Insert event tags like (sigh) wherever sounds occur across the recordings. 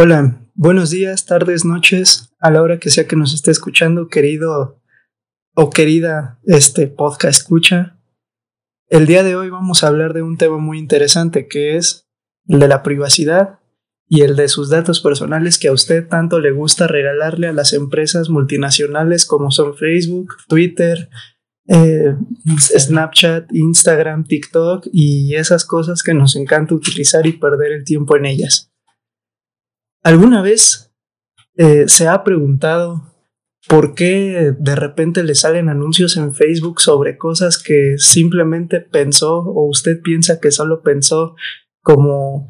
Hola, buenos días, tardes, noches, a la hora que sea que nos esté escuchando, querido o querida este podcast escucha. El día de hoy vamos a hablar de un tema muy interesante que es el de la privacidad y el de sus datos personales que a usted tanto le gusta regalarle a las empresas multinacionales como son Facebook, Twitter, eh, Snapchat, Instagram, TikTok y esas cosas que nos encanta utilizar y perder el tiempo en ellas. ¿Alguna vez eh, se ha preguntado por qué de repente le salen anuncios en Facebook sobre cosas que simplemente pensó o usted piensa que solo pensó como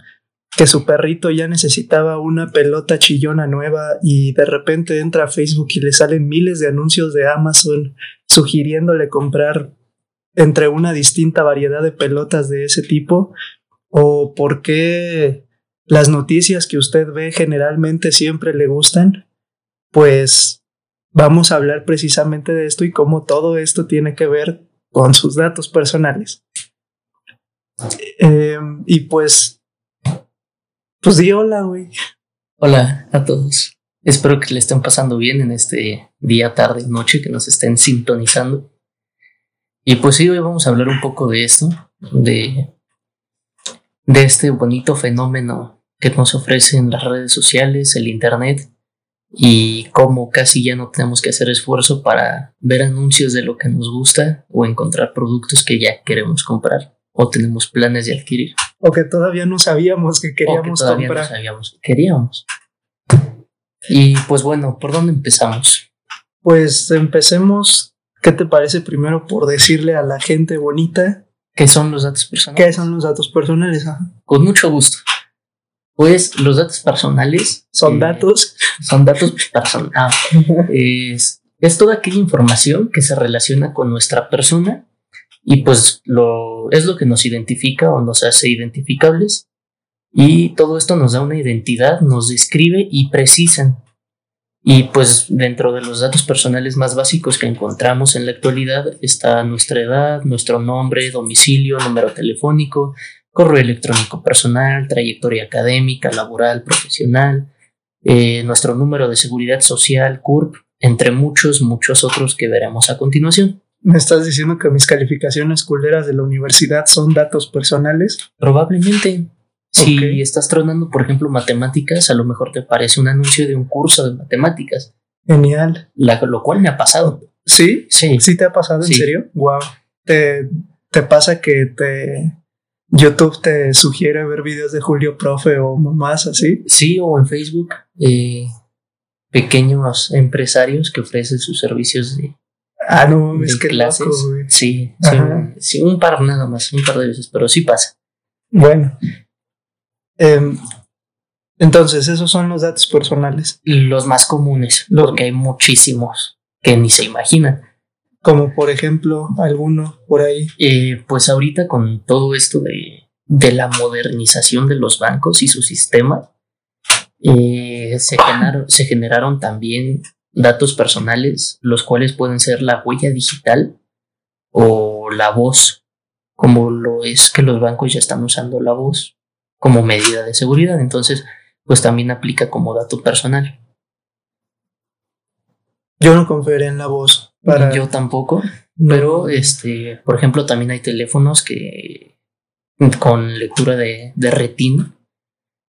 que su perrito ya necesitaba una pelota chillona nueva y de repente entra a Facebook y le salen miles de anuncios de Amazon sugiriéndole comprar entre una distinta variedad de pelotas de ese tipo? ¿O por qué las noticias que usted ve generalmente siempre le gustan? Pues vamos a hablar precisamente de esto y cómo todo esto tiene que ver con sus datos personales. Eh, y pues pues di hola, güey. Hola a todos. Espero que le estén pasando bien en este día, tarde, noche, que nos estén sintonizando. Y pues sí, hoy vamos a hablar un poco de esto, de, de este bonito fenómeno que nos ofrecen las redes sociales, el Internet, y cómo casi ya no tenemos que hacer esfuerzo para ver anuncios de lo que nos gusta o encontrar productos que ya queremos comprar o tenemos planes de adquirir. O que todavía no sabíamos que queríamos o que todavía no sabíamos que queríamos. Y pues bueno, ¿por dónde empezamos? Pues empecemos, ¿qué te parece primero por decirle a la gente bonita? ¿Qué son los datos personales? ¿Qué son los datos personales? Con mucho gusto. Pues los datos personales son eh, datos. Son datos personales. Ah, (laughs) es, es toda aquella información que se relaciona con nuestra persona y pues lo, es lo que nos identifica o nos hace identificables y todo esto nos da una identidad, nos describe y precisan. Y pues dentro de los datos personales más básicos que encontramos en la actualidad está nuestra edad, nuestro nombre, domicilio, número telefónico, correo electrónico personal, trayectoria académica, laboral, profesional, eh, nuestro número de seguridad social, CURP, entre muchos, muchos otros que veremos a continuación. ¿Me estás diciendo que mis calificaciones culeras de la universidad son datos personales? Probablemente. Si estás tronando, por ejemplo, matemáticas, a lo mejor te parece un anuncio de un curso de matemáticas. Genial. lo cual me ha pasado. ¿Sí? Sí. ¿Sí te ha pasado? ¿En serio? Wow. ¿Te, ¿Te pasa que te YouTube te sugiere ver videos de Julio Profe o más así? Sí, o en Facebook. Eh, pequeños empresarios que ofrecen sus servicios de Ah, no es que clases. sí, sí, un par nada más, un par de veces, pero sí pasa. Bueno. Em, entonces, esos son los datos personales. Los más comunes, porque hay muchísimos que ni se imaginan. Como por ejemplo, alguno por ahí. Eh, pues ahorita con todo esto de, de, la modernización de los bancos y su sistema, eh, se, generaron, se generaron también datos personales, los cuales pueden ser la huella digital o la voz, como lo es que los bancos ya están usando la voz como medida de seguridad. Entonces, pues también aplica como dato personal. Yo no confiaré en la voz. Para... Yo tampoco. Pero, este, por ejemplo, también hay teléfonos que con lectura de, de retina.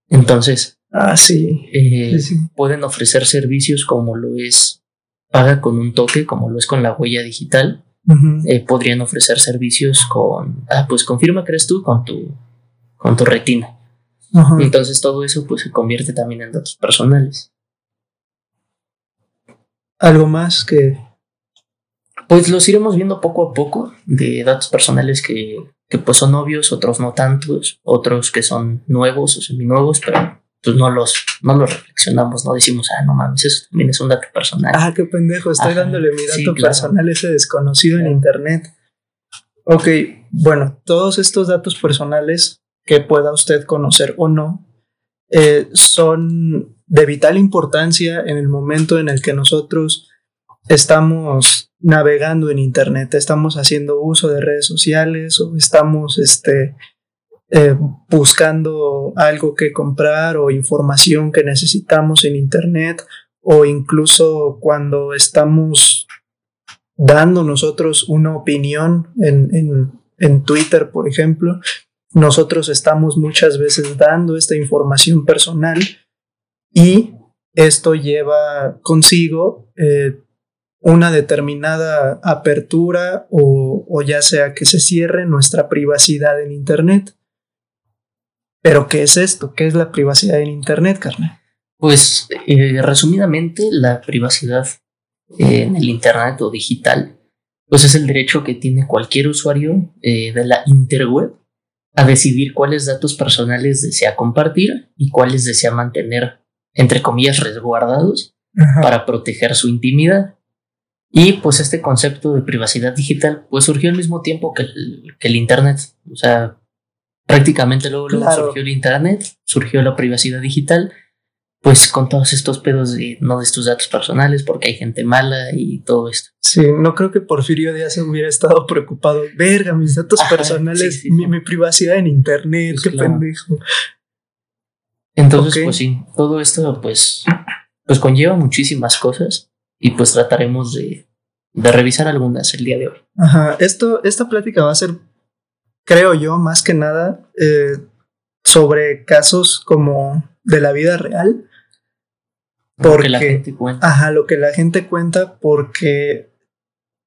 Entonces, Ah, eh, sí. Pueden ofrecer servicios como lo es paga con un toque, como lo es con la huella digital. Eh, podrían ofrecer servicios con, ah, pues confirma que eres tú con tu, con tu retina. Entonces todo eso pues se convierte también en datos personales. ¿Algo más que...? Pues los iremos viendo poco a poco de datos personales que, que pues son obvios, otros no tantos, otros que son nuevos o seminuevos, pero pues no los, no los reflexionamos, no decimos, ah, no mames, eso también es un dato personal. Ah, qué pendejo, estoy dándole mi dato personal a ese desconocido en internet. Ok, bueno, todos estos datos personales que pueda usted conocer o no eh, son de vital importancia en el momento en el que nosotros estamos navegando en internet, estamos haciendo uso de redes sociales o estamos este, eh, buscando algo que comprar o información que necesitamos en Internet o incluso cuando estamos dando nosotros una opinión en, en, en Twitter, por ejemplo, nosotros estamos muchas veces dando esta información personal y esto lleva consigo eh, una determinada apertura o, o, ya sea que se cierre nuestra privacidad en Internet. Pero ¿qué es esto? ¿Qué es la privacidad en Internet, Carmen? Pues eh, resumidamente la privacidad en el Internet o digital, pues es el derecho que tiene cualquier usuario eh, de la interweb a decidir cuáles datos personales desea compartir y cuáles desea mantener, entre comillas, resguardados Ajá. para proteger su intimidad. Y pues este concepto de privacidad digital pues surgió al mismo tiempo que el, que el Internet. O sea, prácticamente luego, surgió el Internet, surgió la privacidad digital, pues con todos estos pedos de no de tus datos personales porque hay gente mala y todo esto. Sí, no creo que Porfirio Díaz hubiera estado preocupado. Verga, mis datos Ajá, personales, sí, sí, mi, mi, privacidad en Internet, pues qué claro. pendejo. Entonces, okay. pues sí, todo esto pues, pues conlleva muchísimas cosas y pues trataremos de, de revisar algunas el día de hoy. Ajá, esto, esta plática va a ser, creo yo, más que nada eh, sobre casos como de la vida real. Porque, lo que la gente cuenta. Ajá, lo que la gente cuenta, porque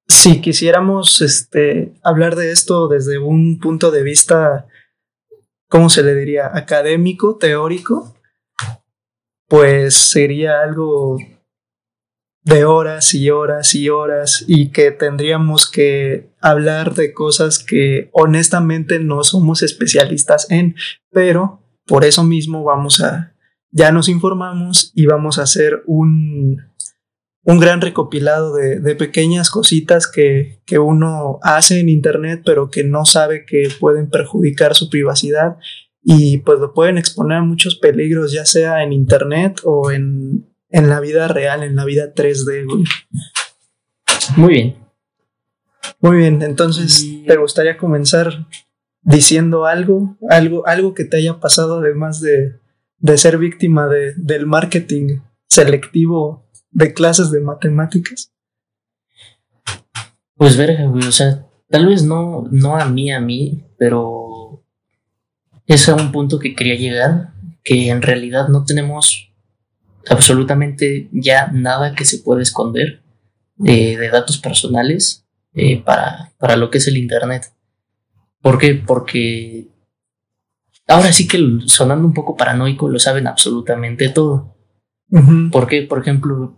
si quisiéramos este, hablar de esto desde un punto de vista, ¿cómo se le diría? Académico, teórico, pues sería algo de horas y horas y horas y que tendríamos que hablar de cosas que honestamente no somos especialistas en, pero por eso mismo vamos a, ya nos informamos y vamos a hacer un, un gran recopilado de, de pequeñas cositas que, que uno hace en Internet pero que no sabe que pueden perjudicar su privacidad. Y pues lo pueden exponer a muchos peligros ya sea en Internet o en en la vida real, en la vida 3D, güey. Muy bien. Muy bien, entonces. ¿te gustaría comenzar diciendo algo? Algo, algo que te haya pasado además de, de ser víctima de, del marketing selectivo de clases de matemáticas? Pues verga, güey, o sea, tal vez no, no a mí, a mí, pero es a un punto que quería llegar, que en realidad no tenemos absolutamente ya nada que se puede esconder de, de datos personales eh, para, para lo que es el Internet. ¿Por qué? Porque ahora sí que sonando un poco paranoico lo saben absolutamente todo. Uh -huh. Porque, por ejemplo,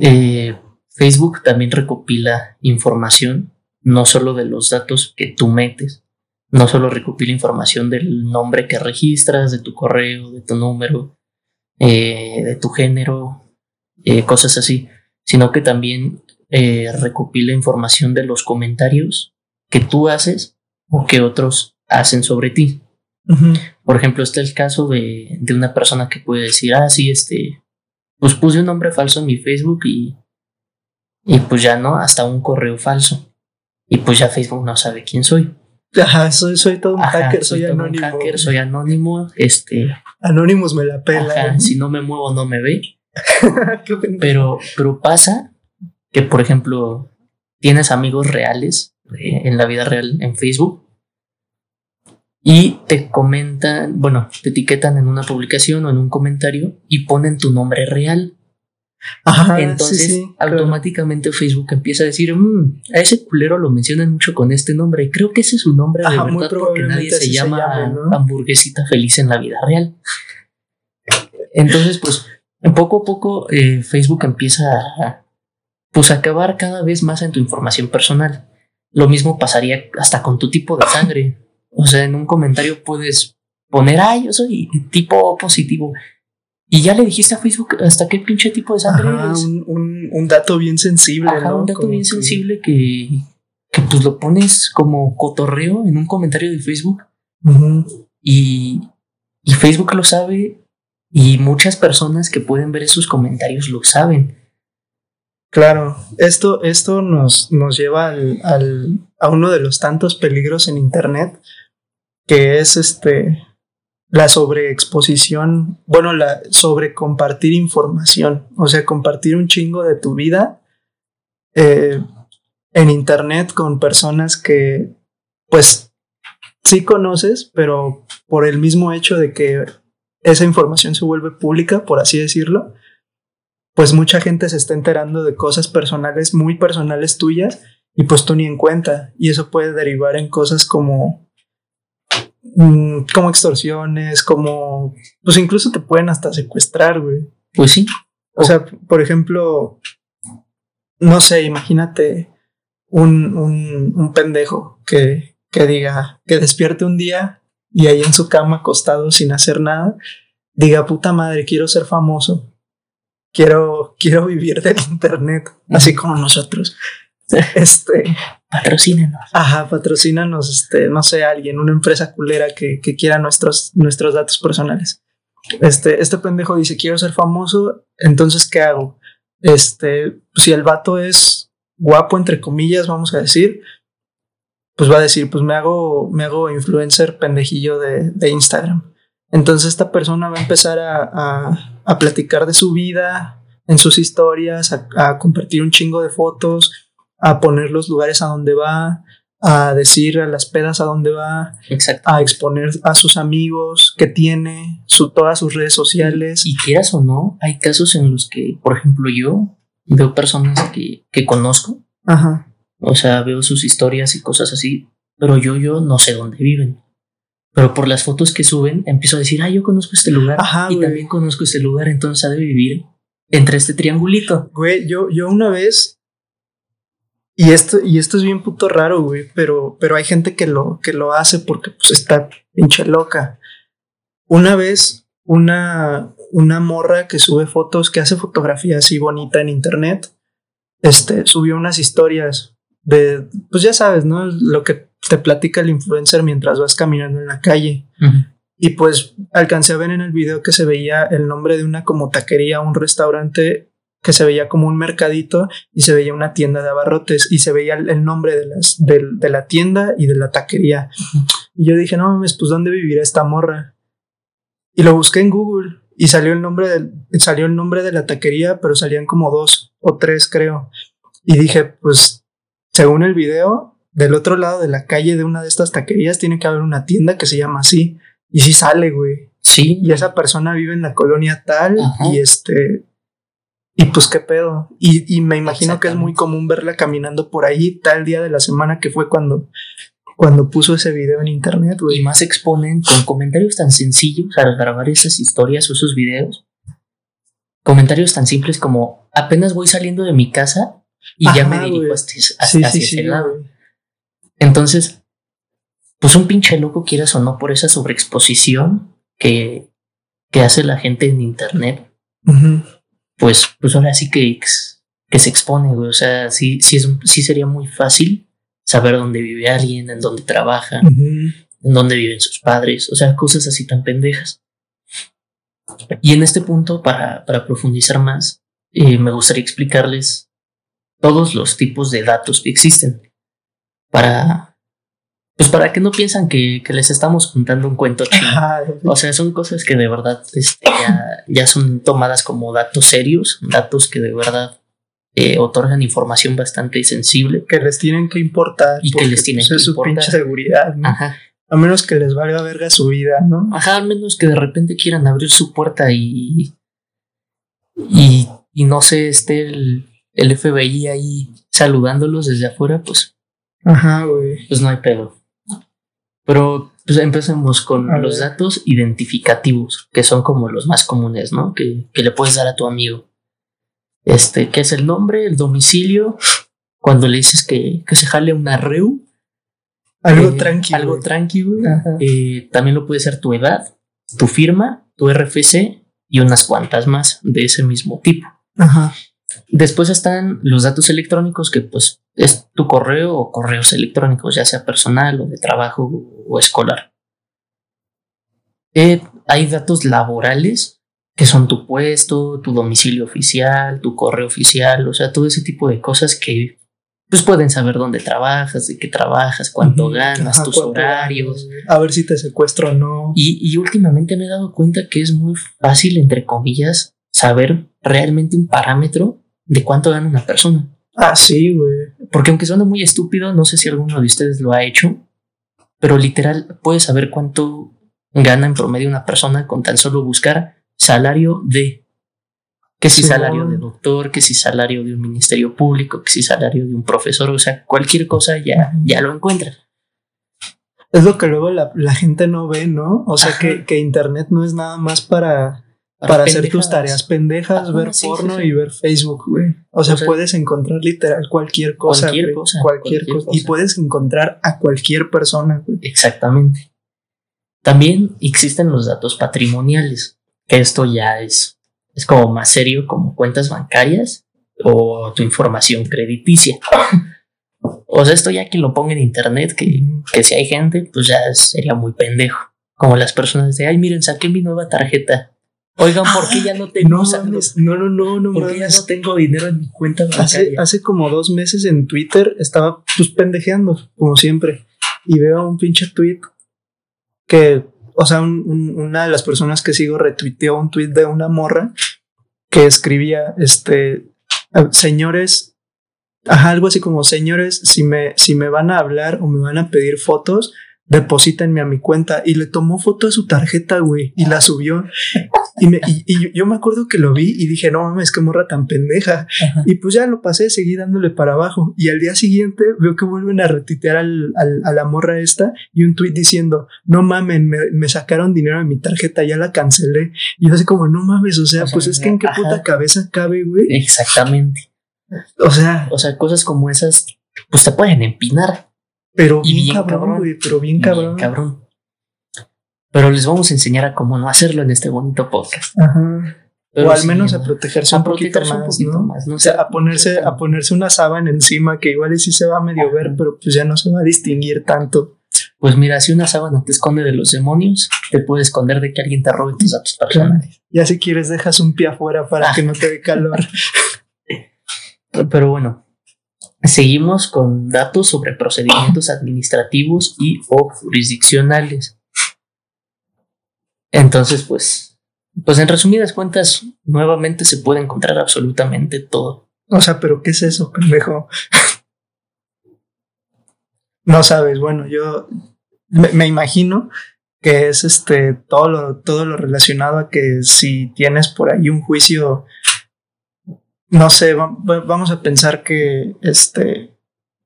eh, Facebook también recopila información, no solo de los datos que tú metes, no solo recopila información del nombre que registras, de tu correo, de tu número, eh, de tu género, eh, cosas así, sino que también eh, recopila información de los comentarios que tú haces o que otros hacen sobre ti. Uh -huh. Por ejemplo, está el caso de, de, una persona que puede decir, ah, sí, este, pues puse un nombre falso en mi Facebook y, y pues ya no, hasta un correo falso. Y pues ya Facebook no sabe quién soy. Ajá, soy, soy todo un Ajá, hacker, soy, soy anónimo. hacker, soy anónimo, este. Anónimos me la pela. Ajá, si no me muevo, no me ve. (laughs) pero, pero pasa que, por ejemplo, tienes amigos reales eh, en la vida real en Facebook y te comentan, bueno, te etiquetan en una publicación o en un comentario y ponen tu nombre real. Ajá, Entonces, sí, sí, automáticamente claro. Facebook empieza a decir, mmm, a ese culero lo mencionan mucho con este nombre. Creo que ese es su nombre Ajá, de verdad porque nadie se llama, se llama ¿no? hamburguesita feliz en la vida real. Entonces, pues, poco a poco eh, Facebook empieza a, pues, a acabar cada vez más en tu información personal. Lo mismo pasaría hasta con tu tipo de sangre. O sea, en un comentario puedes poner, ay, yo soy tipo positivo y ya le dijiste a Facebook hasta qué pinche tipo de sangre Ajá, eres. Un, un, un, dato bien sensible, Ajá, ¿no? un dato como bien que... sensible que, que pues lo pones como cotorreo en un comentario de Facebook. Uh -huh. y, y Facebook lo sabe y muchas personas que pueden ver esos comentarios lo saben. Claro, esto, esto nos, nos lleva al, al, a uno de los tantos peligros en Internet que es este la sobreexposición, bueno, la sobre compartir información, o sea, compartir un chingo de tu vida eh, en internet con personas que, pues, sí conoces, pero por el mismo hecho de que esa información se vuelve pública, por así decirlo, pues mucha gente se está enterando de cosas personales, muy personales tuyas, y pues tú ni en cuenta, y eso puede derivar en cosas como Mm, como extorsiones, como, pues incluso te pueden hasta secuestrar, güey. Pues sí. O sea, por ejemplo, no sé, imagínate un, un, un pendejo que, que diga, que despierte un día y ahí en su cama acostado sin hacer nada, diga, puta madre, quiero ser famoso. Quiero, quiero vivir del internet, así como nosotros. (laughs) Este, patrocínenos. Ajá, patrocínanos, este, no sé, alguien, una empresa culera que, que quiera nuestros, nuestros datos personales. Este, este pendejo dice, quiero ser famoso, entonces, ¿qué hago? Este, si el vato es guapo, entre comillas, vamos a decir, pues va a decir, pues me hago, me hago influencer pendejillo de, de Instagram. Entonces esta persona va a empezar a, a, a platicar de su vida en sus historias, a, a compartir un chingo de fotos, a poner los lugares a donde va, a decir a las pedas a dónde va, a exponer a sus amigos que tiene, su, todas sus redes sociales. Y quieras o no, hay casos en los que, por ejemplo, yo veo personas que, que conozco, Ajá. o sea, veo sus historias y cosas así, pero yo, yo no sé dónde viven. Pero por las fotos que suben, empiezo a decir, ah, yo conozco este lugar Ajá, y güey. también conozco este lugar, entonces ha de vivir entre este triangulito. Güey, yo, yo una vez. Y esto, y esto es bien puto raro, güey. Pero, pero hay gente que lo, que lo hace porque pues está pinche loca. Una vez, una, una morra que sube fotos, que hace fotografía así bonita en internet, este, subió unas historias de, pues ya sabes, ¿no? Lo que te platica el influencer mientras vas caminando en la calle. Y pues alcancé a ver en el video que se veía el nombre de una como taquería, un restaurante que se veía como un mercadito y se veía una tienda de abarrotes y se veía el, el nombre de, las, de, de, la tienda y de la taquería. Uh -huh. Y yo dije, no mames, pues ¿dónde vivirá esta morra? Y lo busqué en Google y salió el nombre de, salió el nombre de la taquería, pero salían como dos o tres, creo. Y dije, pues, según el video, del otro lado de la calle de una de estas taquerías tiene que haber una tienda que se llama así. Y sí sale, güey. Sí. Y esa persona vive en la colonia tal Ajá. y este... Y pues qué pedo. Y, y me imagino que es muy común verla caminando por ahí tal día de la semana que fue cuando, cuando puso ese video en internet, güey. Y más exponen con comentarios tan sencillos al grabar esas historias o esos videos. Comentarios tan simples como apenas voy saliendo de mi casa y Ajá, ya me dirijo hasta, hasta sí, hacia sí, ese sí, lado. Entonces, pues un pinche loco, quieras o no, por esa sobreexposición que, que hace la gente en internet, Uh -huh. Pues, pues ahora sí que, que se expone, güey. O sea, sí, sí, es, sí sería muy fácil saber dónde vive alguien, en dónde trabaja, en dónde viven sus padres, o sea, cosas así tan pendejas. Y en este punto, para, para profundizar más, eh, me gustaría explicarles todos los tipos de datos que existen para, pues para que no piensan que, que les estamos contando un cuento chino. O sea, son cosas que de verdad este, ya, ya son tomadas como datos serios, datos que de verdad eh, otorgan información bastante sensible. Que les tienen que importar. Y que les tienen pues, que es su importar. pinche seguridad, ¿no? Ajá. A menos que les valga verga su vida, ¿no? Ajá, al menos que de repente quieran abrir su puerta y. y, y no sé, esté el, el FBI ahí saludándolos desde afuera, pues, Ajá, güey. pues no hay pedo. Pero pues empecemos con A los ver. datos identificativos, que son como los más comunes, ¿no? Que, que le puedes dar a tu amigo. Este, que es el nombre, el domicilio, cuando le dices que, que se jale una reu. Algo eh, tranquilo. Algo tranquilo. Eh, también lo puede ser tu edad, tu firma, tu RFC y unas cuantas más de ese mismo tipo. Ajá. Después están los datos electrónicos, que pues es tu correo o correos electrónicos, ya sea personal o de trabajo o escolar. Eh, hay datos laborales, que son tu puesto, tu domicilio oficial, tu correo oficial, o sea, todo ese tipo de cosas que pues pueden saber dónde trabajas, de qué trabajas, cuánto ganas, tus horarios. A ver si te secuestro o no. Y, y últimamente me he dado cuenta que es muy fácil, entre comillas, saber realmente un parámetro de cuánto gana una persona. Ah, sí, güey. Porque aunque suena muy estúpido, no sé si alguno de ustedes lo ha hecho, pero literal puedes saber cuánto gana en promedio una persona con tan solo buscar salario de que si salario de doctor, que si salario de un ministerio público, que si salario de un profesor, o sea, cualquier cosa ya, ya lo encuentras. Es lo que luego la, gente no ve, ¿no? O sea, que, que, Internet no es nada más para, para, hacer tus tareas pendejas, ver porno y ver Facebook, güey. O, sea, puedes encontrar literal cualquier cosa. Cualquier cosa. Cualquier, cosa. Y puedes encontrar a cualquier persona, güey. Exactamente. También existen los datos patrimoniales, que esto ya es es como más serio como cuentas bancarias o tu información crediticia. o sea, esto ya que lo ponga en internet, que, que si hay gente, pues ya sería muy pendejo. Como las personas de, ay, miren, saqué mi nueva tarjeta. Oigan, ¿por qué ya no tengo? No, no, no, no, no. ¿Por qué ya no tengo dinero en mi cuenta bancaria? Hace, hace como dos meses en Twitter estaba pues pendejeando, como siempre. Y veo un pinche tweet que o sea, una de las personas que sigo retuiteó un tweet de una morra que escribía, este, señores, algo así como, señores, si me, si me van a hablar o me van a pedir fotos, deposítenme a mi cuenta. Y le tomó foto de su tarjeta, güey, y la subió. Y, me, y, yo me acuerdo que lo vi y dije, no mames, qué morra tan pendeja. Y pues ya lo pasé, seguí dándole para abajo. Y al día siguiente veo que vuelven a retitear al, a la morra esta y un tweet diciendo, no mames, me, sacaron dinero de mi tarjeta, ya la cancelé. Y yo así como, no mames, o sea, pues es que en qué puta cabeza cabe, güey. Exactamente. O sea, o sea, cosas como esas, pues te pueden empinar. Pero bien, cabrón, güey, pero bien cabrón. cabrón. Pero les vamos a enseñar a cómo no hacerlo en este bonito podcast. Ajá. o al menos a protegerse, un, poquito más, ¿no? O sea, a ponerse, a ponerse una sábana encima que igual sí se va a medio ver, pero pues ya no se va a distinguir tanto. Pues mira, si una sábana te esconde de los demonios, te puede esconder de que alguien te robe tus datos personales. Ya si quieres dejas un pie afuera para que no te dé calor. (laughs) pero bueno, Seguimos con datos sobre procedimientos administrativos y o jurisdiccionales. Entonces, pues, pues en resumidas cuentas, nuevamente se puede encontrar absolutamente todo. O sea, pero ¿qué es eso, pendejo? no sabes, bueno, yo me, imagino que es este todo lo, todo lo relacionado a que si tienes por ahí un juicio no sé, vamos a pensar que este,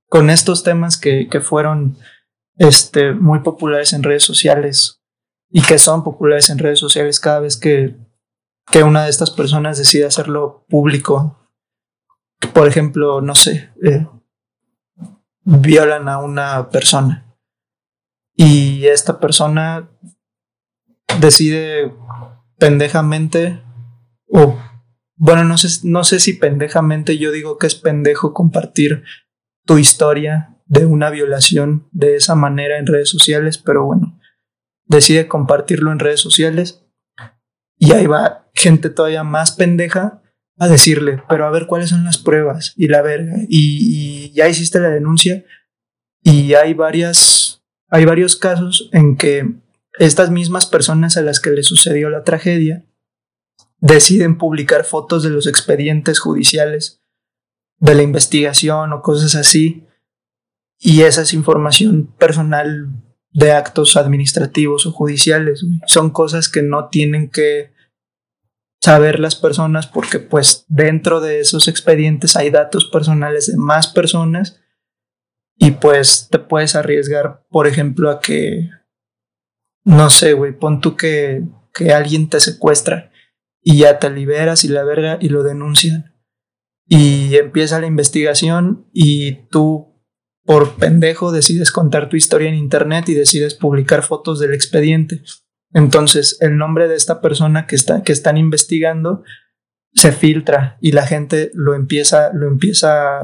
con estos temas que, que fueron este, muy populares en redes sociales y que son populares en redes sociales cada vez que, que una de estas personas decide hacerlo público, por ejemplo, no sé, eh, violan a una persona y esta persona decide pendejamente o bueno, no sé, no sé si pendejamente yo digo que es pendejo compartir tu historia de una violación de esa manera en redes sociales, pero bueno, decide compartirlo en redes sociales. Y ahí va gente todavía más pendeja a decirle, pero a ver cuáles son las pruebas y la verga, y, ya hiciste la denuncia. Y hay varias, hay varios casos en que estas mismas personas a las que le sucedió la tragedia deciden publicar fotos de los expedientes judiciales, de la investigación o cosas así, y esa es información personal de actos administrativos o judiciales. Son cosas que no tienen que saber las personas porque pues dentro de esos expedientes hay datos personales de más personas y pues te puedes arriesgar, por ejemplo, a que, no sé, güey, pon tú que, que alguien te secuestra y ya te liberas y la verga y lo denuncian. Y empieza la investigación y tú por pendejo decides contar tu historia en internet y decides publicar fotos del expediente. Entonces el nombre de esta persona que, está, que están investigando se filtra y la gente lo empieza, lo empieza,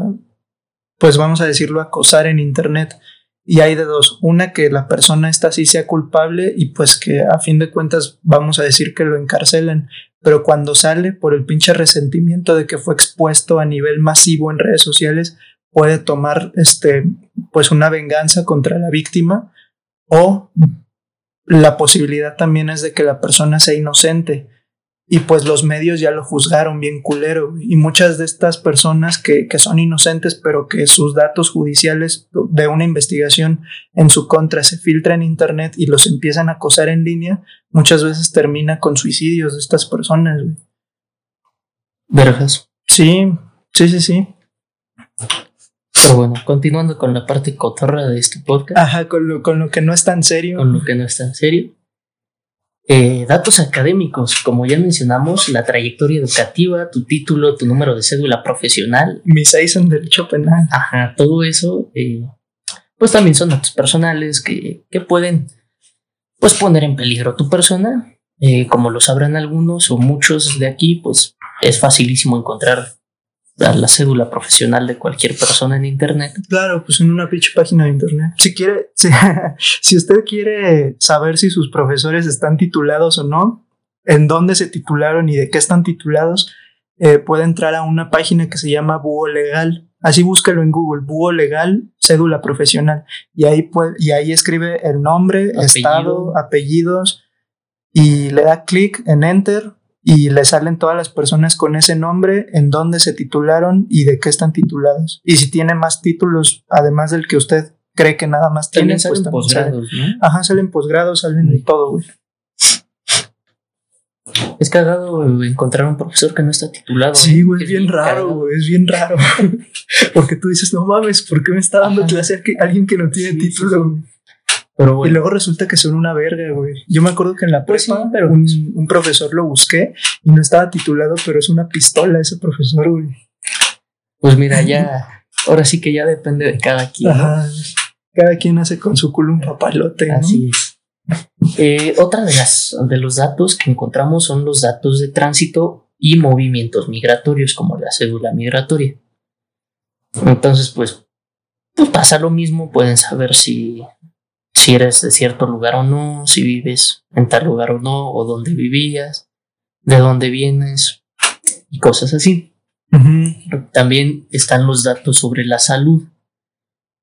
pues vamos a decirlo, a acosar en internet. Y hay de dos, una que la persona esta sí sea culpable y pues que a fin de cuentas vamos a decir que lo encarcelen, pero cuando sale por el pinche resentimiento de que fue expuesto a nivel masivo en redes sociales, puede tomar este, pues una venganza contra la víctima o la posibilidad también es de que la persona sea inocente y pues los medios ya lo juzgaron bien culero y muchas de estas personas que, que, son inocentes pero que sus datos judiciales de una investigación en su contra se filtran en internet y los empiezan a acosar en línea muchas veces termina con suicidios de estas personas vergas sí sí sí sí pero bueno, continuando con la parte cotorra de este podcast. Ajá, con lo, con lo que no es tan serio. Con lo que no es tan serio. Eh, datos académicos, como ya mencionamos, la trayectoria educativa, tu título, tu número de cédula profesional. Mis seis en Derecho Penal. Ajá, todo eso, eh, pues también son datos personales que, que, pueden pues, poner en peligro tu persona. Eh, como lo sabrán algunos o muchos de aquí, pues es facilísimo encontrar la cédula profesional de cualquier persona en internet. Claro, pues en una pinche página de internet. Si quiere, (laughs) si, si, usted quiere saber si sus profesores están titulados o no, en dónde se titularon y de qué están titulados, eh, puede entrar a una página que se llama Búho Legal. Así búsquelo en Google, Búho Legal, cédula profesional. Y ahí, puede, y ahí escribe el nombre, estado, apellidos y le da clic en Enter y le salen todas las personas con ese nombre, en dónde se titularon y de qué están titulados. Y si tiene más títulos, además del que usted cree que nada más tiene, pues salen posgrados, ¿no? Ajá, salen posgrados, salen de todo, güey. Es cagado encontrar un profesor que no está titulado. Sí, güey, es, bien, raro, güey, es bien raro. Porque tú dices, no mames, ¿por qué me está dando clase alguien que no tiene título? Güey. Y luego resulta que son una verga, güey. Yo me acuerdo que en la pues prepa pero un, un, profesor lo busqué y no estaba titulado, pero es una pistola ese profesor, güey. Pues mira, ya, ahora sí que ya depende de cada quien. Cada quien hace con su culo un papalote. Así es. Eh, otra de las de los datos que encontramos son los datos de tránsito y movimientos migratorios, como la cédula migratoria. Entonces, pues, pues pasa lo mismo, pueden saber si si eres de cierto lugar o no, si vives en tal lugar o no, o dónde vivías, de dónde vienes y cosas así. También están los datos sobre la salud,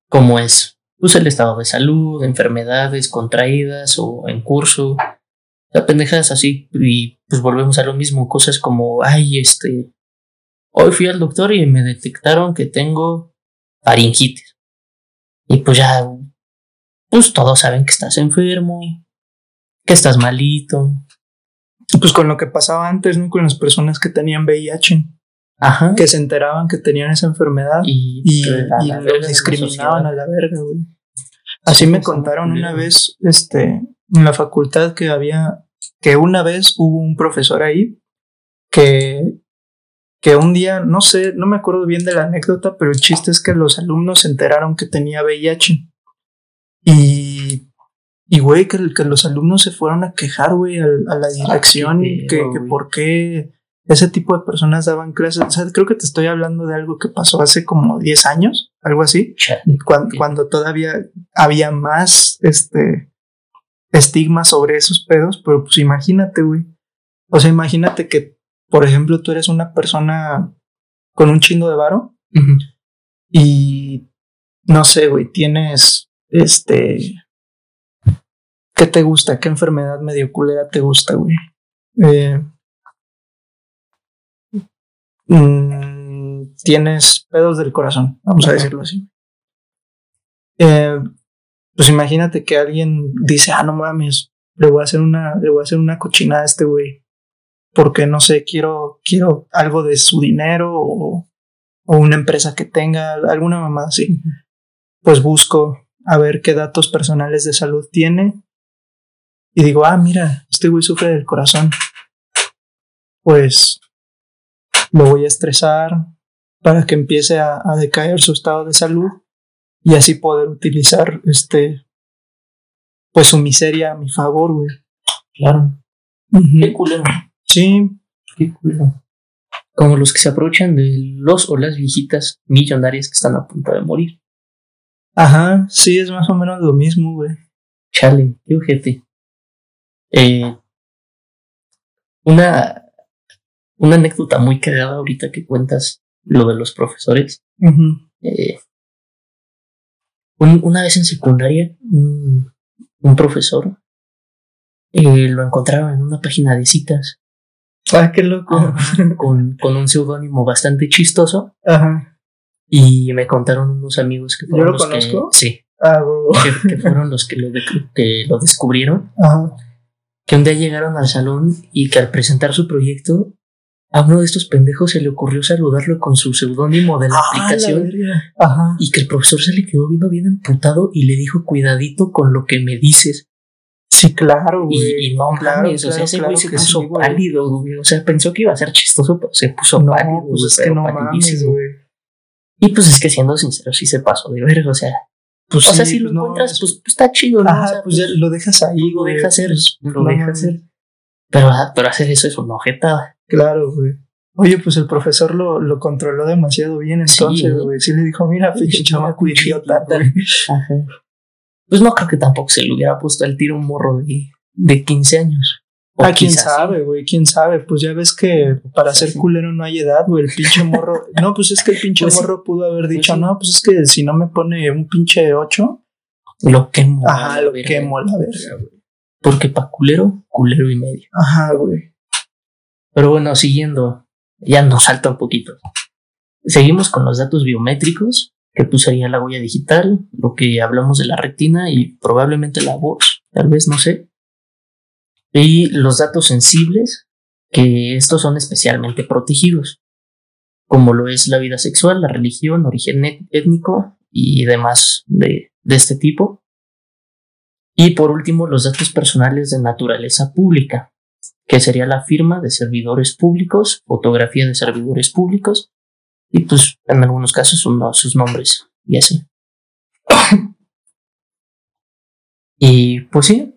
como es pues, el estado de salud, enfermedades contraídas o en curso, la pendejadas así, y pues volvemos a lo mismo, cosas como, ay, este, hoy fui al doctor y me detectaron que tengo faringitis. Y pues ya pues todos saben que estás enfermo, que estás malito. Pues con lo que pasaba antes, ¿no? Con las personas que tenían VIH. Ajá. Que se enteraban que tenían esa enfermedad y, y, los discriminaban a la verga, güey. Así me contaron una vez, este, en la facultad que había, que una vez hubo un profesor ahí que, que un día, no sé, no me acuerdo bien de la anécdota, pero el chiste es que los alumnos se enteraron que tenía VIH. Y, y güey, que, que, los alumnos se fueron a quejar, güey, a, la dirección, y que, que por qué ese tipo de personas daban clases. O sea, creo que te estoy hablando de algo que pasó hace como 10 años, algo así, cuando, cuando, todavía había más este estigma sobre esos pedos, pero pues imagínate, güey. O sea, imagínate que, por ejemplo, tú eres una persona con un chingo de varo y no sé, güey, tienes este. ¿Qué te gusta? ¿Qué enfermedad medio culera te gusta, güey? Eh, mm, tienes pedos del corazón, vamos a decirlo así. Eh, pues imagínate que alguien dice, ah, no mames, le voy a hacer una, le voy a hacer una cochinada a este güey. Porque no sé, quiero, quiero algo de su dinero o, o una empresa que tenga, alguna mamada así. Pues busco a ver qué datos personales de salud tiene. Y digo, ah, mira, este güey sufre del corazón. Pues lo voy a estresar para que empiece a, decaer su estado de salud y así poder utilizar este, pues su miseria a mi favor, güey. Claro. Qué culero. Sí. Qué culero. Como los que se aprovechan de los o las viejitas millonarias que están a punto de morir. Ajá, sí, es más o menos lo mismo, güey. Chale, qué ojete. Eh, una, una anécdota muy cagada ahorita que cuentas lo de los profesores. Eh, un- una vez en secundaria, un, un profesor eh, lo encontraron en una página de citas Ah, qué loco. Ajá, con, con un seudónimo bastante chistoso Ajá. Y me contaron unos amigos que ¿Yo fueron lo los que, conozco? sí, Ah, huevo. que, que fueron los que lo, de- que lo descubrieron, Ajá. que un día llegaron al salón y que al presentar su proyecto a uno de estos pendejos se le ocurrió saludarlo con su seudónimo de la Ah, aplicación. Ajá. y que el profesor se le quedó viendo bien emputado y le dijo cuidadito con lo que me dices Sí, claro, güey. y no Claro, mames, o sea, claro, ese claro güey se que puso pálido, güey. O sea, pensó que iba a ser chistoso, pero se puso No, pálido, pues es que no mames, güey. Y pues es que siendo sincero, sí se pasó de verga, o sea, Pues o sea, sí, si lo pues no, encuentras, es- pues, pues está chido, ¿no? Ajá, O sea, pues ya lo dejas ahí, lo güey. deja hacer, Pues, lo no deja mames. hacer. Pero, ah, pero hacer eso es una ojetada. Claro, güey. Oye, pues el profesor lo, lo controló demasiado bien entonces, güey. Sí le dijo, mira, pinche (laughs) chamaco idiota, güey. Pues no creo que tampoco se le hubiera puesto al tiro un morro de, de 15 años. O Ah, quién quizás sabe, güey, quién sabe. Pues ya ves que para ser culero no hay edad, güey. El pinche morro. (laughs) No, pues es que el pinche Pues sí. morro pudo haber dicho, sí. no, pues es que si no me pone un pinche 8, Lo quemo. ajá, lo verga. quemo a la verga, güey. Porque pa' culero, culero y medio. Ajá, güey. Pero bueno, siguiendo, ya nos salta un poquito. Seguimos con los datos biométricos, que pues sería la huella digital, lo que hablamos de la retina y probablemente la voz, tal vez, no sé. Y los datos sensibles, que estos son especialmente protegidos, como lo es la vida sexual, la religión, origen étnico y demás de, de este tipo. Y por último, los datos personales de naturaleza pública, que sería la firma de servidores públicos, fotografía de servidores públicos y pues en algunos casos uno, sus nombres y así. (coughs) y pues sí,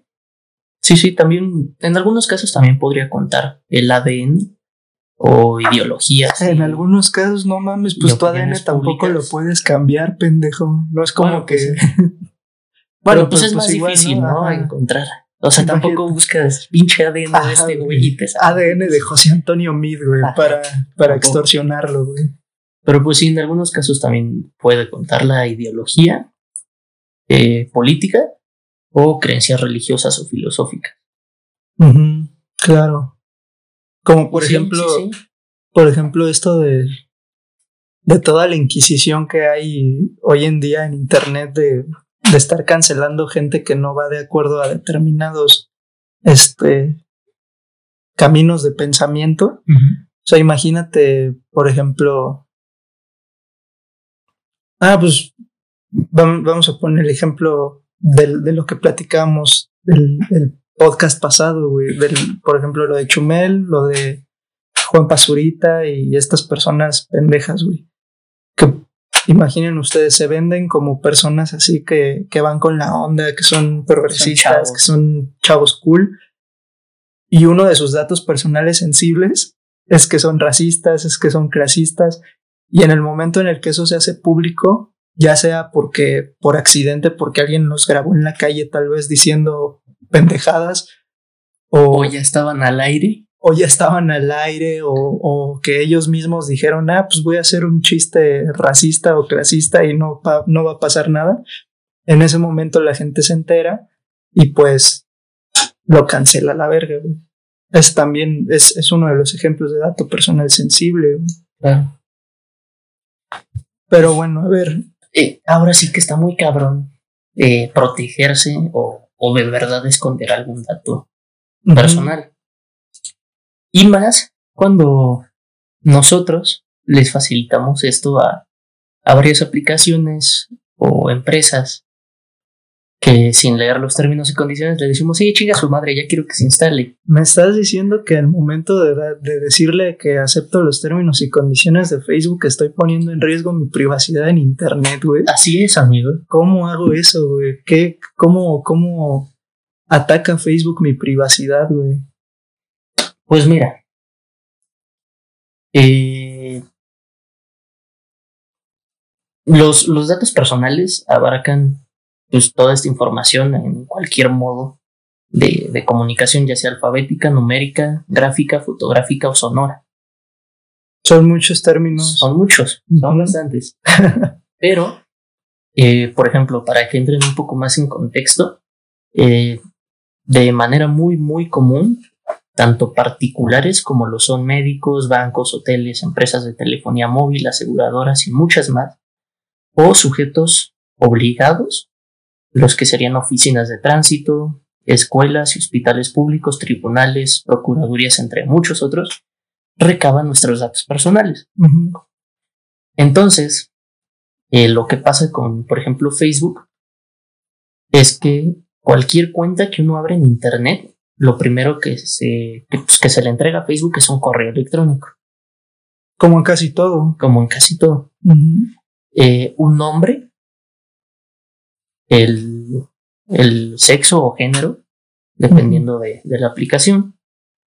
sí, sí, también en algunos casos también podría contar el ADN o ideologías. En y- algunos casos, no mames, pues tu ADN tampoco públicas. lo puedes cambiar, pendejo. No es como Bueno, que. (laughs) pues, Bueno, pero pues, es más igual, difícil, ¿no? Encontrar. O sea, Imagínate. tampoco buscas pinche ADN de este güey. y te. ADN de José Antonio Mid, güey, Ajá. para, para extorsionarlo, güey. Pero pues sí, en algunos casos también puede contar la ideología eh, política o creencias religiosas o filosóficas. Claro. Como por Sí, ejemplo, sí, sí. por ejemplo, esto de, de toda la inquisición que hay hoy en día en internet de, de estar cancelando gente que no va de acuerdo a determinados este caminos de pensamiento. O sea, imagínate, por ejemplo. Ah, pues vam- vamos a poner el ejemplo del- de lo que platicamos del, del podcast pasado, güey. Del, por ejemplo, lo de Chumel, lo de Juan Pazurita y estas personas pendejas, güey. Que imaginen ustedes, se venden como personas así que, que van con la onda, que son progresistas, que son chavos cool. Y uno de sus datos personales sensibles es que son racistas, es que son clasistas. Y en el momento en el que eso se hace público, ya sea porque por accidente, porque alguien los grabó en la calle tal vez diciendo pendejadas, o, O ya estaban al aire. o ya estaban al aire, o, o que ellos mismos dijeron, ah, pues voy a hacer un chiste racista o clasista y no, no va a pasar nada. En ese momento la gente se entera y pues lo cancela la verga, güey. Es también, es, es uno de los ejemplos de dato personal sensible, güey. Claro. Pero bueno, a ver, Eh, ahora sí que está muy cabrón eh, protegerse o, o de verdad esconder algún dato personal. Y más cuando nosotros les facilitamos esto a, a varias aplicaciones o empresas que sin leer los términos y condiciones le decimos, sí, chinga su madre, ya quiero que se instale. Me estás diciendo que al momento de, de decirle que acepto los términos y condiciones de Facebook estoy poniendo en riesgo mi privacidad en internet, güey. Así es, amigo. ¿Cómo hago eso, güey? ¿Qué, cómo, ¿Cómo ataca Facebook mi privacidad, güey? Pues mira, eh, los, los datos personales abarcan pues, toda esta información en cualquier modo de, de comunicación, ya sea alfabética, numérica, gráfica, fotográfica o sonora. Son muchos términos. Son muchos, son bastantes. (laughs) Pero, eh, por ejemplo, para que entren un poco más en contexto, eh, de manera muy, muy común, tanto particulares como lo son médicos, bancos, hoteles, empresas de telefonía móvil, aseguradoras y muchas más, o sujetos obligados, los que serían oficinas de tránsito, escuelas y hospitales públicos, tribunales, procuradurías, entre muchos otros, recaban nuestros datos personales. Entonces, eh, lo que pasa con, por ejemplo, Facebook, es que cualquier cuenta que uno abre en Internet, lo primero que se, que, pues, se le entrega a Facebook es un correo electrónico. Como en casi todo. Como en casi todo. Eh, un nombre, el, el, sexo o género, dependiendo de, de la aplicación,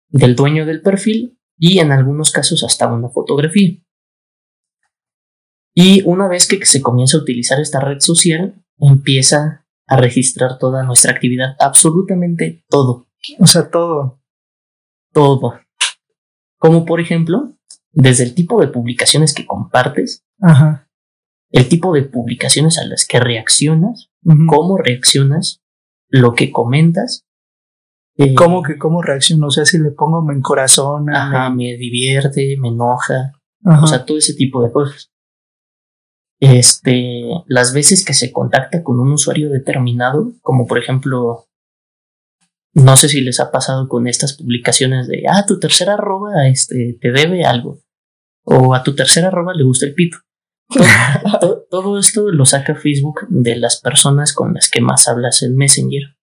del dueño del perfil y en algunos casos hasta una fotografía. Y una vez que se comienza a utilizar esta red social, empieza a registrar toda nuestra actividad, absolutamente todo. O sea, todo. Todo. Como por ejemplo, desde el tipo de publicaciones que compartes, Ajá. el tipo de publicaciones a las que reaccionas, cómo reaccionas, lo que comentas. Eh, ¿Cómo que cómo reacciono? O sea, si le pongo en corazón. Ajá, me... divierte, me enoja. O sea, todo ese tipo de cosas. Este, las veces que se contacta con un usuario determinado, como por ejemplo, no sé si les ha pasado con estas publicaciones de, ah, tu tercera arroba este, te debe algo, o a tu tercera arroba le gusta el pito. Todo, (laughs) todo, esto lo saca Facebook de las personas con las que más hablas en Messenger.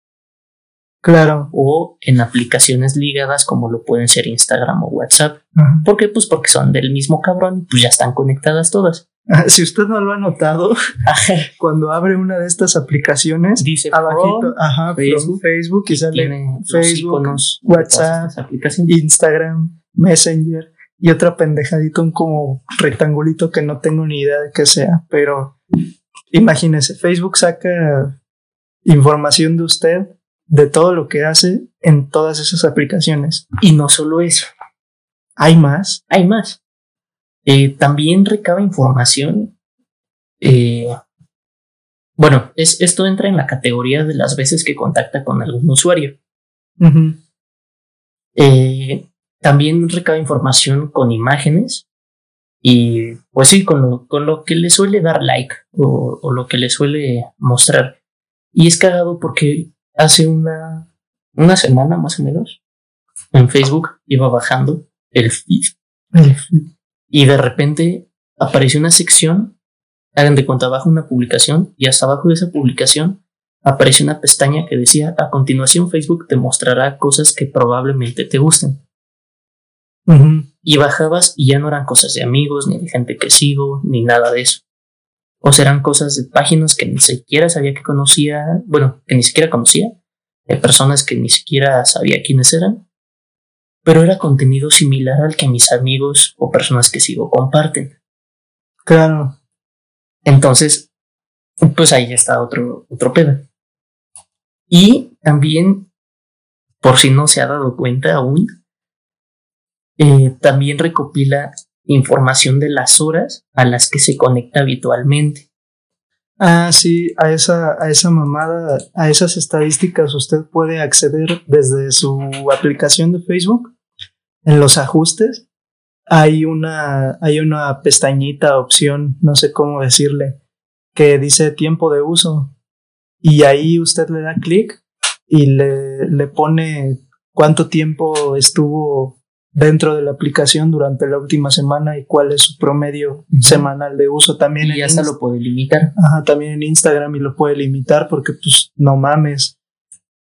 Claro. O en aplicaciones ligadas como lo pueden ser Instagram o WhatsApp. ¿Por qué? Pues porque son del mismo cabrón y pues ya están conectadas todas. Si usted no lo ha notado, (laughs) cuando abre una de estas aplicaciones, dice abajito, ajá, Facebook, Facebook y sale Facebook, WhatsApp, Instagram, Messenger y otra pendejadito, un como rectangulito que no tengo ni idea de qué sea, pero imagínese, Facebook saca información de usted, de todo lo que hace en todas esas aplicaciones. Y no solo eso. Hay más. Hay más. Eh, también recaba información. Eh, bueno, es, esto entra en la categoría de las veces que contacta con algún usuario. Eh, también recaba información con imágenes y pues sí, con lo, con lo que le suele dar like o, o, lo que le suele mostrar. Y es cagado porque hace una, una semana más o menos en Facebook iba bajando el feed. El feed y de repente apareció una sección, hagan de cuenta abajo una publicación y hasta abajo de esa publicación apareció una pestaña que decía a continuación Facebook te mostrará cosas que probablemente te gusten. Y bajabas y ya no eran cosas de amigos, ni de gente que sigo, ni nada de eso. O serán cosas de páginas que ni siquiera sabía que conocía, bueno, que ni siquiera conocía, de personas que ni siquiera sabía quiénes eran, pero era contenido similar al que mis amigos o personas que sigo comparten. Claro. Entonces, pues ahí está otro, otro pedo. Y también, por si no se ha dado cuenta aún, eh, también recopila información de las horas a las que se conecta habitualmente. Ah, sí, a esa, a esa mamada, a esas estadísticas usted puede acceder desde su aplicación de Facebook en los ajustes hay una, hay una pestañita, opción, no sé cómo decirle, que dice tiempo de uso. Y ahí usted le da clic y le, le pone cuánto tiempo estuvo dentro de la aplicación durante la última semana y cuál es su promedio semanal de uso también. Y ya se lo puede limitar. Ajá, también en Instagram y lo puede limitar porque pues no mames.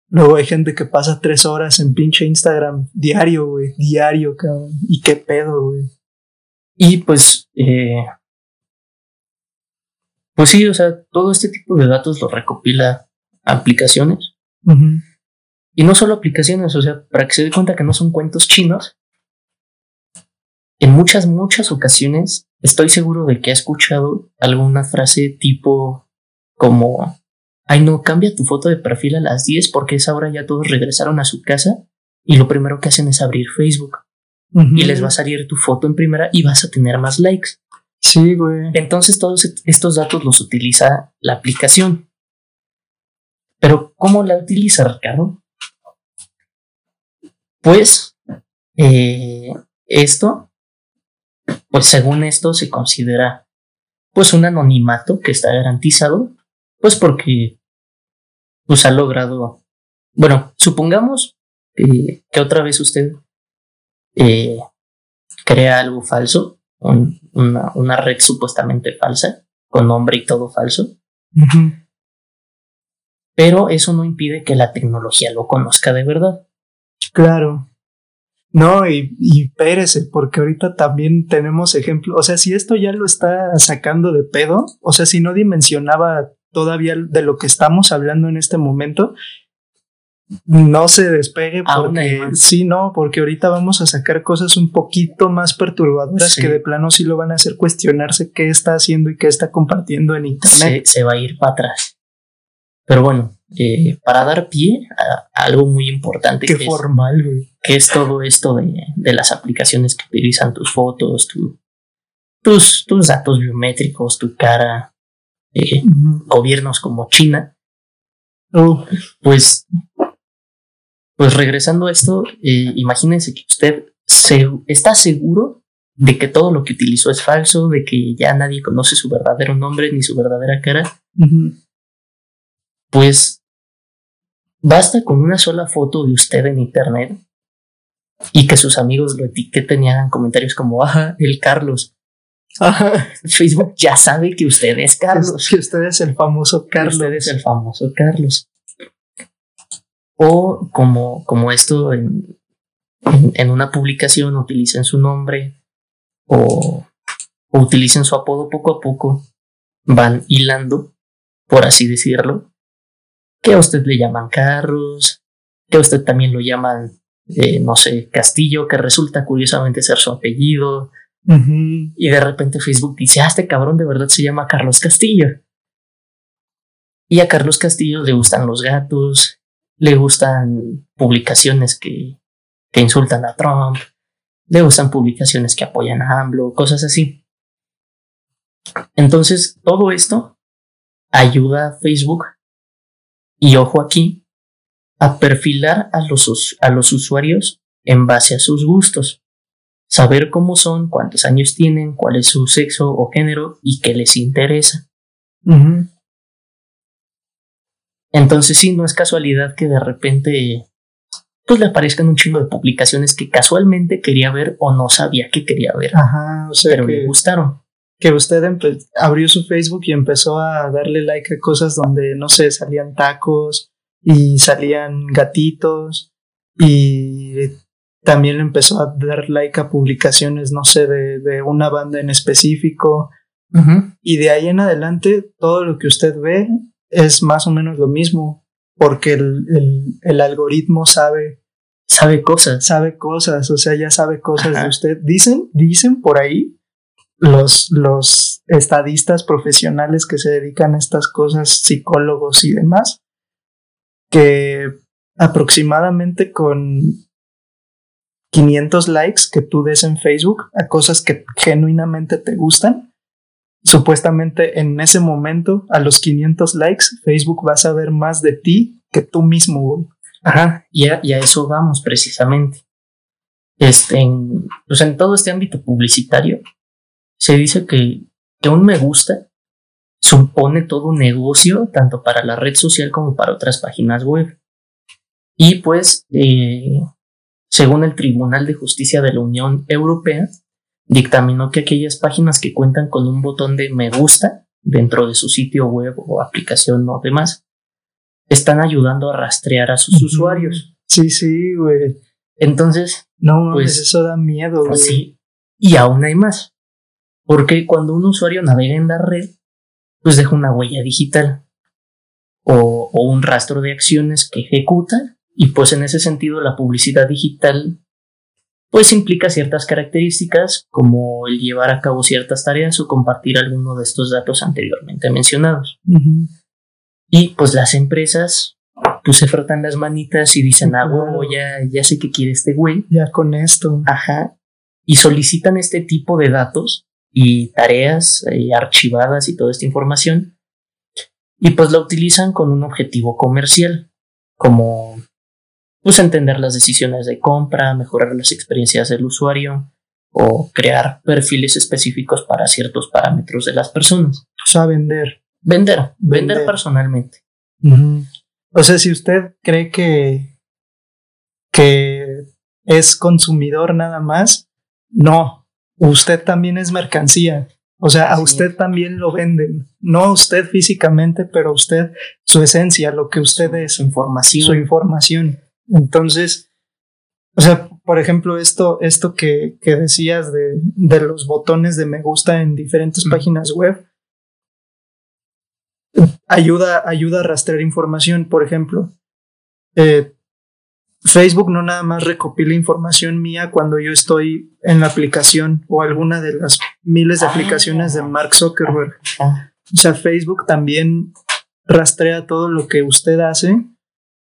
Luego hay gente que pasa tres horas en pinche Instagram diario, güey. Diario, cabrón. ¿Y qué pedo, güey? Y pues, eh, pues sí, o sea, todo este tipo de datos lo recopila aplicaciones. Y no solo aplicaciones, o sea, para que se dé cuenta que no son cuentos chinos. En muchas, muchas ocasiones estoy seguro de que ha escuchado alguna frase tipo como ay no, cambia tu foto de perfil a las 10 porque esa hora ya todos regresaron a su casa y lo primero que hacen es abrir Facebook. Y les va a salir tu foto en primera y vas a tener más likes. Sí, güey. Entonces todos estos datos los utiliza la aplicación. Pero ¿cómo la utiliza, Ricardo? Pues eh, esto, pues según esto se considera pues un anonimato que está garantizado, pues porque pues ha logrado, bueno, supongamos que otra vez usted eh, crea algo falso, una, una, red supuestamente falsa, con nombre y todo falso. Pero eso no impide que la tecnología lo conozca de verdad. Claro. No, y, y pérese, porque ahorita también tenemos ejemplos. O sea, si esto ya lo está sacando de pedo, o sea, si no dimensionaba todavía de lo que estamos hablando en este momento, no se despegue porque sí, no, porque ahorita vamos a sacar cosas un poquito más perturbadoras que de plano sí lo van a hacer cuestionarse qué está haciendo y qué está compartiendo en internet. Se, va a ir para atrás. Pero bueno, eh, para dar pie a, algo muy importante. Qué formal, güey. Que es todo esto de, las aplicaciones que utilizan tus fotos, tus, tus datos biométricos, tu cara, eh, gobiernos como China. Pues pues regresando a esto, eh, imagínense que usted se, está seguro de que todo lo que utilizó es falso, de que ya nadie conoce su verdadero nombre ni su verdadera cara. Pues basta con una sola foto de usted en internet y que sus amigos lo etiqueten y hagan comentarios como, ajá, el Carlos. Facebook ya sabe que usted es Carlos. Que usted es el famoso Carlos. usted es el famoso Carlos. O como, como esto en, en, una publicación utilicen su nombre o, utilicen su apodo poco a poco, van hilando, por así decirlo, que a usted le llaman Carlos, que a usted también lo llaman, eh, no sé, Castillo, que resulta curiosamente ser su apellido. Y de repente Facebook dice, ah, este cabrón de verdad se llama Carlos Castillo. Y a Carlos Castillo le gustan los gatos, le gustan publicaciones que, que insultan a Trump, le gustan publicaciones que apoyan a AMLO, cosas así. Entonces, todo esto ayuda a Facebook, y ojo aquí, a perfilar a los, a los usuarios en base a sus gustos. Saber cómo son, cuántos años tienen, cuál es su sexo o género y qué les interesa. Entonces sí, no es casualidad que de repente pues le aparezcan un chingo de publicaciones que casualmente quería ver o no sabía que quería ver. Ajá, o sea, pero que, le gustaron. Que usted abrió su Facebook y empezó a darle like a cosas donde, no sé, salían tacos y salían gatitos y también le empezó a dar like a publicaciones, no sé, de, de una banda en específico. Y de ahí en adelante, todo lo que usted ve es más o menos lo mismo, porque el, el, algoritmo sabe. Sabe cosas. Sabe cosas, o sea, ya sabe cosas de usted. Dicen, dicen por ahí los, los estadistas profesionales que se dedican a estas cosas, psicólogos y demás, que aproximadamente con 500 likes que tú des en Facebook a cosas que genuinamente te gustan, supuestamente en ese momento, a los 500 likes, Facebook va a saber más de ti que tú mismo, Ajá, y a, eso vamos precisamente. Este, pues en todo este ámbito publicitario, se dice que, que un me gusta supone todo un negocio, tanto para la red social como para otras páginas web. Y pues, eh, según el Tribunal de Justicia de la Unión Europea, dictaminó que aquellas páginas que cuentan con un botón de me gusta dentro de su sitio web o aplicación o demás, están ayudando a rastrear a sus usuarios. Sí, sí, güey. Entonces, no, pues eso da miedo, güey. Sí. Y aún hay más. Porque cuando un usuario navega en la red, pues deja una huella digital o, o un rastro de acciones que ejecuta y pues en ese sentido la publicidad digital pues implica ciertas características como el llevar a cabo ciertas tareas o compartir alguno de estos datos anteriormente mencionados. Y pues las empresas pues se frotan las manitas y dicen, ah, ya, ya sé que quiere este güey. Ya con esto. Ajá. Y solicitan este tipo de datos y tareas eh, archivadas y toda esta información. Y pues la utilizan con un objetivo comercial, como pues entender las decisiones de compra, mejorar las experiencias del usuario o crear perfiles específicos para ciertos parámetros de las personas. O sea, vender. Vender, vender, personalmente. O sea, si usted cree que, que es consumidor nada más, no, usted también es mercancía. O sea, a usted también lo venden. No a usted físicamente, pero a usted su esencia, lo que usted es. Su información. Su información. Entonces, o sea, por ejemplo, esto, esto que, que decías de, de, los botones de me gusta en diferentes páginas web, ayuda, ayuda a rastrear información. Por ejemplo, eh, Facebook no nada más recopila información mía cuando yo estoy en la aplicación o alguna de las miles de ah. aplicaciones de Mark Zuckerberg. Ah. O sea, Facebook también rastrea todo lo que usted hace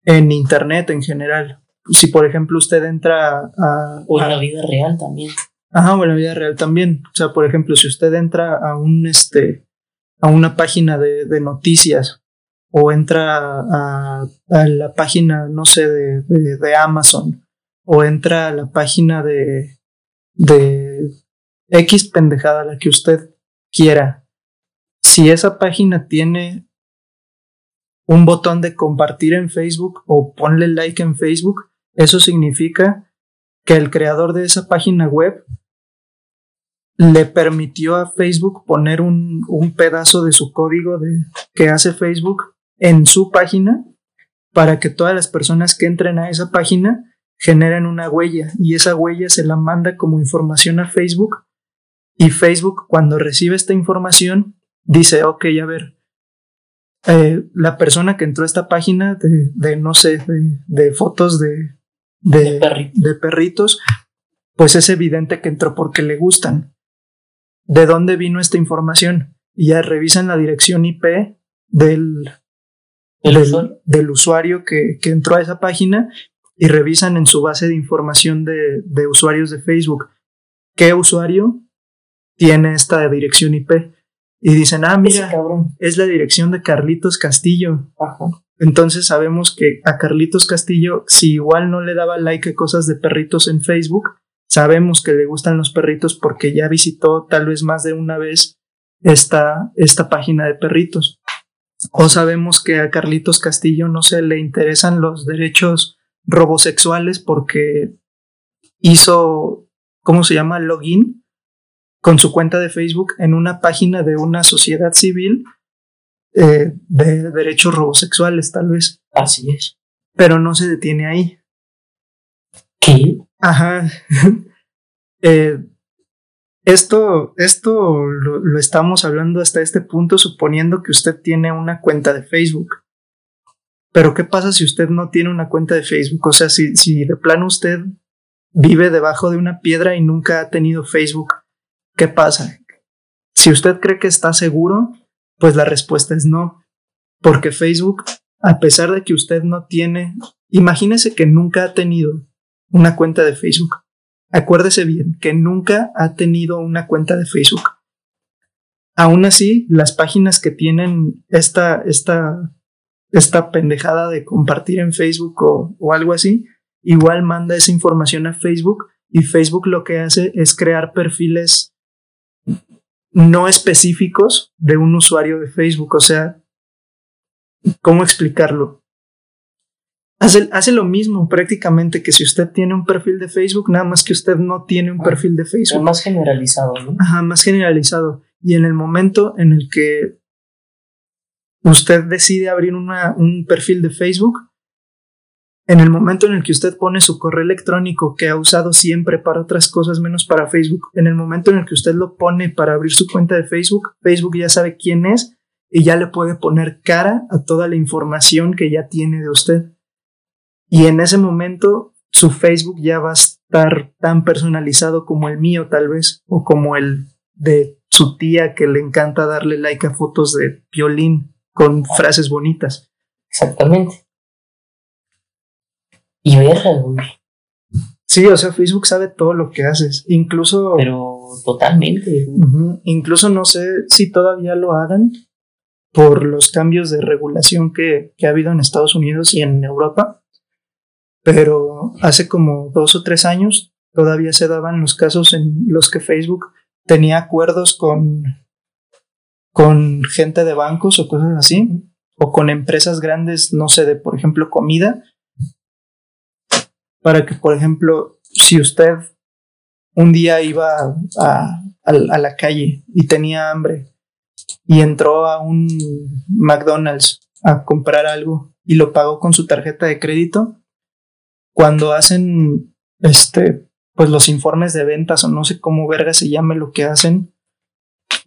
en Internet en general. Si, por ejemplo, usted entra a... O en la vida real también. Ajá, o en la vida real también. O sea, por ejemplo, si usted entra a un, este, a una página de, de noticias o entra a, la página, no sé, de, Amazon o entra a la página de, de X pendejada, la que usted quiera. Si esa página tiene un botón de compartir en Facebook o ponle like en Facebook, eso significa que el creador de esa página web le permitió a Facebook poner un, un pedazo de su código de, que hace Facebook en su página para que todas las personas que entren a esa página generen una huella y esa huella se la manda como información a Facebook y Facebook cuando recibe esta información dice, ok, a ver, eh, la persona que entró a esta página de, de no sé, de, de fotos de, de, de, perritos, pues es evidente que entró porque le gustan. ¿De dónde vino esta información? Y ya revisan la dirección IP del, del, usuario, del usuario que, que, entró a esa página y revisan en su base de información de, de usuarios de Facebook qué usuario tiene esta dirección IP y dicen, ah, mira, es la dirección de Carlitos Castillo. Entonces sabemos que a Carlitos Castillo, si igual no le daba like a cosas de perritos en Facebook, sabemos que le gustan los perritos porque ya visitó tal vez más de una vez esta, esta página de perritos. O sabemos que a Carlitos Castillo no se le interesan los derechos robosexuales porque hizo, ¿cómo se llama? Login con su cuenta de Facebook en una página de una sociedad civil eh, de derechos robosexuales, tal vez. Así es. Pero no se detiene ahí. ¿Qué? Ajá. (laughs) eh, esto, esto lo, estamos hablando hasta este punto suponiendo que usted tiene una cuenta de Facebook. Pero ¿qué pasa si usted no tiene una cuenta de Facebook? O sea, si, si de plano usted vive debajo de una piedra y nunca ha tenido Facebook, ¿Qué pasa? Si usted cree que está seguro, pues la respuesta es no, porque Facebook, a pesar de que usted no tiene, imagínese que nunca ha tenido una cuenta de Facebook. Acuérdese bien que nunca ha tenido una cuenta de Facebook. Aún así, las páginas que tienen esta, esta, esta pendejada de compartir en Facebook o, o algo así, igual manda esa información a Facebook y Facebook lo que hace es crear perfiles no específicos de un usuario de Facebook. O sea, ¿cómo explicarlo? Hace, hace, lo mismo prácticamente que si usted tiene un perfil de Facebook, nada más que usted no tiene un ah, perfil de Facebook. Más generalizado, ¿no? Ajá, más generalizado. Y en el momento en el que usted decide abrir una, un perfil de Facebook, en el momento en el que usted pone su correo electrónico que ha usado siempre para otras cosas menos para Facebook, en el momento en el que usted lo pone para abrir su cuenta de Facebook, Facebook ya sabe quién es y ya le puede poner cara a toda la información que ya tiene de usted. Y en ese momento su Facebook ya va a estar tan personalizado como el mío tal vez, o como el de su tía que le encanta darle like a fotos de violín con frases bonitas. Exactamente. Y verga, güey. Sí, o sea, Facebook sabe todo lo que haces. Incluso. Pero totalmente. Incluso no sé si todavía lo hagan por los cambios de regulación que, que ha habido en Estados Unidos y en Europa, pero hace como dos o tres años todavía se daban los casos en los que Facebook tenía acuerdos con, con gente de bancos o cosas así, o con empresas grandes, no sé, de por ejemplo comida, para que, por ejemplo, si usted un día iba a, a, la calle y tenía hambre y entró a un McDonald's a comprar algo y lo pagó con su tarjeta de crédito, cuando hacen este pues los informes de ventas o no sé cómo verga se llame lo que hacen,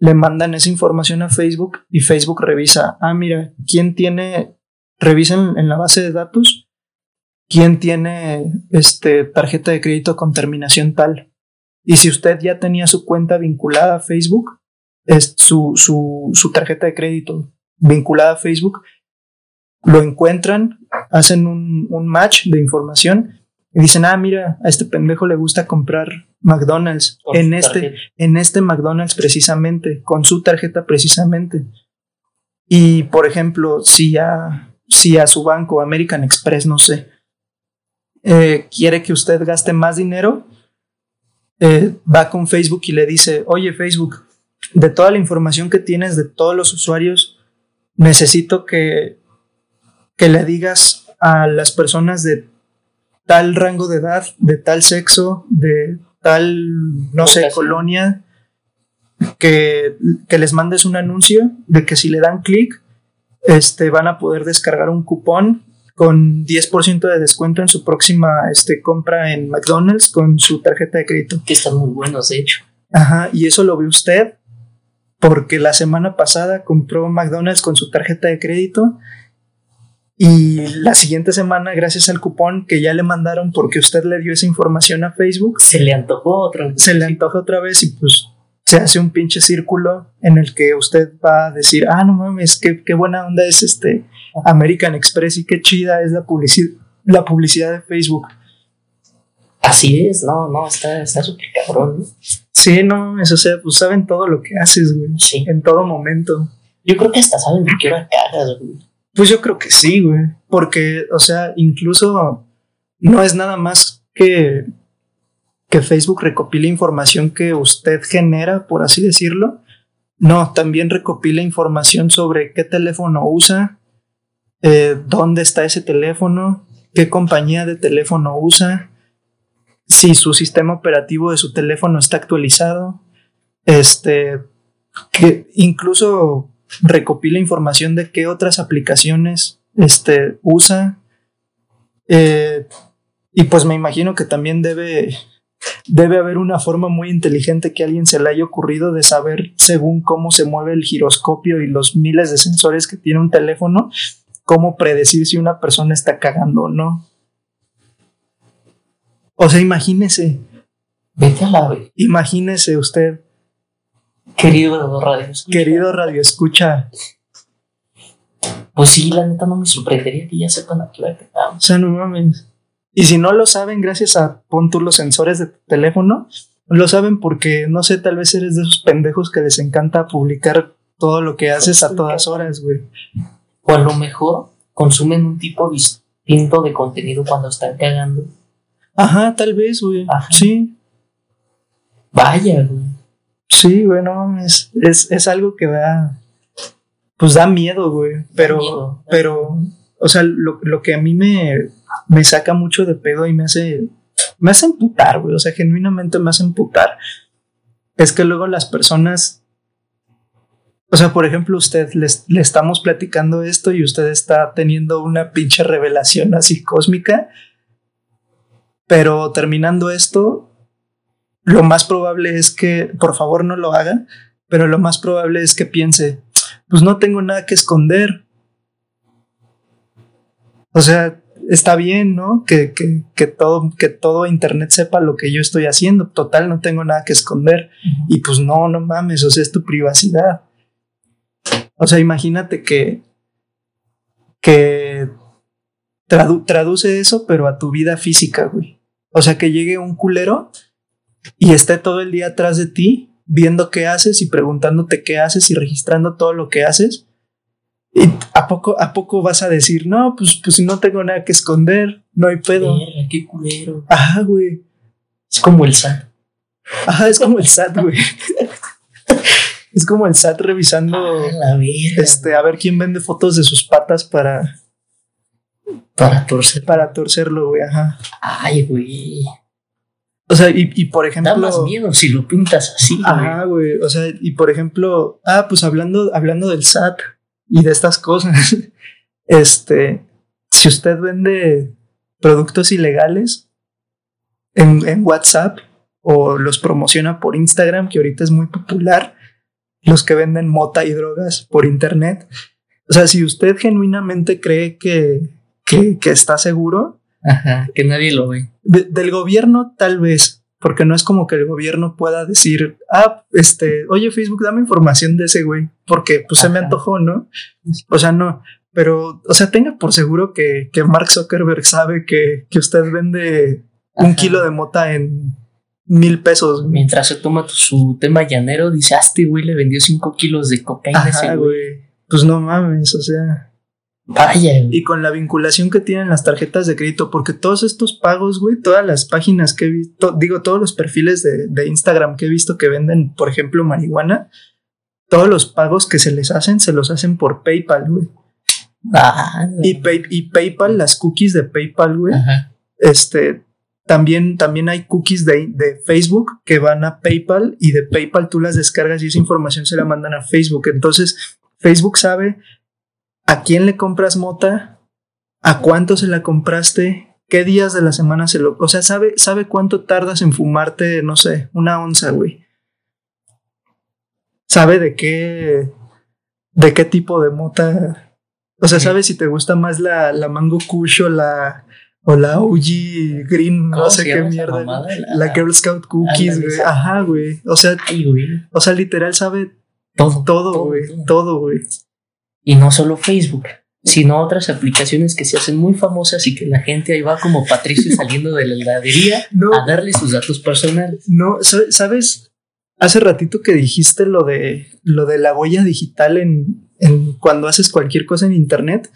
le mandan esa información a Facebook y Facebook revisa, ah, mira, ¿quién tiene, revisen en la base de datos, quién tiene este, tarjeta de crédito con terminación tal. Y si usted ya tenía su cuenta vinculada a Facebook, es su, su, su tarjeta de crédito vinculada a Facebook, lo encuentran, hacen un, un match de información y dicen, ah, mira, a este pendejo le gusta comprar McDonald's en este, en este McDonald's precisamente, con su tarjeta precisamente. Y por ejemplo, si a, si a su banco, American Express, no sé, eh, quiere que usted gaste más dinero, eh, va con Facebook y le dice, oye Facebook, de toda la información que tienes de todos los usuarios, necesito que, que le digas a las personas de tal rango de edad, de tal sexo, de tal, no sé, colonia, que, que, les mandes un anuncio de que si le dan clic, este, van a poder descargar un cupón con 10% de descuento en su próxima este, compra en McDonald's con su tarjeta de crédito. Que están muy buenos, de hecho. Ajá, y eso lo ve usted porque la semana pasada compró McDonald's con su tarjeta de crédito y la siguiente semana, gracias al cupón que ya le mandaron porque usted le dio esa información a Facebook, se le antojó otra vez. Se le antoja otra vez y pues se hace un pinche círculo en el que usted va a decir, ah, no mames, qué, qué buena onda es este American Express y qué chida es la, publicidad la publicidad de Facebook. Así es, no, no, está súper cabrón. Sí, no, eso sea, pues saben todo lo que haces, güey. Sí. En todo momento. Yo creo que hasta saben de qué hora cagas, güey. Pues yo creo que sí, güey. Porque, o sea, incluso no es nada más que, que Facebook recopile información que usted genera, por así decirlo. No, también recopila información sobre qué teléfono usa, eh, dónde está ese teléfono, qué compañía de teléfono usa, si su sistema operativo de su teléfono está actualizado, este, que incluso recopila información de qué otras aplicaciones este, usa. Eh, y pues me imagino que también debe, debe haber una forma muy inteligente que a alguien se le haya ocurrido de saber según cómo se mueve el giroscopio y los miles de sensores que tiene un teléfono, cómo predecir si una persona está cagando o no. O sea, imagínese. Vete a la Imagínese usted Querido Radio Escucha. Querido Radio Escucha. Pues sí, la neta no me sorprendería que ya sepan a qué hora O sea, no mames. Y si no lo saben, gracias a pon tú los sensores de tu teléfono, lo saben porque, no sé, tal vez eres de esos pendejos que les encanta publicar todo lo que haces a todas horas, güey. O a lo mejor consumen un tipo distinto de contenido cuando están cagando. Ajá, tal vez, güey. Sí. Vaya, güey. Sí, güey, no, es, es, algo que da, pues da miedo, güey, pero, pero, o sea, lo, lo, que a mí me, me saca mucho de pedo y me hace, me hace emputar, güey, o sea, genuinamente me hace emputar, es que luego las personas, o sea, por ejemplo, usted le estamos platicando esto y usted está teniendo una pinche revelación así cósmica, pero terminando esto, lo más probable es que, por favor, no lo haga, pero lo más probable es que piense, pues no tengo nada que esconder. O sea, está bien, ¿no? Que, que, todo, que todo Internet sepa lo que yo estoy haciendo. Total, no tengo nada que esconder. Y pues no, no mames, o sea, es tu privacidad. O sea, imagínate que, que traduce eso, pero a tu vida física, güey. O sea, que llegue un culero y esté todo el día atrás de ti, viendo qué haces y preguntándote qué haces y registrando todo lo que haces. ¿Y a poco, a poco vas a decir, no, pues, pues si no tengo nada que esconder, no hay pedo? Verga, qué culero. Ajá, güey. Es como el SAT. Ajá, es como el SAT, güey. (laughs) es como el SAT revisando, Ah, la este, a ver quién vende fotos de sus patas para, Para torcer. para torcerlo, güey. Ajá. Ay, güey. O sea, y, y por ejemplo. Da más miedo si lo pintas así. Ajá, güey. O sea, y por ejemplo, ah, pues hablando, hablando del SAT y de estas cosas, (laughs) este, si usted vende productos ilegales en, en WhatsApp o los promociona por Instagram, que ahorita es muy popular, los que venden mota y drogas por internet. O sea, si usted genuinamente cree que, que, que está seguro, Ajá, que nadie lo ve. de- del gobierno tal vez, porque no es como que el gobierno pueda decir, ah, este, oye Facebook, dame información de ese güey, porque pues se me antojó, ¿no? O sea, no, pero, o sea, tenga por seguro que, que Mark Zuckerberg sabe que, que usted vende un kilo de mota en mil pesos. güey. Mientras se toma su tema llanero, dice, ah, este güey le vendió 5 kilos de cocaína Ajá, ese güey. güey. Pues no mames, o sea. Vaya. Y con la vinculación que tienen las tarjetas de crédito, porque todos estos pagos, güey, todas las páginas que he visto, digo, todos los perfiles de, de Instagram que he visto que venden, por ejemplo, marihuana, todos los pagos que se les hacen, se los hacen por PayPal, güey. Y, Pay- y PayPal, las cookies de PayPal, güey, Ajá. este, también, también hay cookies de, de Facebook que van a PayPal y de PayPal tú las descargas y esa información se la mandan a Facebook. Entonces, Facebook sabe a quién le compras mota, a cuánto se la compraste, qué días de la semana se lo... O sea, sabe, sabe cuánto tardas en fumarte, no sé, una onza, güey. Sabe de qué... de qué tipo de mota... O sea, sabe si te gusta más la, la Mango Kush o la... O la OG Green, ¿Cómo no sé qué mierda. La Girl Scout Cookies, güey. Ajá, güey. O sea, Ay, güey. o sea, literal sabe Todo. todo, güey. Todo, güey. Y no solo Facebook, sino otras aplicaciones que se hacen muy famosas y que la gente ahí va como Patricio (laughs) saliendo de la heladería No, a darle sus datos personales. no, sa- ¿sabes? Hace ratito que dijiste lo de lo de la huella digital en, en cuando haces cualquier cosa en internet.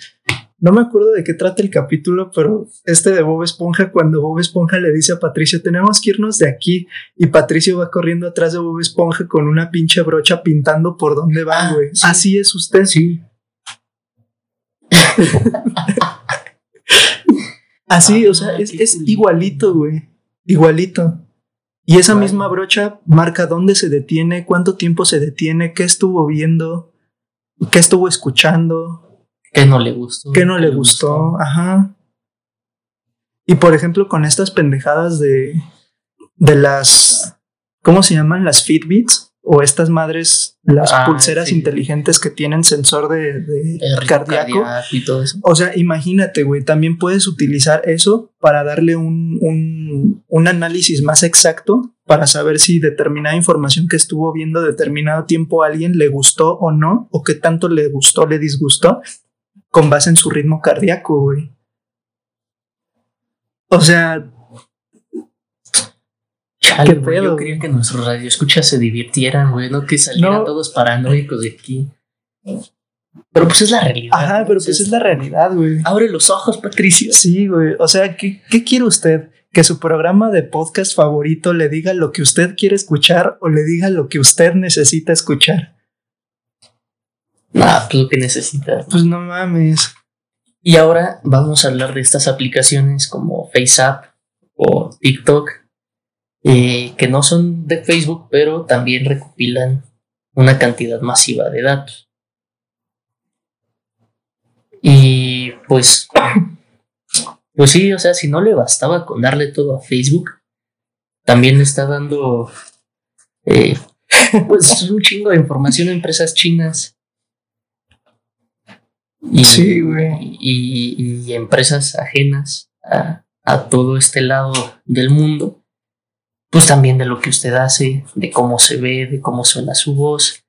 No me acuerdo de qué trata el capítulo, pero este de Bob Esponja, cuando Bob Esponja le dice a Patricio, tenemos que irnos de aquí, y Patricio va corriendo atrás de Bob Esponja con una pinche brocha pintando por dónde va, Ah, güey. sí. Así es usted. Sí. Así, Ah, o sea, es, qué igualito, güey. Igualito. Y esa misma brocha marca dónde se detiene, cuánto tiempo se detiene, qué estuvo viendo, qué estuvo escuchando, Que no le gustó. qué no le gustó. Ajá. Y por ejemplo, con estas pendejadas de, de las, ¿cómo se llaman? Las Fitbits o estas madres, las Ah, pulseras sí. inteligentes que tienen sensor de, de cardíaco. cardíaco y todo eso. O sea, imagínate, güey, también puedes utilizar eso para darle un, un, un análisis más exacto para saber si determinada información que estuvo viendo determinado tiempo a alguien le gustó o no, o qué tanto le gustó, le disgustó, con base en su ritmo cardíaco, güey. O sea, Chale, ¿Qué güey, Yo quería que nuestros radioescuchas se divirtieran, güey, no que salieran No. todos paranoicos de aquí. Pero pues es la realidad. ajá, pero pues es la realidad, güey. Abre los ojos, Patricio. Sí, güey. O sea, ¿qué, ¿qué quiere usted? ¿Que su programa de podcast favorito le diga lo que usted quiere escuchar o le diga lo que usted necesita escuchar? Ah, pues lo que necesitas. Pues no mames. Y ahora vamos a hablar de estas aplicaciones como FaceApp o TikTok, eh, que no son de Facebook, pero también recopilan una cantidad masiva de datos. Y pues, (coughs) pues sí, o sea, si no le bastaba con darle todo a Facebook, también le está dando eh, (laughs) pues un chingo de información a empresas chinas. Y, Sí, güey. y, y empresas ajenas a, a todo este lado del mundo, pues también de lo que usted hace, de cómo se ve, de cómo suena su voz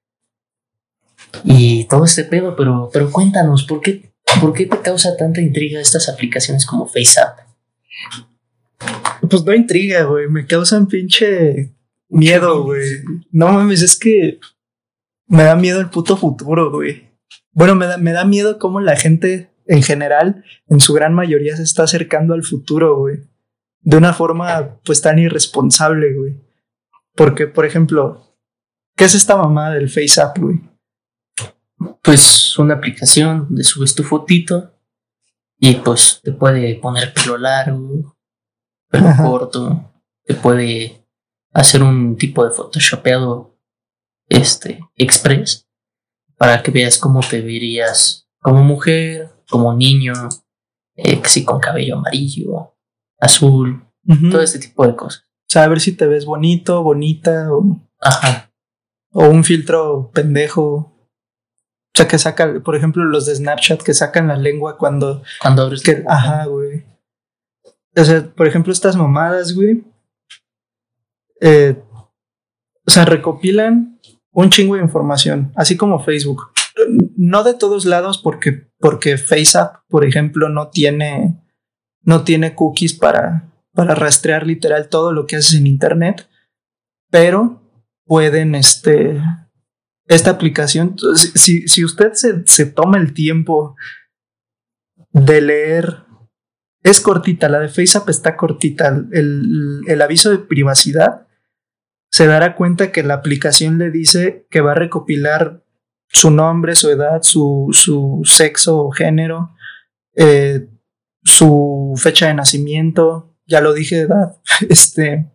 y todo este pedo, pero, pero cuéntanos, ¿por qué, ¿por qué te causa tanta intriga estas aplicaciones como FaceApp? Pues no intriga, güey. Me causan pinche miedo, güey. No mames, es que me da miedo el puto futuro, güey. Bueno, me da, me da miedo cómo la gente en general, en su gran mayoría, se está acercando al futuro, güey. De una forma, pues, tan irresponsable, güey. Porque, por ejemplo, ¿qué es esta mamada del FaceApp, güey? Pues una aplicación donde subes tu fotito y pues te puede poner pelo largo, pelo Ajá. corto, te puede hacer un tipo de photoshopeado este express para que veas cómo te verías como mujer, como niño, eh, que sí con cabello amarillo, azul, todo este tipo de cosas. O sea, a ver si te ves bonito, bonita o, Ajá. o un filtro pendejo. O sea, que saca, por ejemplo, los de Snapchat que sacan la lengua cuando. Cuando abres Que, la boca. ajá, güey. O sea, por ejemplo, estas mamadas, güey. eh, o sea, recopilan un chingo de información, así como Facebook. No de todos lados, porque, porque FaceApp, por ejemplo, no tiene, no tiene cookies para, para rastrear literal todo lo que haces en Internet, pero pueden, este, esta aplicación, si, si usted se, se toma el tiempo de leer, es cortita, la de FaceApp está cortita, el, el aviso de privacidad se dará cuenta que la aplicación le dice que va a recopilar su nombre, su edad, su, su sexo o género, eh, su fecha de nacimiento, ya lo dije de edad, (laughs) este,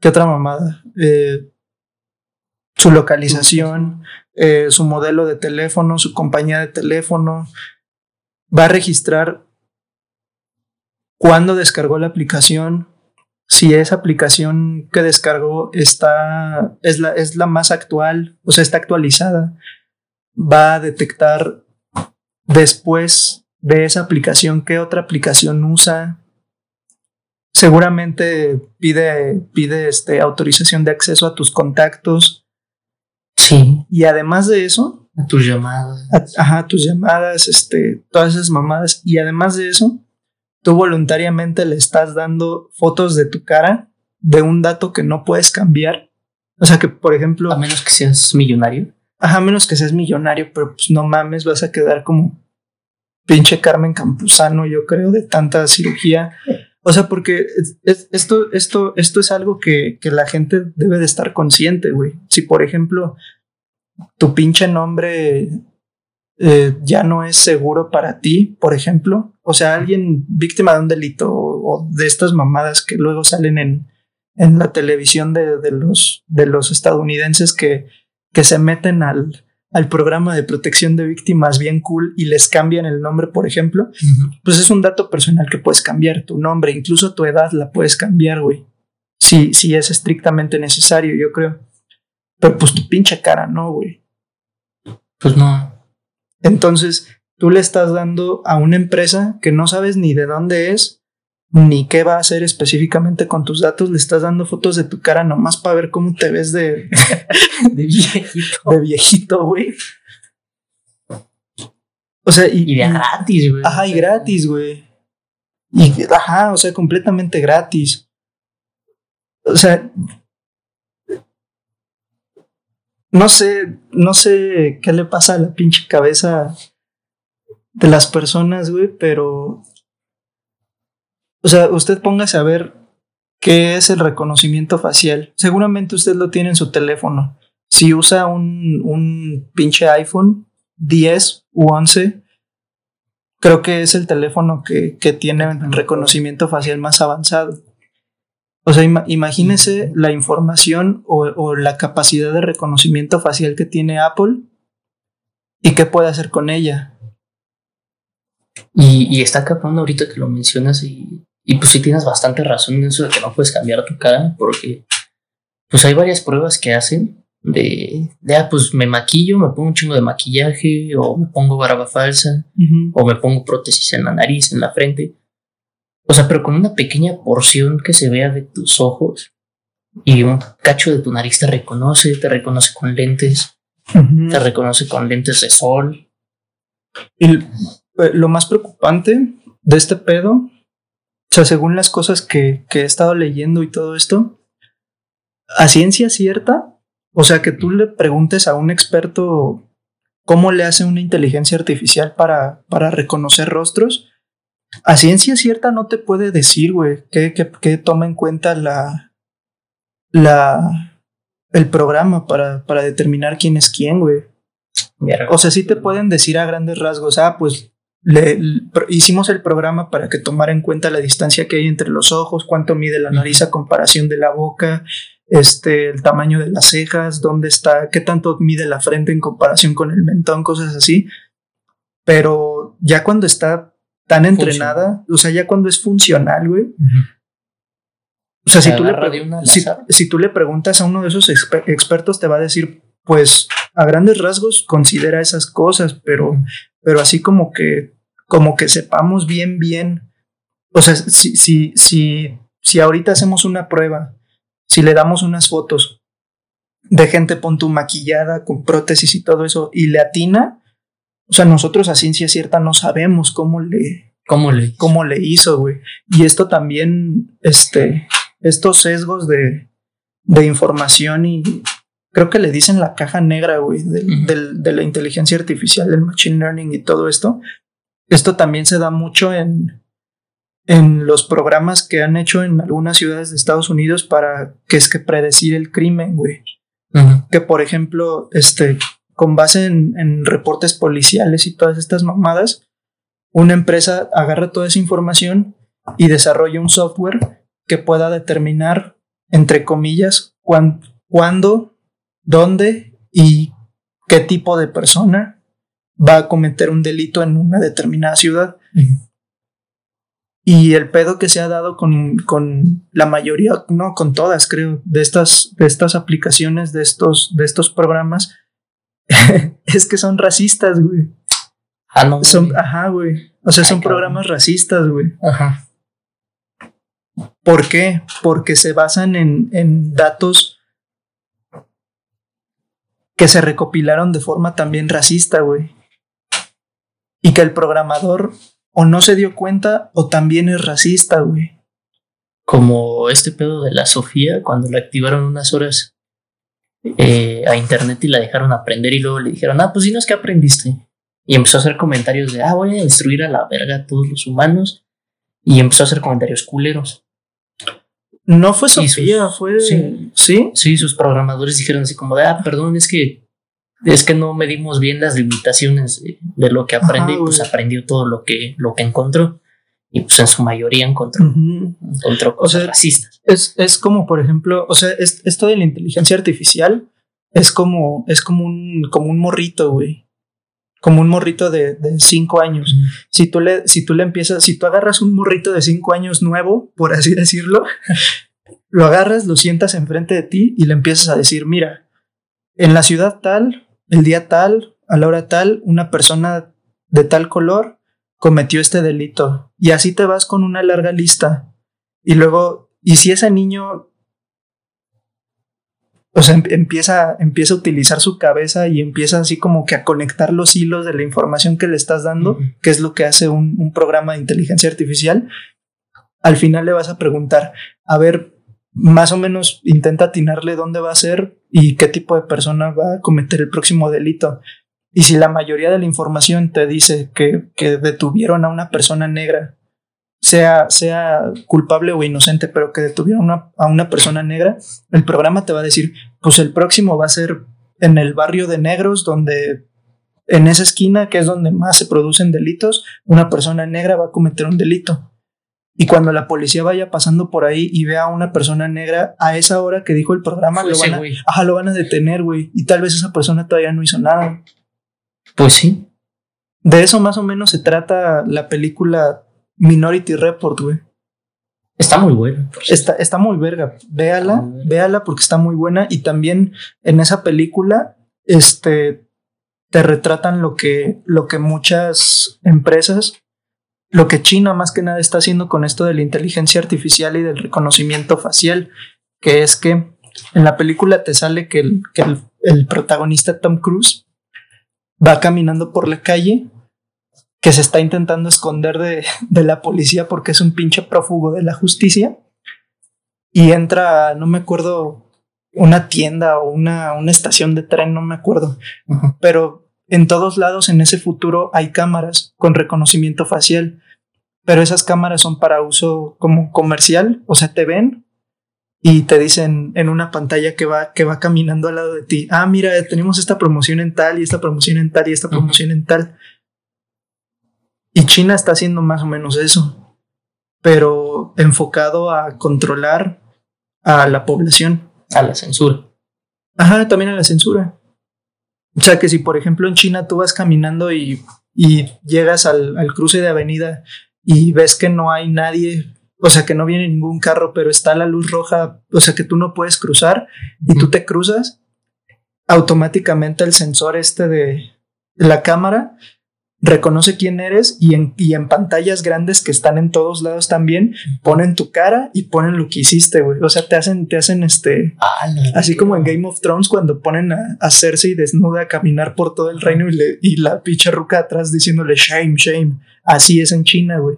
¿qué otra mamada? Eh, su localización, eh, su modelo de teléfono, su compañía de teléfono, va a registrar cuándo descargó la aplicación, si esa aplicación que descargó está, es la, es la más actual, o sea, está actualizada, va a detectar después de esa aplicación qué otra aplicación usa. Seguramente pide, pide este, autorización de acceso a tus contactos. Sí, Y además de eso, a tus llamadas. a- ajá, tus llamadas, este, todas esas mamadas. Y además de eso, tú voluntariamente le estás dando fotos de tu cara de un dato que no puedes cambiar. O sea que, por ejemplo, A menos que seas millonario. ajá, a menos que seas millonario, pero pues no mames, vas a quedar como pinche Carmen Campuzano, yo creo, de tanta cirugía. O sea, porque es- es- esto, esto, esto es algo que, que la gente debe de estar consciente, güey. Si, por ejemplo, tu pinche nombre eh, ya no es seguro para ti, por ejemplo, o sea, alguien víctima de un delito o, o de estas mamadas que luego salen en, en la televisión de, de los, de los estadounidenses que, que se meten al, al programa de protección de víctimas bien cool y les cambian el nombre, por ejemplo, pues es un dato personal que puedes cambiar, tu nombre, incluso tu edad la puedes cambiar, güey. Si, si es estrictamente necesario, yo creo. Pero pues tu pinche cara, no, güey. Pues no. Entonces, tú le estás dando a una empresa que no sabes ni de dónde es, ni qué va a hacer específicamente con tus datos, le estás dando fotos de tu cara nomás para ver cómo te ves de, (laughs) De viejito. de viejito, güey. O sea, y, Y de gratis, güey. Ajá, y gratis, güey. Y, ajá, o sea, completamente gratis. O sea, no sé, no sé qué le pasa a la pinche cabeza de las personas, güey, pero, o sea, usted póngase a ver qué es el reconocimiento facial. Seguramente usted lo tiene en su teléfono. Si usa un, un pinche iPhone 10 u 11, creo que es el teléfono que, que tiene reconocimiento facial más avanzado. O sea, ima- imagínese la información o, la capacidad de reconocimiento facial que tiene Apple y qué puede hacer con ella. Y, y está cabrón ahorita que lo mencionas y, y pues sí tienes bastante razón en eso de que no puedes cambiar tu cara porque pues hay varias pruebas que hacen de, de ah, pues me maquillo, me pongo un chingo de maquillaje o me pongo barba falsa o me pongo prótesis en la nariz, en la frente. O sea, pero con una pequeña porción que se vea de tus ojos y un cacho de tu nariz te reconoce, te reconoce con lentes, Ujú. te reconoce con lentes de sol. Y eh, lo más preocupante de este pedo O sea, según las cosas que, que he estado leyendo y todo esto, a ciencia cierta, o sea, que tú le preguntes a un experto cómo le hace una inteligencia artificial para, para reconocer rostros, a ciencia cierta no te puede decir, güey, que, que, toma en cuenta la, la, el programa para, para determinar quién es quién, güey. O sea, sí te pueden decir a grandes rasgos, ah, pues le, hicimos el programa para que tomara en cuenta la distancia que hay entre los ojos, cuánto mide la nariz a comparación de la boca, este, el tamaño de las cejas, dónde está, qué tanto mide la frente en comparación con el mentón, cosas así. Pero ya cuando está tan entrenada, o sea, ya cuando es funcional, güey. O sea, si tú, le si, tú, le preguntas a uno de esos expertos, te va a decir, pues a grandes rasgos considera esas cosas, pero, pero así como que, como que sepamos bien, bien. O sea, si, si, si, si ahorita hacemos una prueba, si le damos unas fotos de gente pon tu maquillada con prótesis y todo eso y le atina, o sea, nosotros a ciencia cierta no sabemos cómo le, cómo le, cómo le hizo, güey. Y esto también, este, estos sesgos de, de información y creo que le dicen la caja negra, güey, de, la inteligencia artificial, del machine learning y todo esto. Esto también se da mucho en, en los programas que han hecho en algunas ciudades de Estados Unidos para que es que predecir el crimen, güey. Que por ejemplo, este, con base en, reportes policiales y todas estas mamadas, una empresa agarra toda esa información y desarrolla un software que pueda determinar, entre comillas, cuándo, dónde y qué tipo de persona va a cometer un delito en una determinada ciudad. Y el pedo que se ha dado con, con, la mayoría, no con todas, creo, de estas, de estas aplicaciones, de estos, de estos programas, (laughs) es que son racistas, güey. Ah, no. Son, ajá, güey. O sea, son programas racistas, güey. Ajá. ¿Por qué? Porque se basan en, en datos que se recopilaron de forma también racista, güey. Y que el programador o no se dio cuenta o también es racista, güey. Como este pedo de la Sofía, cuando le activaron unas horas eh, a internet y la dejaron aprender y luego le dijeron, ah, pues si no es que aprendiste. Y empezó a hacer comentarios de, ah, voy a destruir a la verga a todos los humanos. Y empezó a hacer comentarios culeros. No fue Sofía, fue. Sí, sí. Sí, sus programadores dijeron así como de, ah, perdón, es que es que no medimos bien las limitaciones de, lo que aprende y pues aprendió todo lo que, lo que encontró. Y pues en su mayoría encontró, encontró cosas racistas. Es, es como, por ejemplo, o sea, esto de la inteligencia artificial es como, es como un, como un morrito, güey. Como un morrito de, de cinco años. Si tú le, si tú le empiezas, si tú agarras un morrito de cinco años nuevo, por así decirlo, (laughs) lo agarras, lo sientas enfrente de ti y le empiezas a decir, mira, en la ciudad tal el día tal, a la hora tal, una persona de tal color cometió este delito. Y así te vas con una larga lista. Y luego, y si ese niño, o sea, em, empieza, empieza a utilizar su cabeza y empieza así como que a conectar los hilos de la información que le estás dando, que es lo que hace un, un programa de inteligencia artificial, al final le vas a preguntar, a ver, más o menos intenta atinarle dónde va a ser y qué tipo de persona va a cometer el próximo delito. Y si la mayoría de la información te dice que, que detuvieron a una persona negra, sea, sea culpable o inocente, pero que detuvieron a una persona negra, el programa te va a decir, pues el próximo va a ser en el barrio de negros, donde en esa esquina, que es donde más se producen delitos, una persona negra va a cometer un delito. Y cuando la policía vaya pasando por ahí y vea a una persona negra, a esa hora que dijo el programa, lo van, a, lo van a detener, güey. Y tal vez esa persona todavía no hizo nada. Pues sí. De eso más o menos se trata la película Minority Report, güey. Está muy buena. Está, está muy verga. Véala, véala porque está muy buena. Y también en esa película, este, te retratan lo que, lo que muchas empresas lo que China más que nada está haciendo con esto de la inteligencia artificial y del reconocimiento facial, que es que en la película te sale que el, que el, protagonista Tom Cruise va caminando por la calle que se está intentando esconder de, de la policía porque es un pinche prófugo de la justicia. Y entra, no me acuerdo, una tienda o una, una estación de tren, no me acuerdo. Pero en todos lados en ese futuro hay cámaras con reconocimiento facial. Pero esas cámaras son para uso como comercial, o sea, te ven y te dicen en una pantalla que va, que va caminando al lado de ti, ah, mira, tenemos esta promoción en tal y esta promoción en tal y esta promoción en tal. Y China está haciendo más o menos eso, pero enfocado a controlar a la población. A la censura. Ajá, también a la censura. O sea que si, por ejemplo, en China tú vas caminando y, y llegas al, al cruce de avenida y ves que no hay nadie, o sea, que no viene ningún carro, pero está la luz roja, o sea, que tú no puedes cruzar y tú te cruzas, automáticamente el sensor este de la cámara reconoce quién eres y en, y en pantallas grandes que están en todos lados también ponen tu cara y ponen lo que hiciste, güey. O sea, te hacen, te hacen este, así como en Game of Thrones cuando ponen a, a Cersei desnuda a caminar por todo el reino y, le, y la pinche ruca atrás diciéndole shame, shame. Así es en China, güey.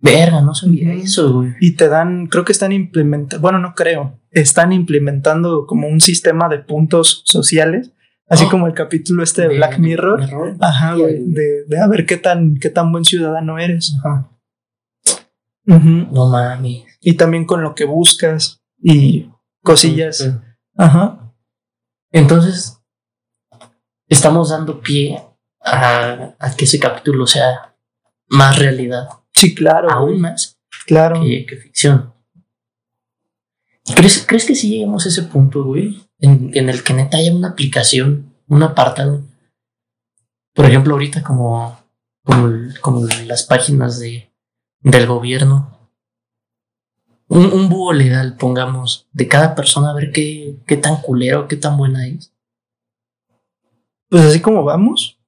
Verga, no sabía eso, güey. Y te dan, creo que están implementando, bueno, no creo, están implementando como un sistema de puntos sociales Así oh. como el capítulo este de, Black Mirror. Ajá, güey. De, de, a ver qué tan, qué tan buen ciudadano eres. Ajá. No mami. Y también con lo que buscas y cosillas. Ajá. Entonces, estamos dando pie a, a, que ese capítulo sea más realidad. Sí, claro. Aún más. Claro. Que, que ficción. ¿Crees, ¿Crees que si llegamos a ese punto, güey? En, el que neta haya una aplicación, un apartado. Por ejemplo, ahorita como, como, las páginas de, del gobierno. Un, un búho legal, pongamos, de cada persona a ver qué, qué tan culero, qué tan buena es. Pues así como vamos.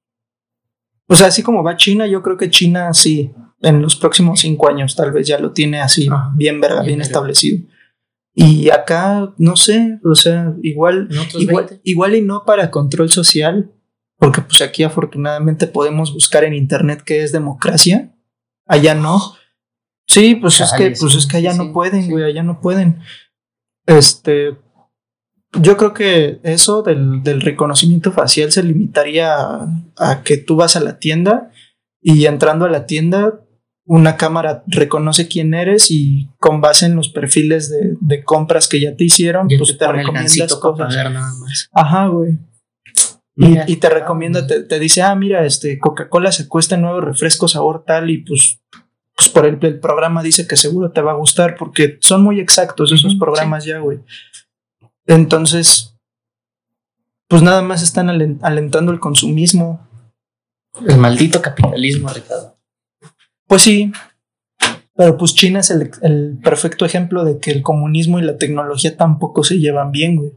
O sea, así como va China, yo creo que China sí, en los próximos cinco años tal vez ya lo tiene así, bien verga, bien, establecido. Y acá, no sé, o sea, igual, igual, igual y no para control social, porque pues aquí afortunadamente podemos buscar en internet qué es democracia. Allá no. Sí, pues es que, pues es que allá no pueden, güey, allá no pueden. Este, yo creo que eso del, del reconocimiento facial se limitaría a, a, que tú vas a la tienda y entrando a la tienda una cámara reconoce quién eres y con base en los perfiles de, de compras que ya te hicieron, pues te recomiendas cosas. Nada más. Ajá, güey. Y, y, te recomienda, te, te, dice, ah, mira, este Coca-Cola se cuesta nuevo refresco sabor tal y pues, pues por el, el, programa dice que seguro te va a gustar porque son muy exactos esos programas ya, güey. Entonces, pues nada más están alentando el consumismo. El maldito capitalismo, Ricardo. Pues sí, pero pues China es el, perfecto ejemplo de que el comunismo y la tecnología tampoco se llevan bien, güey.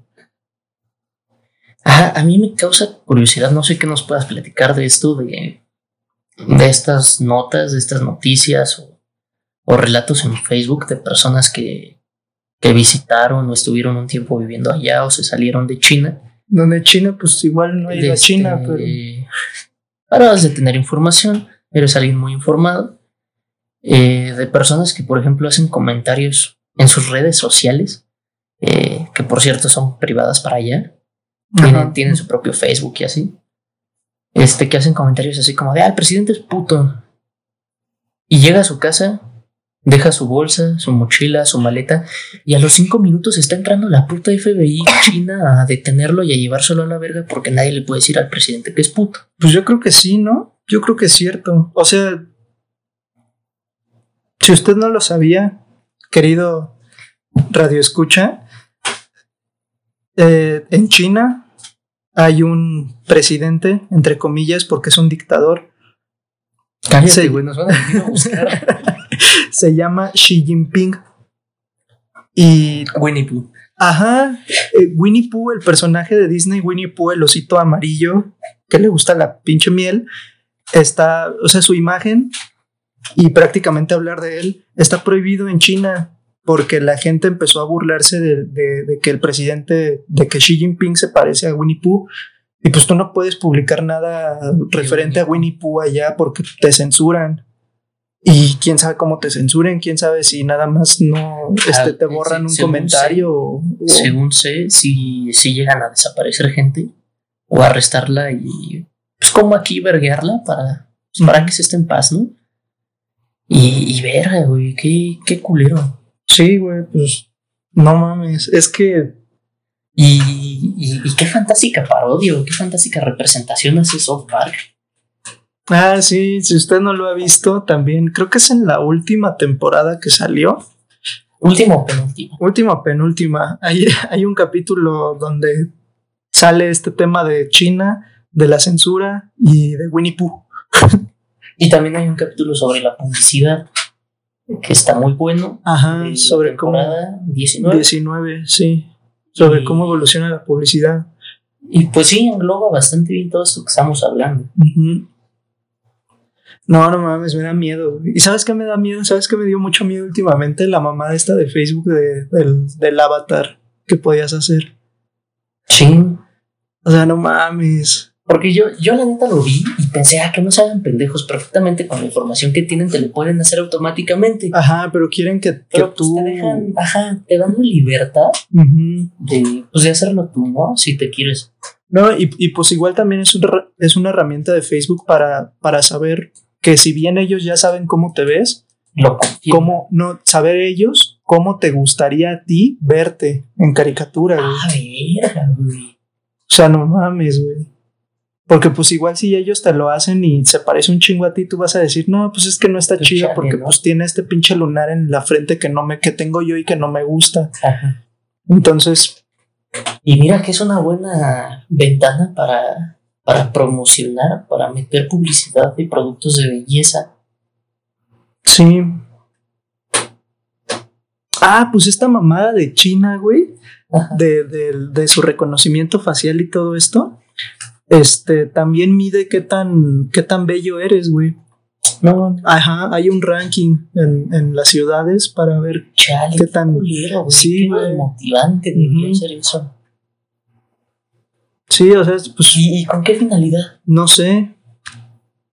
a mí me causa curiosidad, no sé qué nos puedas platicar de esto, de, de estas notas, de estas noticias o, o, relatos en Facebook de personas que, que visitaron o estuvieron un tiempo viviendo allá o se salieron de China. Donde China, pues igual no hay de China, este, pero... Para de tener información, eres alguien muy informado eh, de personas que, por ejemplo, hacen comentarios en sus redes sociales, eh, que por cierto son privadas para allá, tienen, su propio Facebook y así, este, que hacen comentarios así como de, ah, el presidente es puto. Y llega a su casa, deja su bolsa, su mochila, su maleta, y a los cinco minutos está entrando la puta FBI china a detenerlo y a llevárselo a la verga porque nadie le puede decir al presidente que es puto. Pues yo creo que sí, ¿no? Yo creo que es cierto. O sea, si usted no lo sabía, querido Radio Escucha, eh, en China hay un presidente, entre comillas, porque es un dictador. se, (laughs) se llama Xi Jinping. Y Winnie Pooh. Ajá, eh, Winnie Pooh, el personaje de Disney, Winnie Pooh, el osito amarillo que le gusta la pinche miel, está, o sea, su imagen y prácticamente hablar de él está prohibido en China porque la gente empezó a burlarse de, que el presidente, de que Xi Jinping se parece a Winnie Pooh Y pues tú no puedes publicar nada referente a Winnie Pooh allá porque te censuran. Y quién sabe cómo te censuren, quién sabe si nada más no este, te Ah, borran un según comentario o, o- Según sé, si, si llegan a desaparecer gente o arrestarla y pues como aquí verguearla para, pues, para que se esté en paz, ¿no? Y, y verga, güey, qué, qué culero. Sí, güey, pues no mames. Es que Y, y, y qué fantástica parodia, qué fantástica representación hace South Park. Ah, sí, si usted no lo ha visto, también creo que es en la última temporada que salió. Último o penúltimo. Última penúltima. Hay, (laughs) hay un capítulo donde sale este tema de China, de la censura y de Winnie Pooh. (laughs) Y también hay un capítulo sobre la publicidad que está muy bueno. Ajá, sobre cómo. temporada 19. 19, sí. Sobre Y- cómo evoluciona la publicidad. Y pues sí, engloba bastante bien todo esto que estamos hablando. No, no mames, me da miedo. ¿Y sabes qué me da miedo? ¿Sabes qué me dio mucho miedo últimamente? La mamada esta de Facebook de- del, del avatar que podías hacer. Ching. O sea, no mames. Porque yo, yo la neta lo vi y pensé, ah, que no saben pendejos perfectamente con la información que tienen, te lo pueden hacer automáticamente. Ajá, pero quieren que, pues tú. te dejan, ajá, te dan la libertad de, pues, de hacerlo tú, ¿no? Si te quieres. No, y, y pues igual también es, un es una herramienta de Facebook para, para saber que si bien ellos ya saben cómo te ves, Lo cómo no saber ellos cómo te gustaría a ti verte en caricatura, güey. Ah, verga, güey. O sea, no mames, güey. Porque pues igual si ellos te lo hacen y se parece un chingo a ti, tú vas a decir, no, pues es que no está Pues chido porque ¿no? pues tiene este pinche lunar en la frente que no me, que tengo yo y que no me gusta. Ajá. Entonces, Y mira que es una buena ventana para, para promocionar, para meter publicidad de productos de belleza. sí. Ah, pues esta mamada de China, güey, de, de- de su reconocimiento facial y todo esto, este, también mide qué tan, qué tan bello eres, güey. No, Ajá, hay un ranking en, en las ciudades para ver chale, qué tan... culero, güey. Sí, Qué güey. motivante debería Ujú. ser eso. Sí, o sea, pues ¿Y, y con qué finalidad? no sé.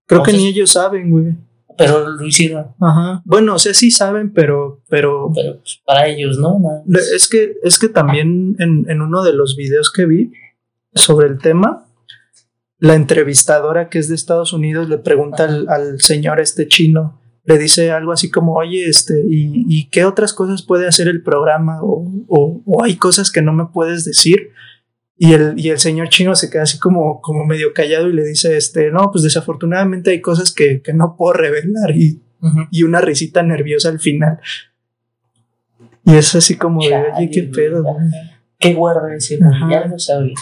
Creo que ni ellos saben, güey. Pero lo hicieron. Ajá. Bueno, o sea, sí saben, pero, pero Pero pues, para ellos, ¿no? Es que, es que también en, en uno de los videos que vi sobre el tema, la entrevistadora que es de Estados Unidos le pregunta al, al señor este chino, le dice algo así como, oye, este, ¿y, y qué otras cosas puede hacer el programa? O, o- o hay cosas que no me puedes decir. Y el, y el señor chino se queda así como, como medio callado y le dice, este, no, pues desafortunadamente hay cosas que, que no puedo revelar y, y una risita nerviosa al final. Y es así como de, oye, qué pedo. ¿Qué guarda ese. Ya lo sabía.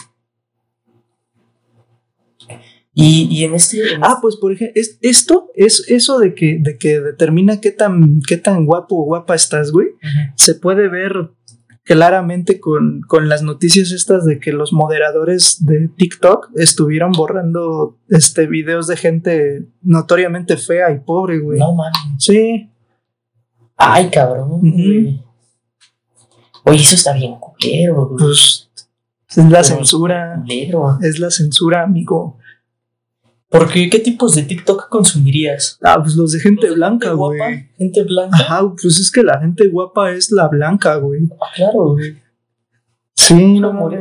Y, y en este. en Ah, pues por ejemplo, es, esto es eso de que, de que determina qué tan, qué tan guapo o guapa estás, güey. este-. Se puede ver claramente con, con las noticias estas de que los moderadores de TikTok estuvieron borrando este videos de gente notoriamente fea y pobre, güey. No mames. Sí, Ay, cabrón. Güey. Oye, eso está bien culero, güey. pues es la Pero censura. Es la censura, amigo. ¿Por qué? ¿Qué tipos de TikTok consumirías? Ah, pues los de gente ¿Los de blanca, güey. ¿Gente blanca? Ajá, pues es que la gente guapa es la blanca, güey. Ah, claro, güey. Sí, No.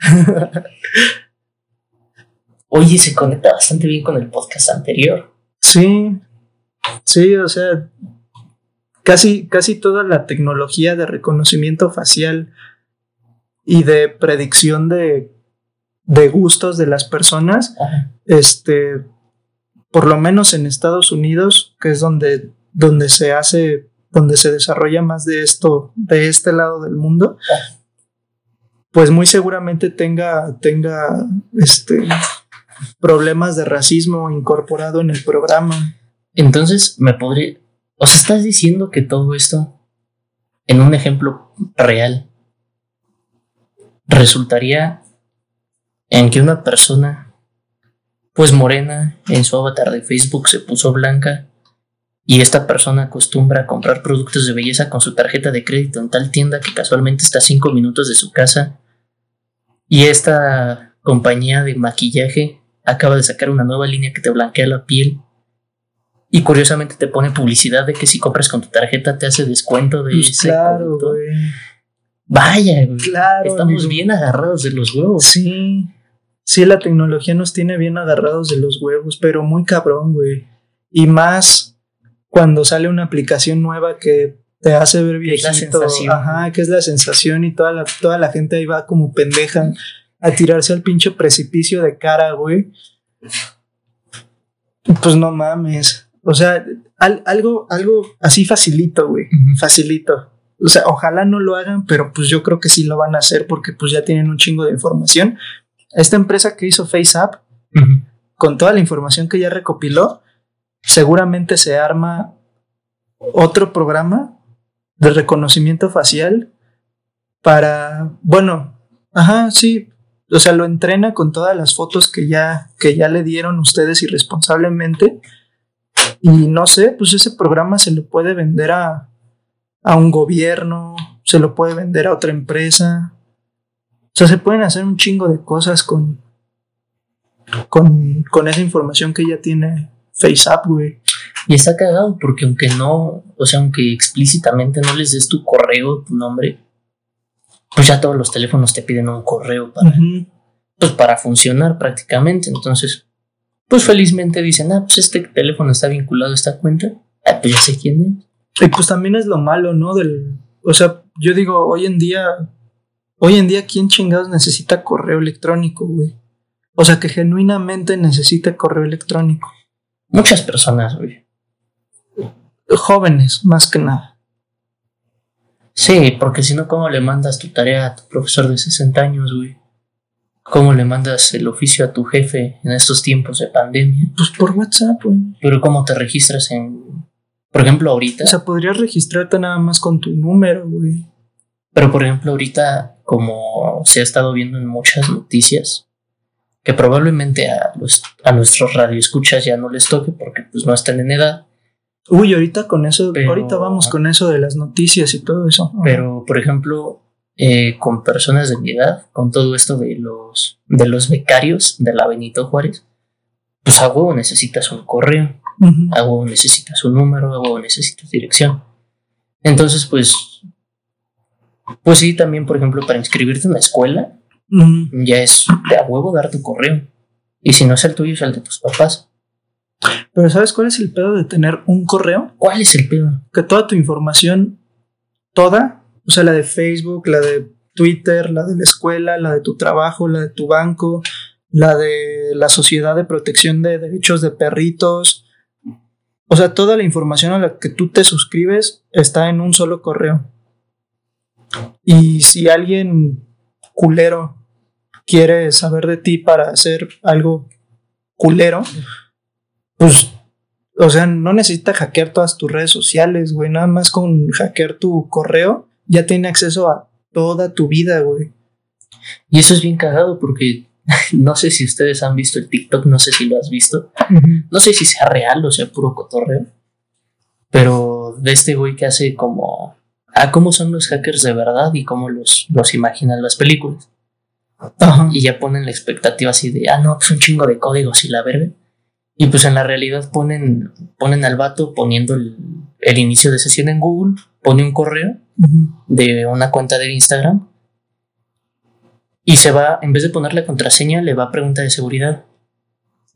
(laughs) Oye, se conecta bastante bien con el podcast anterior. Sí, sí, o sea, casi, casi toda la tecnología de reconocimiento facial y de predicción de, de gustos de las personas, Ajá. este, por lo menos en Estados Unidos, que es donde, donde se hace, donde se desarrolla más de esto, de este lado del mundo, pues muy seguramente tenga, tenga, este, problemas de racismo incorporado en el programa. Entonces, me podría. O sea, estás diciendo que todo esto, en un ejemplo real, resultaría en que una persona, pues morena, en su avatar de Facebook se puso blanca y esta persona acostumbra a comprar productos de belleza con su tarjeta de crédito en tal tienda que casualmente está a cinco minutos de su casa y esta compañía de maquillaje acaba de sacar una nueva línea que te blanquea la piel. Y curiosamente te pone publicidad de que si compras con tu tarjeta te hace descuento de Pues ese claro. Vaya, güey. Claro. Estamos amigo. bien agarrados de los huevos. Sí. Sí, la tecnología nos tiene bien agarrados de los huevos, pero muy cabrón, güey. Y más cuando sale una aplicación nueva que te hace ver Que es la viejito. sensación. Ajá, que es la sensación y toda la, toda la gente ahí va como pendeja a tirarse al pinche precipicio de cara, güey. Pues no mames. O sea, al- algo, algo así facilito, güey. Facilito. O sea, ojalá no lo hagan, pero pues yo creo que sí lo van a hacer porque pues ya tienen un chingo de información. Esta empresa que hizo FaceApp, Ujú. con toda la información que ya recopiló, seguramente se arma otro programa de reconocimiento facial para, bueno, ajá, sí, o sea, lo entrena con todas las fotos que ya, que ya le dieron ustedes irresponsablemente. Y no sé, pues ese programa se lo puede vender a, a un gobierno, se lo puede vender a otra empresa. O sea, se pueden hacer un chingo de cosas con, con, con esa información que ya tiene FaceApp, güey. Y está cagado porque aunque no, o sea, aunque explícitamente no les des tu correo, tu nombre, pues ya todos los teléfonos te piden un correo para, pues para funcionar prácticamente. Entonces, pues felizmente dicen, ah, pues este teléfono está vinculado a esta cuenta. Ah, pues ya sé quién es. Y pues también es lo malo, ¿no? Del, o sea, yo digo, hoy en día, hoy en día, ¿quién chingados necesita correo electrónico, güey? O sea, que genuinamente necesita correo electrónico. Muchas personas, güey. Jóvenes, más que nada. Sí, porque si no, ¿cómo le mandas tu tarea a tu profesor de 60 años, güey? ¿Cómo le mandas el oficio a tu jefe en estos tiempos de pandemia? Pues por WhatsApp, güey. Pero ¿cómo te registras en... Por ejemplo, ahorita... O sea, podrías registrarte nada más con tu número, güey. Pero por ejemplo, ahorita, como se ha estado viendo en muchas noticias, que probablemente a, los, a nuestros radioescuchas ya no les toque porque pues no están en edad, Uy, ahorita con eso, Pero- ahorita vamos con eso de las noticias y todo eso. Pero por ejemplo, eh, con personas de mi edad, con todo esto de los, de los becarios de la Benito Juárez, pues a huevo necesitas un correo, Ujú. a huevo necesitas un número, a huevo necesitas dirección. Entonces, pues, pues sí, también, por ejemplo, para inscribirte en una escuela, ya es de a huevo dar tu correo. Y si no es el tuyo, es el de tus papás. Pero ¿sabes cuál es el pedo de tener un correo? ¿Cuál es el pedo? que toda tu información, toda, o sea, la de Facebook, la de Twitter, la de la escuela, la de tu trabajo, la de tu banco, la de la Sociedad de Protección de Derechos de Perritos, o sea, toda la información a la que tú te suscribes está en un solo correo. Y si alguien culero quiere saber de ti para hacer algo culero, pues o sea, no necesita hackear todas tus redes sociales, güey. Nada más con hackear tu correo ya tiene acceso a toda tu vida, güey. Y eso es bien cagado porque (laughs) no sé si ustedes han visto el TikTok, no sé si lo has visto. No sé si sea real o sea puro cotorreo. Pero de este güey que hace como... Ah, cómo son los hackers de verdad y cómo los, los imaginan las películas. Ajá. Y ya ponen la expectativa así de, ah, no, pues un chingo de códigos y la verga. Y pues en la realidad ponen, ponen al vato poniendo el, el inicio de sesión en Google, pone un correo de una cuenta de Instagram y se va, en vez de poner la contraseña, le va a pregunta de seguridad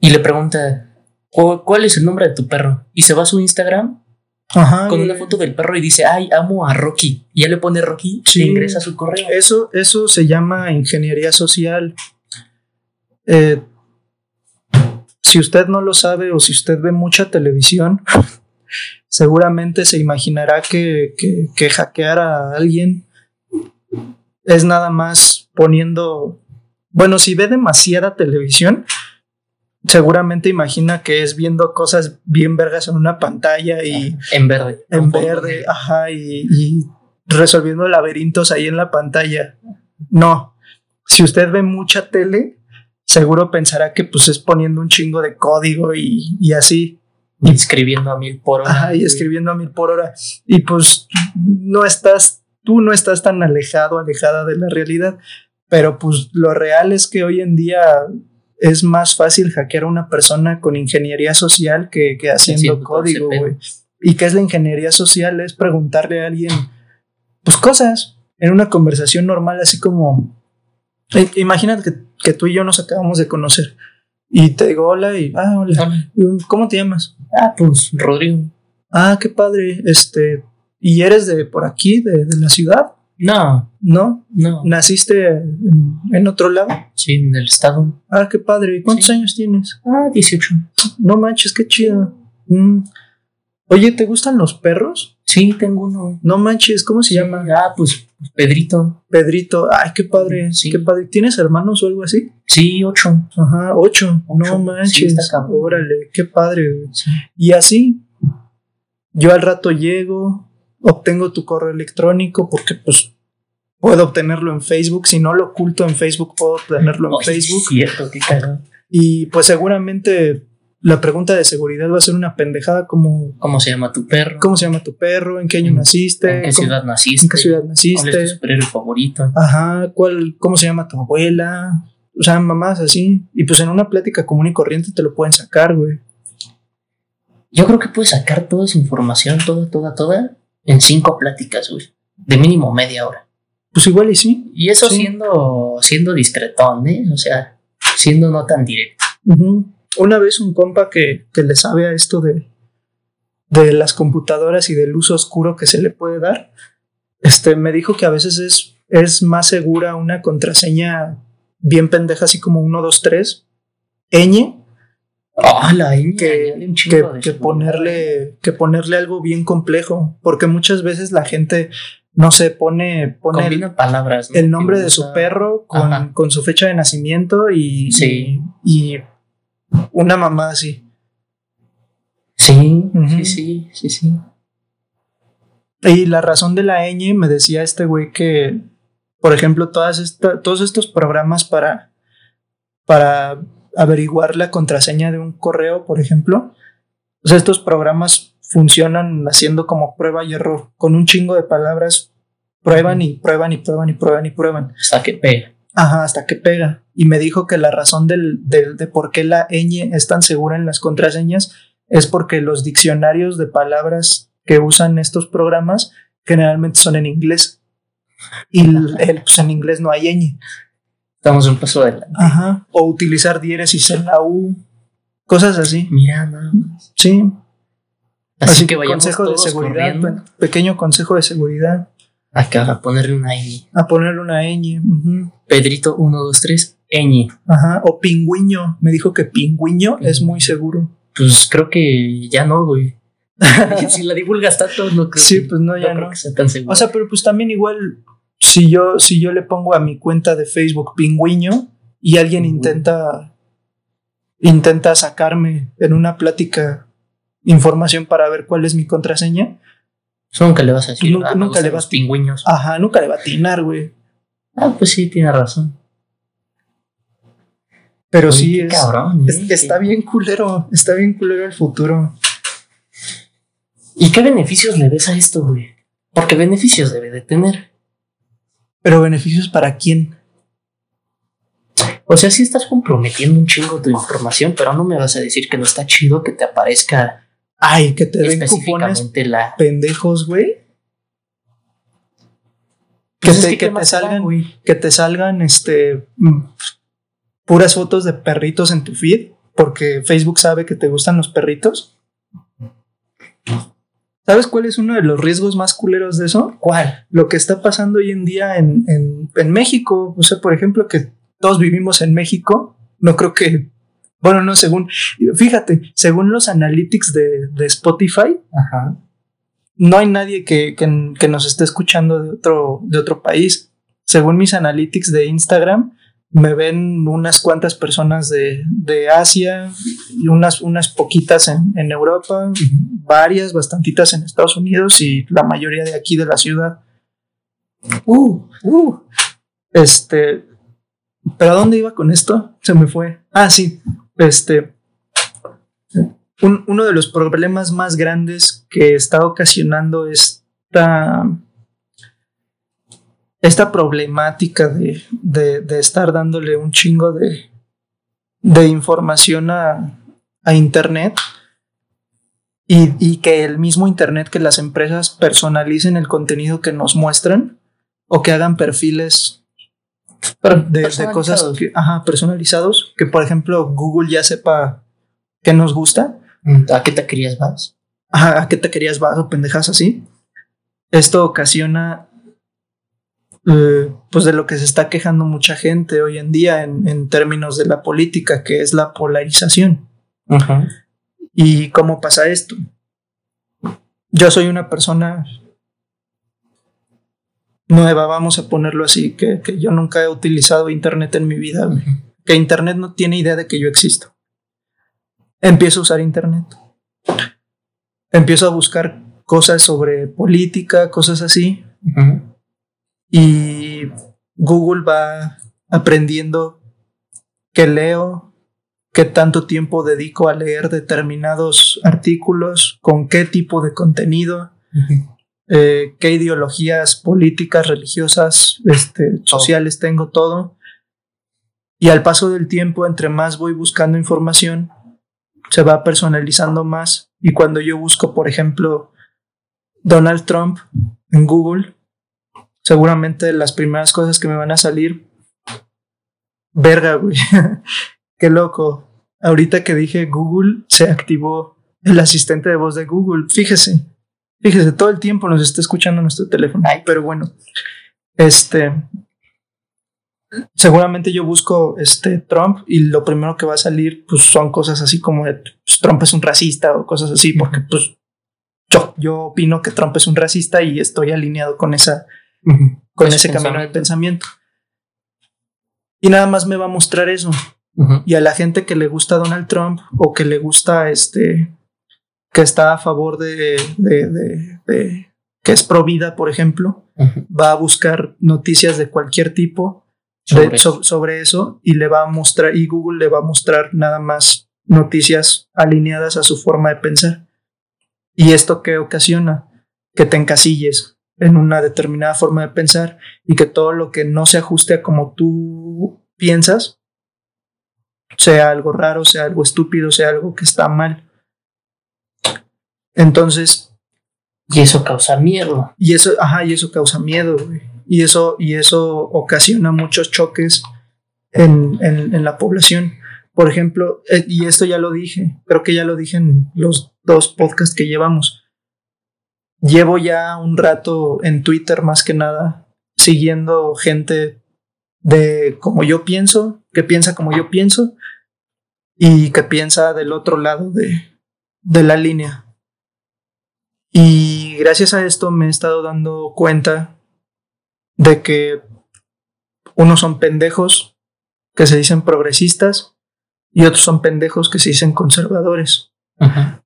y le pregunta, "¿Cu- ¿cuál es el nombre de tu perro? Y se va a su Instagram Ajá. con una foto del perro y dice, ay, amo a Rocky. Y ya le pone Rocky Sí. e ingresa su correo. Eso, eso se llama ingeniería social. Eh, si usted no lo sabe o si usted ve mucha televisión, (laughs) seguramente se imaginará que, que, que hackear a alguien es nada más poniendo. Bueno, si ve demasiada televisión, seguramente imagina que es viendo cosas bien vergas en una pantalla y En verde. en verde, ajá, y, y resolviendo laberintos ahí en la pantalla. No, si usted ve mucha tele, seguro pensará que pues es poniendo un chingo de código y, y así, Y escribiendo a mil por hora. ajá, y escribiendo a mil por hora. Y pues no estás, tú no estás tan alejado, alejada de la realidad. Pero pues lo real es que hoy en día es más fácil hackear a una persona con ingeniería social que, que haciendo código, güey. ¿Y qué es la ingeniería social? Es preguntarle a alguien, pues cosas, en una conversación normal, así como, eh, imagínate que, que tú y yo nos acabamos de conocer y te digo hola y, ah, hola, Hola. ¿cómo te llamas? Ah, pues Rodrigo. Ah, qué padre, este, ¿y eres de por aquí, de, de la ciudad? No, ¿No? no. ¿Naciste en, en otro lado? Sí, en el estado. Ah, qué padre, ¿cuántos Sí. años tienes? Ah, 18. No manches, qué chido. Mm. Oye, ¿te gustan los perros? Sí, tengo uno. No manches, ¿cómo se llama? Ah, pues Pedrito. Pedrito. Ay, qué padre. Sí. Qué padre. ¿Tienes hermanos o algo así? Sí, 8. Ajá, ocho. Ocho. No Sí, manches. está cabrón. Órale, qué padre. güey. Y así, yo al rato llego, obtengo tu correo electrónico porque pues puedo obtenerlo en Facebook. Si no lo oculto en Facebook, puedo obtenerlo en Facebook. cierto, qué cagado. Y pues seguramente la pregunta de seguridad va a ser una pendejada como ¿Cómo se llama tu perro? ¿cómo se llama tu perro? ¿En qué año ¿En- naciste? ¿En qué ¿Cómo- ciudad naciste? ¿En qué ciudad ¿Cuál es tu naciste? superhéroe favorito? Ajá, ¿cuál, ¿cómo se llama tu abuela? O sea, mamás así. Y pues en una plática común y corriente te lo pueden sacar, güey. Yo creo que puedes sacar toda esa información, toda, toda, toda, en cinco pláticas, güey. De mínimo media hora. Pues igual y sí. Y eso Sí. siendo, siendo discretón, ¿eh? O sea, siendo no tan directo. Una vez un compa que, que le sabe a esto de, de las computadoras y del uso oscuro que se le puede dar, este, me dijo que a veces es, es más segura una contraseña bien pendeja, así como 1, 2, 3, ñ, Ah, la ñ, que, que, ponerle, que ponerle algo bien complejo, porque muchas veces la gente, no sé, pone, pone el, palabras. ¿no? el nombre de su perro con, con su fecha de nacimiento y, Sí. y, y una mamá así. Sí, sí, sí, sí, sí. Y la razón de la ñ me decía este güey que, por ejemplo, todas esta, todos estos programas para, para averiguar la contraseña de un correo, por ejemplo, o sea, estos programas funcionan haciendo como prueba y error, con un chingo de palabras, prueban y prueban y prueban y prueban y prueban. Hasta que pega. Ajá, hasta que pega. Y me dijo que la razón del, del- de por qué la ñ es tan segura en las contraseñas es porque los diccionarios de palabras que usan estos programas generalmente son en inglés. Y el, el, pues en inglés no hay ñ. Estamos un paso adelante. Ajá. O utilizar diéresis en la U. Cosas así. Mira, nada más. Sí. Así, que vayamos consejo de seguridad. corriendo Pequeño consejo de seguridad. acá a ponerle una ñ. A ponerle una ñ. Pedrito 1, 2, 3, ñ. Ajá. O pingüiño. Me dijo que pingüiño es muy seguro. Pues creo que ya no, güey. (laughs) si la divulgas tanto, no creo Sí, que, pues no, ya no. que sea tan seguro. O sea, pero pues también igual, si yo, si yo le pongo a mi cuenta de Facebook pingüiño y alguien intenta, intenta sacarme en una plática información para ver cuál es mi contraseña, nunca le vas a decir, Nunca- ah, nunca le vas- pingüiños. ajá, nunca le va a atinar, güey. Ah, pues sí, tiene razón. Pero sí, qué es, cabrón, es- ¿eh? está bien culero, está bien culero el futuro. ¿Y qué beneficios le ves a esto, güey? Porque beneficios debe de tener. Pero beneficios para quién? O sea, sí estás comprometiendo un chingo tu información, pero no me vas a decir que no está chido que te aparezca Ay, que te den cupones la. pendejos, güey. Que Pues es te, ¿qué que te más da, salgan, que te salgan este mm, puras fotos de perritos en tu feed, porque Facebook sabe que te gustan los perritos. ¿Sabes cuál es uno de los riesgos más culeros de eso? ¿Cuál? Lo que está pasando hoy en día en, en, en México. O sea, por ejemplo, que todos vivimos en México. No creo que. Bueno, no, según. Fíjate, según los analytics de, de Spotify, Ajá. no hay nadie que, que- que nos esté escuchando de otro, de otro país. Según mis analytics de Instagram, me ven unas cuantas personas de, de Asia y unas, unas poquitas en, en Europa, varias, bastantitas en Estados Unidos y la mayoría de aquí de la ciudad. Uh, uh. Este, ¿pero a dónde iba con esto? Se me fue. Ah, sí. Este, un- uno de los problemas más grandes que está ocasionando esta, esta problemática de, de, de estar dándole un chingo de, de información a, a Internet y, y, que el mismo Internet, que las empresas personalicen el contenido que nos muestran o que hagan perfiles de, de cosas que, ajá, personalizados, que por ejemplo Google ya sepa qué nos gusta. ¿A qué taquerías vas? Ajá, ¿A qué taquerías vas o pendejas así? Esto ocasiona eh, pues de lo que se está quejando mucha gente hoy en día en, en términos de la política, que es la polarización. Ajá. ¿Y cómo pasa esto? Yo soy una persona nueva, vamos a ponerlo así, que, que yo nunca he utilizado Internet en mi vida, que Internet no tiene idea de que yo existo. Empiezo a usar Internet. Empiezo a buscar cosas sobre política, cosas así. Ajá. Y Google va aprendiendo que leo, qué tanto tiempo dedico a leer determinados artículos, con qué tipo de contenido, eh, qué ideologías políticas, religiosas, este, sociales tengo, todo. Y al paso del tiempo, entre más voy buscando información, se va personalizando más. Y cuando yo busco, por ejemplo, Donald Trump en Google, seguramente las primeras cosas que me van a salir, verga, güey, (laughs) qué loco. Ahorita que dije Google, se activó el asistente de voz de Google. Fíjese, fíjese, todo el tiempo nos está escuchando nuestro teléfono. Ay. Pero bueno, este, seguramente yo busco este Trump y lo primero que va a salir pues son cosas así como de pues, Trump es un racista o cosas así porque pues yo, yo opino que Trump es un racista y estoy alineado con esa Con Ese camino de pensamiento. Y nada más me va a mostrar eso. Y a la gente que le gusta Donald Trump o que le gusta este que está a favor de, de, de, de que es pro vida, por ejemplo, va a buscar noticias de cualquier tipo Sobre so- sobre eso y le va a mostrar, y Google le va a mostrar nada más noticias alineadas a su forma de pensar. ¿Y esto qué ocasiona? Que te encasilles en una determinada forma de pensar y que todo lo que no se ajuste a como tú piensas, sea algo raro, sea algo estúpido, sea algo que está mal. Entonces, Y eso causa miedo. y eso, ajá, y eso causa miedo, güey. Y eso, y eso ocasiona muchos choques en, en, en la población. Por ejemplo, eh, y esto ya lo dije, creo que ya lo dije en los dos podcasts que llevamos. Llevo ya un rato en Twitter más que nada siguiendo gente de como yo pienso, que piensa como yo pienso y que piensa del otro lado de, de la línea. Y gracias a esto me he estado dando cuenta de que unos son pendejos que se dicen progresistas y otros son pendejos que se dicen conservadores.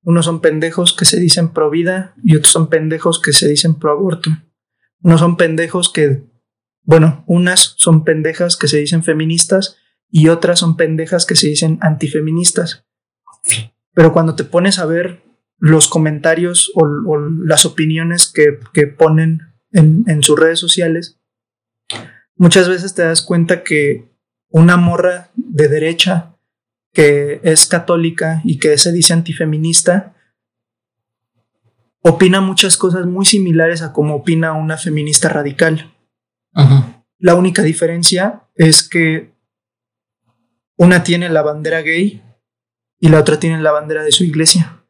Unos son pendejos que se dicen pro vida y otros son pendejos que se dicen pro aborto. Unos son pendejos que, bueno, unas son pendejas que se dicen feministas y otras son pendejas que se dicen antifeministas. Pero cuando te pones a ver los comentarios o, o las opiniones que, que ponen en, en sus redes sociales, muchas veces te das cuenta que una morra de derecha que es católica y que se dice antifeminista, opina muchas cosas muy similares a como opina una feminista radical. Ajá. La única diferencia es que una tiene la bandera gay y la otra tiene la bandera de su iglesia.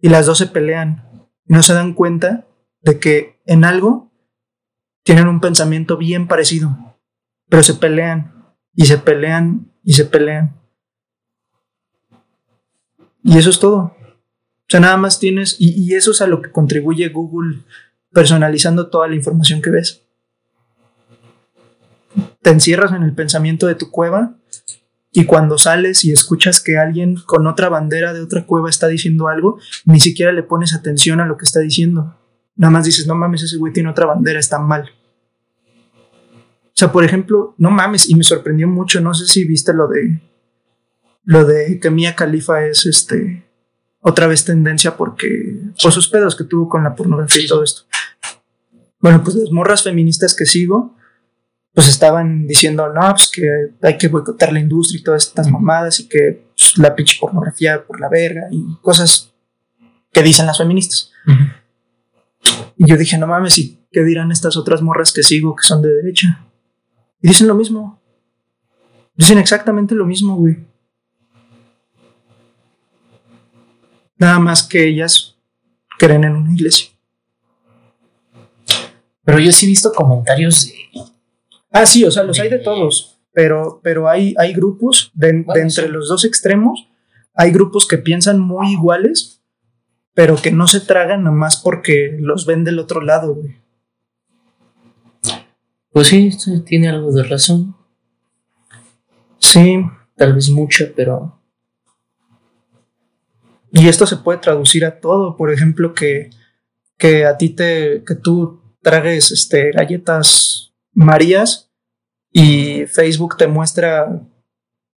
Y las dos se pelean. Y no se dan cuenta de que en algo tienen un pensamiento bien parecido. Pero se pelean y se pelean y se pelean. Y eso es todo. O sea, nada más tienes, y, eso es a lo que contribuye Google personalizando toda la información que ves. Te encierras en el pensamiento de tu cueva y cuando sales y escuchas que alguien con otra bandera de otra cueva está diciendo algo, ni siquiera le pones atención a lo que está diciendo. Nada más dices, no mames, ese güey tiene otra bandera, está mal. O sea, por ejemplo, no mames, y me sorprendió mucho, no sé si viste lo de lo de que Mia Khalifa es este otra vez tendencia porque por sus pedos que tuvo con la pornografía y todo esto. Bueno, pues las morras feministas que sigo pues estaban diciendo, no, pues que hay que boicotear la industria y todas estas mamadas y que pues, la pinche pornografía por la verga y cosas que dicen las feministas. Y yo dije, no mames, ¿y qué dirán estas otras morras que sigo que son de derecha? Y dicen lo mismo. Dicen exactamente lo mismo, güey. Nada más que ellas creen en una iglesia. Pero yo sí he visto comentarios de... Ah, sí, o sea, los hay de todos. Pero, pero hay, hay grupos de, entre sí. los dos extremos. Hay grupos que piensan muy iguales, pero que no se tragan nada más porque los ven del otro lado, güey. Pues sí, sí, tiene algo de razón. Sí, Tal vez mucha, pero... Y esto se puede traducir a todo. Por ejemplo, que, que a ti te, que tú tragues este, galletas Marías y Facebook te muestra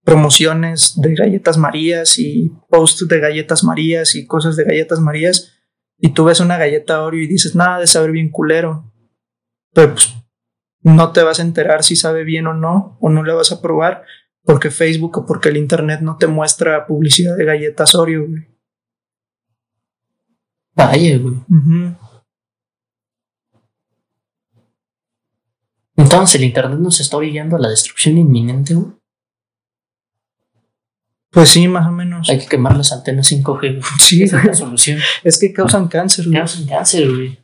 promociones de galletas Marías y posts de galletas Marías y cosas de galletas Marías y tú ves una galleta Oreo y dices, nada de saber bien culero. Pero pues no te vas a enterar si sabe bien o no, o no la vas a probar porque Facebook o porque el Internet no te muestra publicidad de galletas Oreo, güey. Vaya, güey. Entonces, el internet nos está orillando a la destrucción inminente, güey. Pues sí, más o menos. Hay que quemar las antenas 5G, güey. Sí, Esa es la solución. (laughs) es que causan cáncer. güey. Causan cáncer, güey.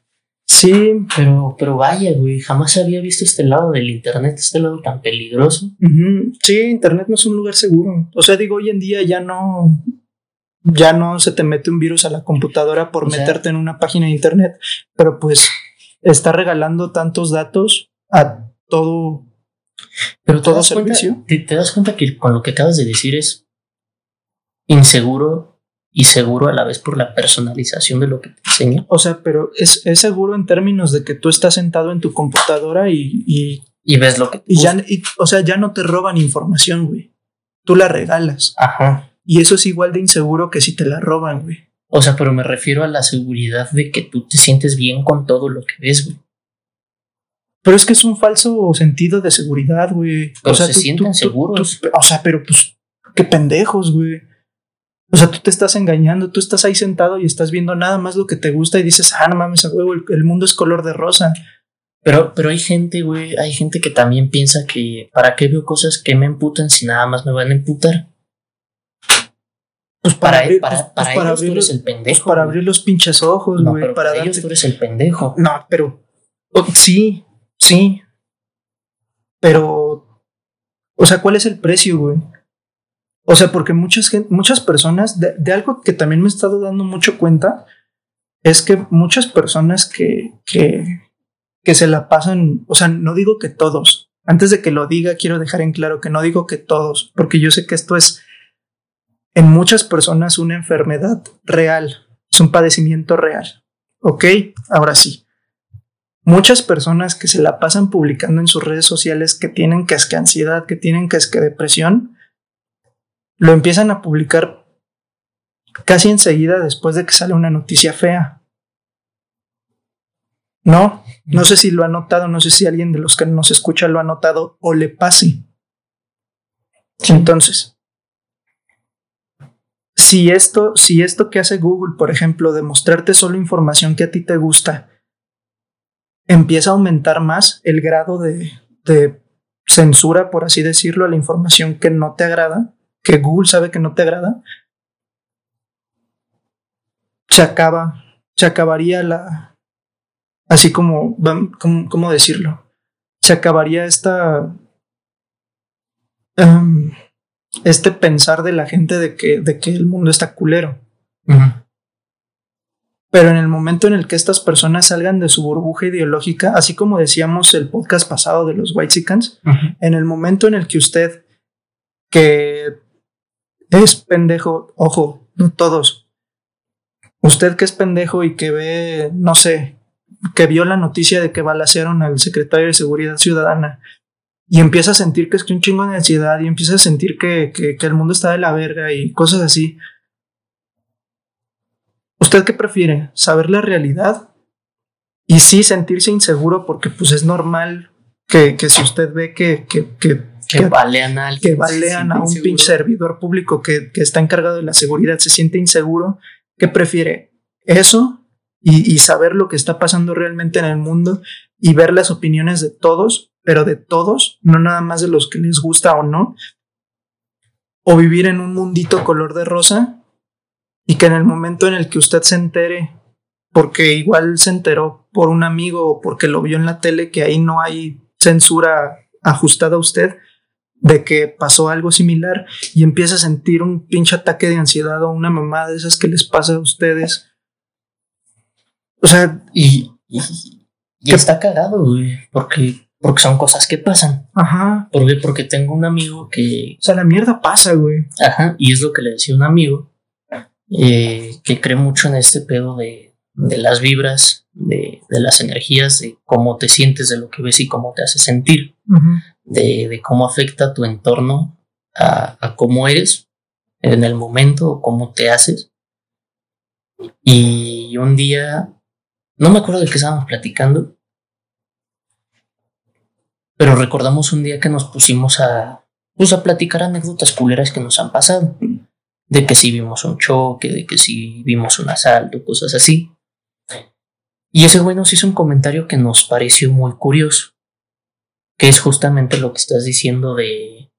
Sí, Pero, pero vaya, güey, jamás había visto este lado del internet, este lado tan peligroso. sí, Internet no es un lugar seguro. O sea, digo, hoy en día ya no, ya no se te mete un virus a la computadora por O sea- meterte en una página de Internet, pero pues está regalando tantos datos a todo. Pero ¿te Todo das cuenta- servicio. te, te das cuenta que con lo que acabas de decir es inseguro y seguro a la vez por la personalización de lo que te enseña. O sea, pero es, es seguro en términos de que tú estás sentado en tu computadora y, y, Y ves lo que te y ya, y- o sea, ya no te roban información, güey. Tú la regalas. Ajá. Y eso es igual de inseguro que si te la roban, güey. O sea, pero me refiero a la seguridad de que tú te sientes bien con todo lo que ves, güey. Pero es que es un falso sentido de seguridad, güey. Pero se sienten seguros. o sea, pero pues, qué pendejos, güey. O sea, tú te estás engañando, tú estás ahí sentado y estás viendo nada más lo que te gusta y dices, ah, no mames, a huevo, el, el mundo es color de rosa. Pero, pero hay gente, güey, hay gente que también piensa que ¿para qué veo cosas que me emputan si nada más me van a emputar? Pues Para, abrir- para, pues- pues para, para ellos tú abrir eres los- el pendejo. pues para abrir los pinches ojos, No, pero para para ellos tú eres el pendejo. No, pero oh, sí, sí. Pero, o sea, ¿cuál es el precio, güey? O sea, porque muchas, muchas personas, de, de algo que también me he estado dando mucho cuenta, es que muchas personas que, que, que se la pasan, o sea, no digo que todos, antes de que lo diga, quiero dejar en claro que no digo que todos, porque yo sé que esto es en muchas personas una enfermedad real, es un padecimiento real. Ok, ahora sí. Muchas personas que se la pasan publicando en sus redes sociales que tienen que es que ansiedad, que tienen que es que depresión, lo empiezan a publicar casi enseguida después de que sale una noticia fea. No, no sé si lo ha notado, no sé si alguien de los que nos escucha lo ha notado o le pase. Entonces, si esto, si esto que hace Google, por ejemplo, de mostrarte solo información que a ti te gusta, empieza a aumentar más el grado de, censura, por así decirlo, a la información que no te agrada, que Google sabe que no te agrada, se acaba, se acabaría la, así como, vam- ¿cómo, cómo decirlo? Se acabaría esta, em, este pensar de la gente de que, de que el mundo está culero. Pero en el momento en el que estas personas salgan de su burbuja ideológica, así como decíamos el podcast pasado de los Whitesicans, Ujú. en el momento en el que usted, que es pendejo, ojo, no todos, usted que es pendejo y que ve, no sé, que vio la noticia de que balacearon al secretario de Seguridad Ciudadana y empieza a sentir que es que un chingo de ansiedad y empieza a sentir que, que, que el mundo está de la verga y cosas así. ¿Usted qué prefiere? ¿Saber la realidad? Y sí sentirse inseguro porque pues es normal que, que si usted ve que, que, que, Que balean a alguien. que balean a un inseguro. pinche servidor público que, que está encargado de la seguridad, se siente inseguro, ¿qué prefiere? ¿Eso? Y, y saber lo que está pasando realmente en el mundo y ver las opiniones de todos, pero de todos, no nada más de los que les gusta o no, o vivir en un mundito color de rosa y que en el momento en el que usted se entere, porque igual se enteró por un amigo o porque lo vio en la tele, que ahí no hay censura ajustada a usted, de que pasó algo similar y empieza a sentir un pinche ataque de ansiedad o una mamada de esas que les pasa a ustedes. O sea, Y, y, y está cagado, güey, porque, porque son cosas que pasan. ajá. Porque, porque tengo un amigo que, O sea, la mierda pasa, güey. ajá, y es lo que le decía un amigo, eh, que cree mucho en este pedo de, de las vibras, de, de las energías, de cómo te sientes, de lo que ves y cómo te hace sentir, Ujú. de, de cómo afecta tu entorno a, a cómo eres en el momento cómo te haces. Y un día, no me acuerdo de qué estábamos platicando, pero recordamos un día que nos pusimos a, pues a platicar anécdotas culeras que nos han pasado. De que si vimos un choque, de que si vimos un asalto, cosas así. Y ese güey nos hizo un comentario que nos pareció muy curioso. Que es justamente lo que estás diciendo de,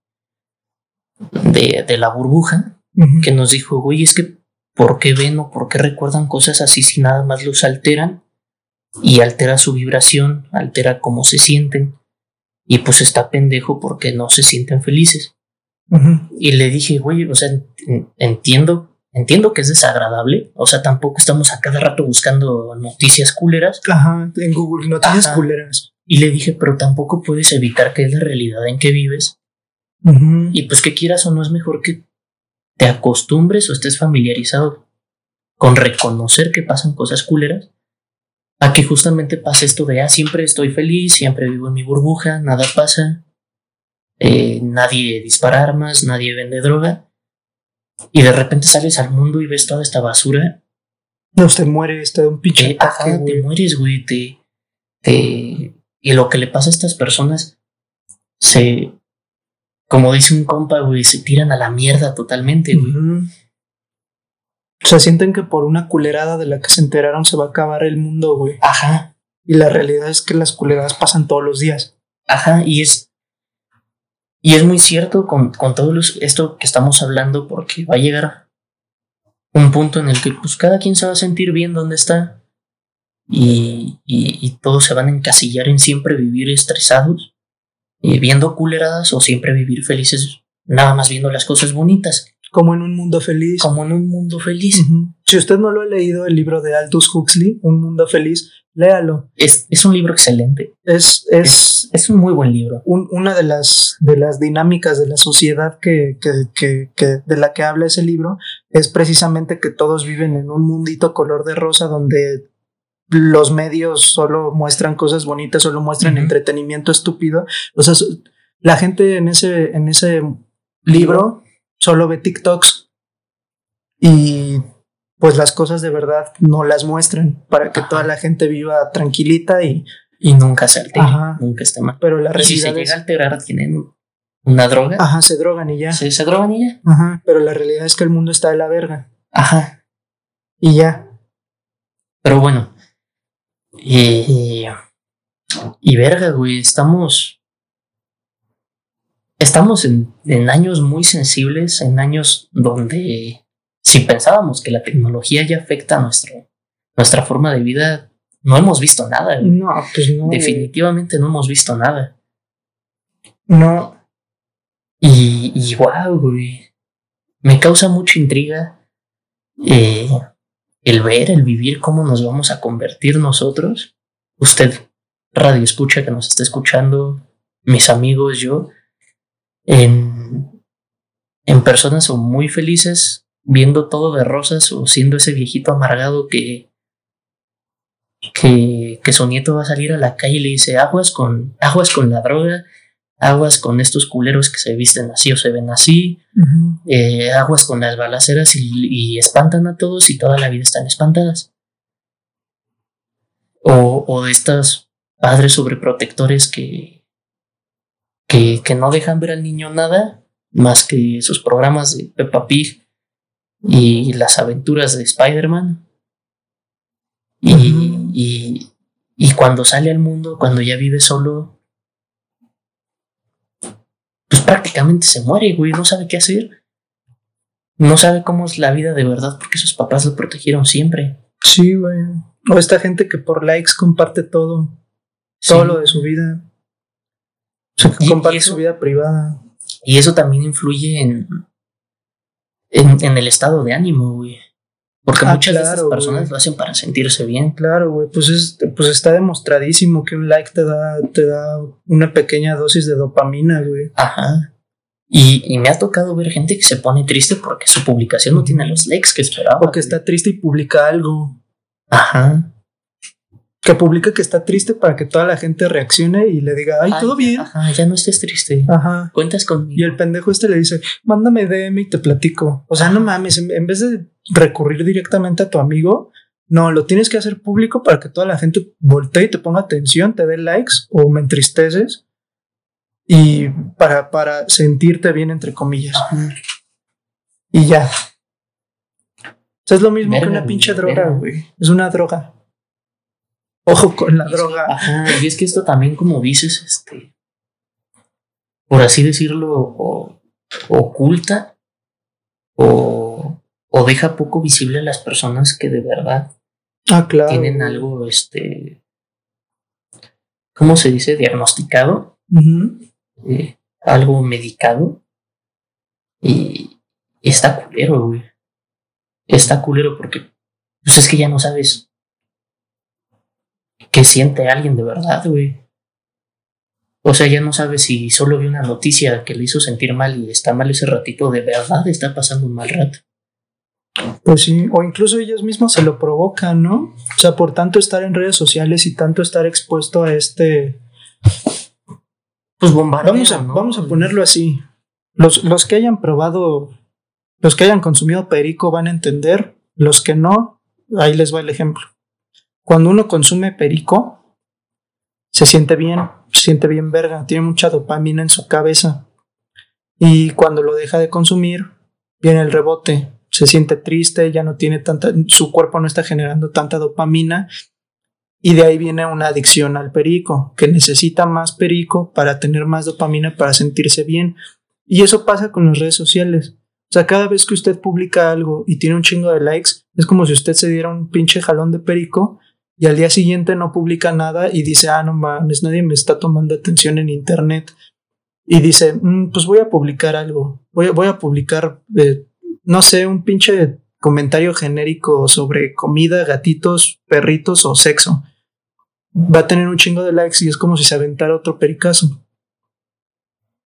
de, de la burbuja. Que nos dijo, güey, es que ¿por qué ven o por qué recuerdan cosas así si nada más los alteran? Y altera su vibración, altera cómo se sienten. Y pues está pendejo porque no se sienten felices. Y le dije, güey, o sea, en- entiendo, entiendo que es desagradable. O sea, tampoco estamos a cada rato buscando noticias culeras. Ajá, en Google, noticias Ajá. culeras. Y le dije, pero tampoco puedes evitar que es la realidad en que vives. Y pues que quieras o no es mejor que te acostumbres o estés familiarizado con reconocer que pasan cosas culeras. A que justamente pase esto de, ah, siempre estoy feliz, siempre vivo en mi burbuja, nada pasa. eh, nadie dispara armas, nadie vende droga. Y de repente sales al mundo y ves toda esta basura No, usted muere, está de un pinche te, ataque, ajá, güey. te mueres, güey. Te, te- y lo que le pasa a estas personas se, como dice un compa, güey, se tiran a la mierda totalmente, güey. O sea, sienten que por una culerada de la que se enteraron se va a acabar el mundo, güey. Ajá, Y la realidad es que las culeradas pasan todos los días. ajá, y es, y es muy cierto con, con todo los- esto que estamos hablando, porque va a llegar un punto en el que pues cada quien se va a sentir bien donde está y, y, y todos se van a encasillar en siempre vivir estresados, y viendo culeradas o siempre vivir felices, nada más viendo las cosas bonitas, Como en un mundo feliz. como en un mundo feliz. Si usted no lo ha leído, el libro de Aldous Huxley, Un Mundo Feliz, léalo. Es, es un libro excelente, Es, es es un muy buen libro. un- una de las, de las dinámicas de la sociedad que, que, que, que- de la que habla ese libro es precisamente que todos viven en un mundito color de rosa donde los medios solo muestran cosas bonitas, solo muestran entretenimiento estúpido. O sea, la gente en ese, en ese libro solo ve TikToks y pues las cosas de verdad no las muestran para que Ajá. toda la gente viva tranquilita y Y nunca se altera, Ajá. nunca esté mal. pero la Y si se realidad llega a alterar, tienen una droga, ajá, se drogan y ya. se, se drogan y ya. Ajá, pero la realidad es que el mundo está de la verga. Ajá. Y ya. Pero bueno. Y, y verga, güey, estamos. Estamos en, en años muy sensibles, en años donde si pensábamos que la tecnología ya afecta a nuestro, nuestra forma de vida, no hemos visto nada. No, pues no. Definitivamente no hemos visto nada. No. Y, y wow, güey. Me causa mucha intriga eh, el ver, el vivir cómo nos vamos a convertir nosotros. Usted, radio escucha que nos está escuchando, mis amigos, yo, en, en personas o muy felices, viendo todo de rosas o siendo ese viejito amargado que, que, que su nieto va a salir a la calle y le dice aguas con, aguas con la droga, aguas con estos culeros que se visten así o se ven así, eh, aguas con las balaceras y, y espantan a todos y toda la vida están espantadas. O, o de estos padres sobreprotectores que, que, que no dejan ver al niño nada más que sus programas de Peppa Pig y las aventuras de Spider-Man. Y, Ujú. y, y cuando sale al mundo, cuando ya vive solo, pues prácticamente se muere, güey, no sabe qué hacer. No sabe cómo es la vida de verdad porque sus papás lo protegieron siempre. Sí, güey. O esta gente que por likes comparte todo, Sí. todo lo de su vida. Y- comparte eso- su vida privada. Y eso también influye en, en, en el estado de ánimo, güey. Porque Ah, muchas de estas claro, personas güey. lo hacen para sentirse bien. Claro, güey, pues, es, pues está demostradísimo que un like te da, te da una pequeña dosis de dopamina, güey. Ajá. Y, y me ha tocado ver gente que se pone triste porque su publicación no tiene los likes que esperaba. O que güey. está triste y publica algo. Ajá. Que publica que está triste para que toda la gente reaccione y le diga, ay, todo bien. Ajá, ya no estés triste. Ajá. Cuentas conmigo. Y el pendejo este le dice, mándame DM y te platico. O sea, no mames, en, en vez de recurrir directamente a tu amigo, no, lo tienes que hacer público para que toda la gente voltee y te ponga atención, te dé likes o me entristeces y para, para sentirte bien, entre comillas. Y ya. O sea, es lo mismo que una pinche droga, güey. Es una droga. Ojo con la Y es- droga. Ajá, y es que esto también, como dices, este, por así decirlo, o- oculta o, o deja poco visible a las personas que de verdad Ah, claro. tienen algo, este, ¿cómo se dice? Diagnosticado, eh, algo medicado. Y, y está culero, güey. Está culero porque, pues es que ya no sabes qué siente alguien de verdad, güey. O sea, ya no sabes si solo vio una noticia que le hizo sentir mal y está mal ese ratito, de verdad está pasando un mal rato. Pues sí, o incluso ellos mismos se lo provocan, ¿no? O sea, por tanto estar en redes sociales y tanto estar expuesto a este... Pues bombardeo, Vamos a, ¿no? vamos a ponerlo así. Los, los que hayan probado, los que hayan consumido perico van a entender, los que no, ahí les va el ejemplo. Cuando uno consume perico, se siente bien, se siente bien verga, tiene mucha dopamina en su cabeza. Y cuando lo deja de consumir, viene el rebote, se siente triste, ya no tiene tanta, su cuerpo no está generando tanta dopamina y de ahí viene una adicción al perico, que necesita más perico para tener más dopamina para sentirse bien. Y eso pasa con las redes sociales. O sea, cada vez que usted publica algo y tiene un chingo de likes, es como si usted se diera un pinche jalón de perico y al día siguiente no publica nada y dice, ah, no mames, nadie me está tomando atención en internet. Y dice, "Mm, pues voy a publicar algo, voy, a- publicar, eh, no sé, un pinche comentario genérico sobre comida, gatitos, perritos o sexo. Va a tener un chingo de likes y es como si se aventara otro pericazo.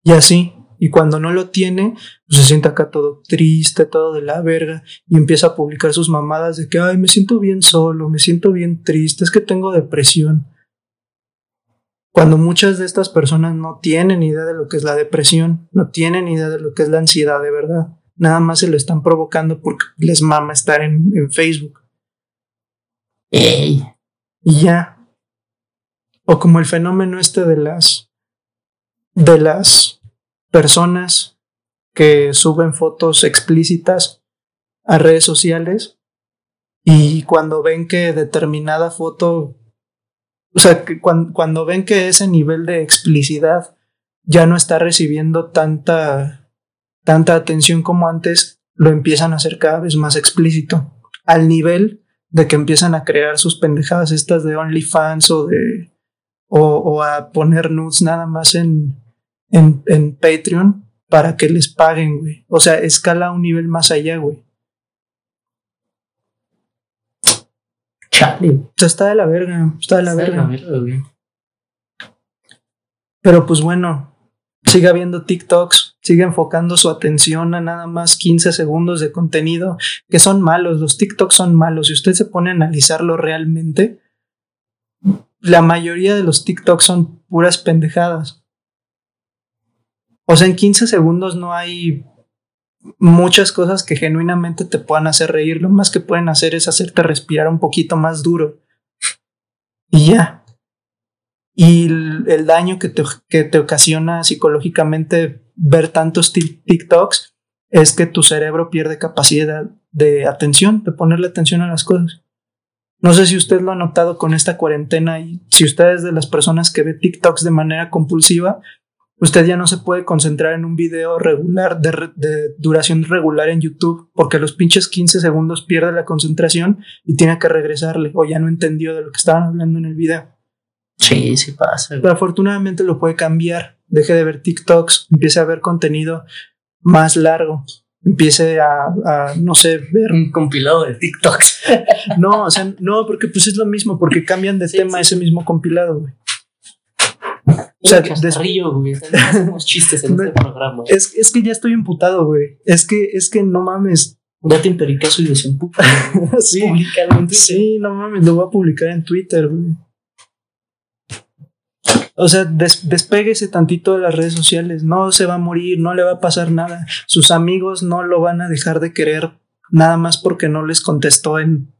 Y así. Y cuando no lo tiene, pues se siente acá todo triste, todo de la verga, y empieza a publicar sus mamadas de que, ay, me siento bien solo, me siento bien triste, es que tengo depresión. Cuando muchas de estas personas no tienen idea de lo que es la depresión, no tienen idea de lo que es la ansiedad de verdad, nada más se lo están provocando porque les mama estar en, Facebook. Ey, Y ya. O como el fenómeno este de las de las personas que suben fotos explícitas a redes sociales y cuando ven que determinada foto, o sea, que cuan- cuando, ven que ese nivel de explicidad ya no está recibiendo tanta tanta atención como antes, lo empiezan a hacer cada vez más explícito, al nivel de que empiezan a crear sus pendejadas estas de OnlyFans o de o, o a poner nudes nada más en, en, en Patreon para que les paguen, güey. O sea, escala a un nivel más allá, güey. chale. O sea, está de la verga, está de la Está de verga. la verga, güey. Pero pues bueno, siga viendo TikToks, sigue enfocando su atención a nada más 15 segundos de contenido que son malos. Los TikToks son malos. Si usted se pone a analizarlo realmente, la mayoría de los TikToks son puras pendejadas. O sea, en 15 segundos no hay muchas cosas que genuinamente te puedan hacer reír. Lo más que pueden hacer es hacerte respirar un poquito más duro. Y ya. y el, daño que te, que te ocasiona psicológicamente ver tantos TikToks es que tu cerebro pierde capacidad de atención, de ponerle atención a las cosas. No sé si usted lo ha notado con esta cuarentena y si usted es de las personas que ve TikToks de manera compulsiva, usted ya no se puede concentrar en un video regular de, re- de duración regular en YouTube porque a los pinches 15 segundos pierde la concentración y tiene que regresarle o ya no entendió de lo que estaban hablando en el video. Sí, sí pasa. güey. Pero afortunadamente lo puede cambiar. Deje de ver TikToks, empiece a ver contenido más largo. Empiece a, a, no sé, ver. Un compilado de TikToks. (laughs) No, o sea, no, porque pues es lo mismo, porque cambian de Sí, tema sí. ese mismo compilado, güey. O sea, güey. Hacemos chistes en (laughs) este programa. Es, es que ya estoy emputado, güey. Es que, es que no mames. Date en pericazo y desemputa. (laughs) Sí, Públicalo en Twitter. sí, no mames, lo voy a publicar en Twitter, güey. O sea, des- despéguese tantito de las redes sociales. No se va a morir, no le va a pasar nada. Sus amigos no lo van a dejar de querer nada más porque no les contestó en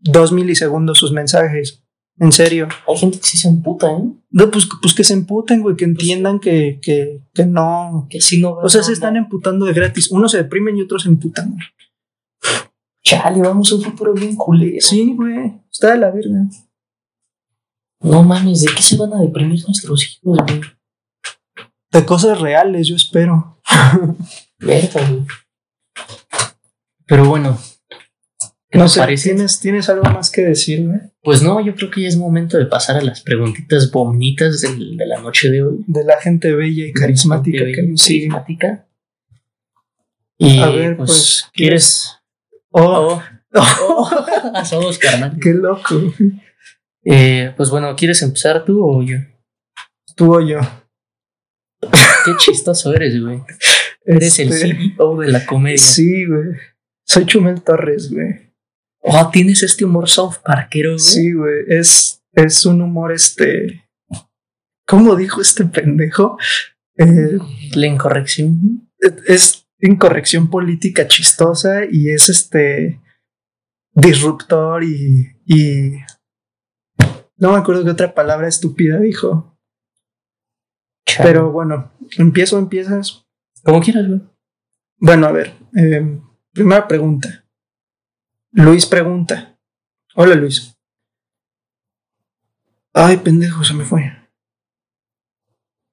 dos milisegundos sus mensajes. En serio. Hay gente que sí se emputa, ¿eh? No, pues, pues que se emputen, güey, que entiendan que, que, que no. Que sí no O sea, se están emputando de gratis. Unos se deprimen y otros se emputan. Chale, vamos a un futuro bien culero. Sí, güey. Está de la verga. No mames, ¿de qué se van a deprimir nuestros hijos, güey? De cosas reales, yo espero. Verga, güey. Pero bueno. ¿Qué No sé, parece? ¿tienes, ¿tienes algo más que decir, güey? Pues no, yo creo que ya es momento de pasar a las preguntitas bonitas del- de la noche de hoy. De la gente bella y carismática que nos sigue. carismática. Y A ver, pues, pues, ¿quieres? Oh, Oh, (laughs) somos carnal. qué loco. Eh, pues bueno, ¿quieres empezar tú o yo? Tú o yo. Qué chistoso eres, güey. Eres el Este, CEO de la comedia. Sí, güey. Soy Chumel Torres, güey. Oh, tienes este humor soft parquero, güey. Sí, güey. Es, es un humor, este. ¿Cómo dijo este pendejo? Eh, La incorrección. es incorrección política chistosa y es este disruptor y, y no me acuerdo qué otra palabra estúpida dijo. Pero bueno, empiezo, empiezas. Como quieras, güey. Bueno, a ver, eh, primera pregunta. Luis pregunta. Hola Luis. Ay, pendejo, se me fue.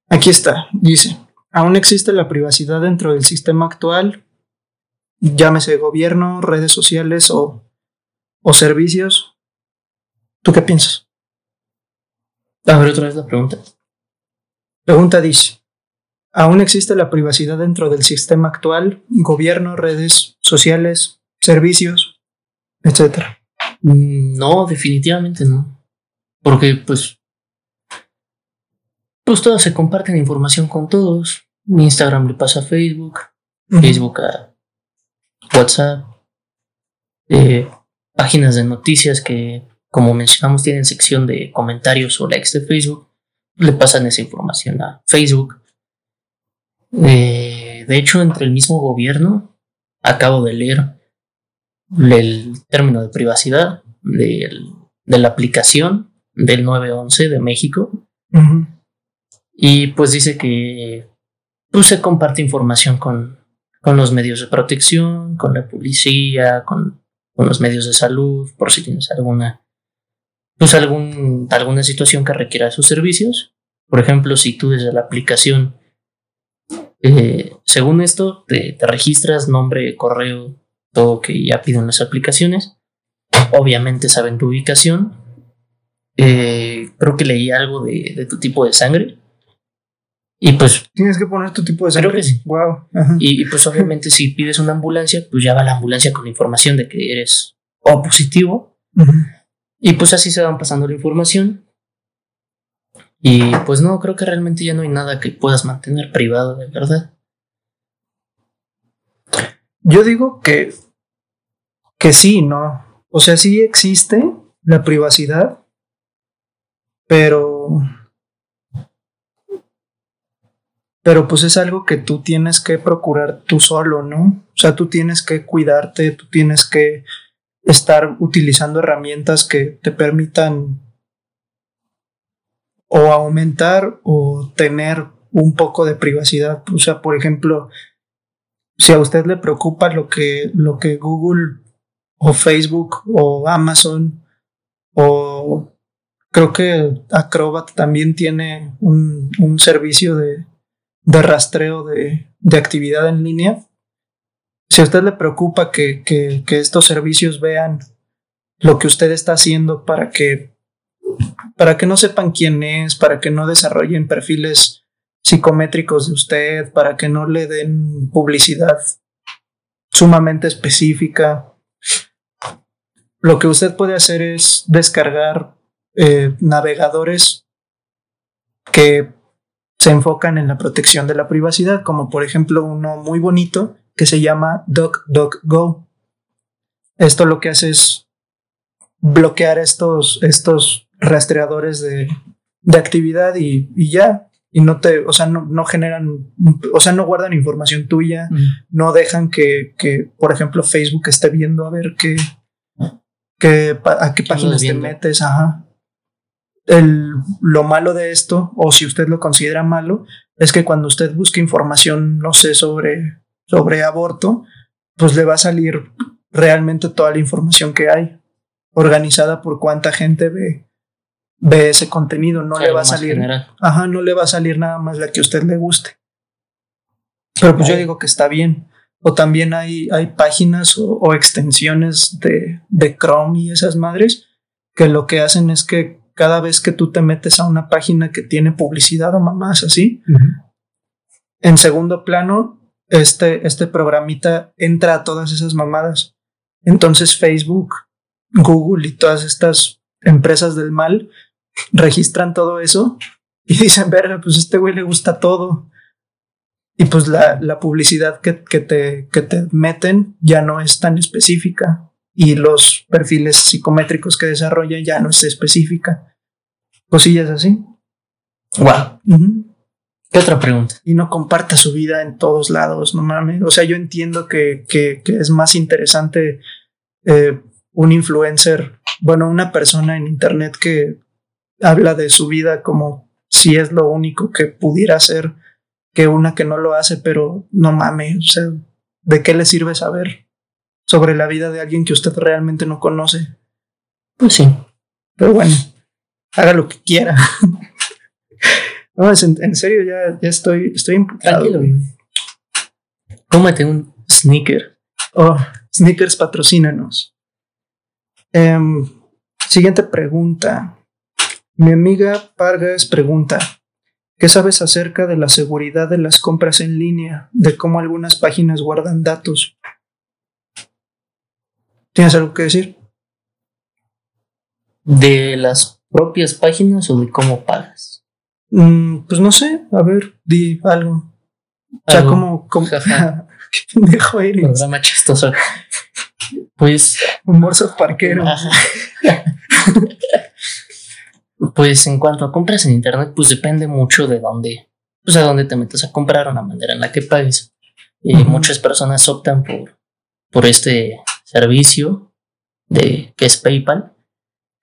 Aquí está, dice. Aún existe la privacidad dentro del sistema actual, llámese gobierno, redes sociales o, o servicios. ¿Tú qué piensas? A ver otra vez la pregunta. Pregunta dice. ¿Aún existe la privacidad dentro del sistema actual, gobierno, redes sociales, servicios, etcétera? Mm, No, definitivamente no. Porque, pues. Pues todos se comparten información con todos. Instagram le pasa a Facebook, Facebook a WhatsApp, eh, páginas de noticias que, como mencionamos, tienen sección de comentarios o likes de Facebook, le pasan esa información a Facebook. Eh, de hecho, entre el mismo gobierno, acabo de leer el término de privacidad del- de la aplicación del 911 de México y pues dice que pues, se comparte información con, con los medios de protección, con la policía, con, con los medios de salud, por si tienes alguna, pues algún, alguna situación que requiera sus servicios. Por ejemplo, si tú desde la aplicación, eh, según esto, te, te registras nombre, correo, todo que ya piden las aplicaciones. Obviamente saben tu ubicación. Eh, creo que leí algo de, de tu tipo de sangre. Y pues Tienes que poner tu tipo de Creo sangre. que sí. Wow. Y, y, pues obviamente si pides una ambulancia, pues ya va la ambulancia con información de que eres O positivo. Y pues así se van pasando la información. Y pues no, creo que realmente ya no hay nada que puedas mantener privado de verdad. Yo digo que, que sí, ¿no? O sea, sí existe la privacidad, pero... Pero pues es algo que tú tienes que procurar tú solo, ¿no? O sea, tú tienes que cuidarte, tú tienes que estar utilizando herramientas que te permitan o aumentar o tener un poco de privacidad. O sea, por ejemplo, si a usted le preocupa lo que, lo que Google o Facebook o Amazon o creo que Acrobat también tiene un, un servicio de, de rastreo de, de, actividad en línea. Si a usted le preocupa que, que, que estos servicios vean lo que usted está haciendo para que para que no sepan quién es, para que no desarrollen perfiles psicométricos de usted, para que no le den publicidad sumamente específica. Lo que usted puede hacer es descargar eh, navegadores que se enfocan en la protección de la privacidad, como por ejemplo uno muy bonito que se llama DuckDuckGo. Esto lo que hace es bloquear estos, estos rastreadores de, de actividad y, y, ya. Y no te, o sea, no, no generan, o sea, no guardan información tuya, mm. no dejan que, que, por ejemplo, Facebook esté viendo a ver qué, qué a qué páginas te metes, ajá. El, lo malo de esto, o si usted lo considera malo, es que cuando usted busque información, no sé, sobre, sobre aborto, pues le va a salir realmente toda la información que hay, organizada por cuánta gente ve, ve ese contenido, no le va a salir, ajá, no le va a salir nada más la que a usted le guste. Pero pues yo digo que está bien. O también hay, hay páginas o, extensiones de, de, Chrome y esas madres que lo que hacen es que cada vez que tú te metes a una página que tiene publicidad o mamás así, en segundo plano, este, este programita entra a todas esas mamadas. Entonces Facebook, Google y todas estas empresas del mal registran todo eso y (laughs) dicen, verga, pues a este güey le gusta todo. Y pues la, la publicidad que, que, te, que te meten ya no es tan específica y los perfiles psicométricos que desarrollan ya no es específica. Cosillas así. Wow. ¿Qué otra pregunta? Y no comparta su vida en todos lados, no mames. O sea, yo entiendo que, que, que es más interesante eh, un influencer, bueno, una persona en internet que habla de su vida como si es lo único que pudiera hacer que una que no lo hace, pero no mames, o sea, ¿de qué le sirve saber sobre la vida de alguien que usted realmente no conoce? Pues sí. Pero bueno, haga lo que quiera. (laughs) no, en, en, serio, ya, ya estoy, estoy imputado. Tranquilo. Cómate un sneaker. Oh, sneakers patrocínanos. Um, siguiente pregunta. Mi amiga Vargas pregunta, ¿qué sabes acerca de la seguridad de las compras en línea, de cómo algunas páginas guardan datos? ¿Tienes algo que decir? ¿De las propias páginas o de cómo pagas? Mm, pues no sé, a ver, di algo. O sea, como (laughs) ¿Qué pendejo eres? Programa chistoso. Pues... Humor parquero. (laughs) Pues en cuanto a compras en internet, pues depende mucho de dónde, pues a dónde te metes a comprar o la manera en la que pagues. Y Muchas personas optan por, por este servicio de que es PayPal,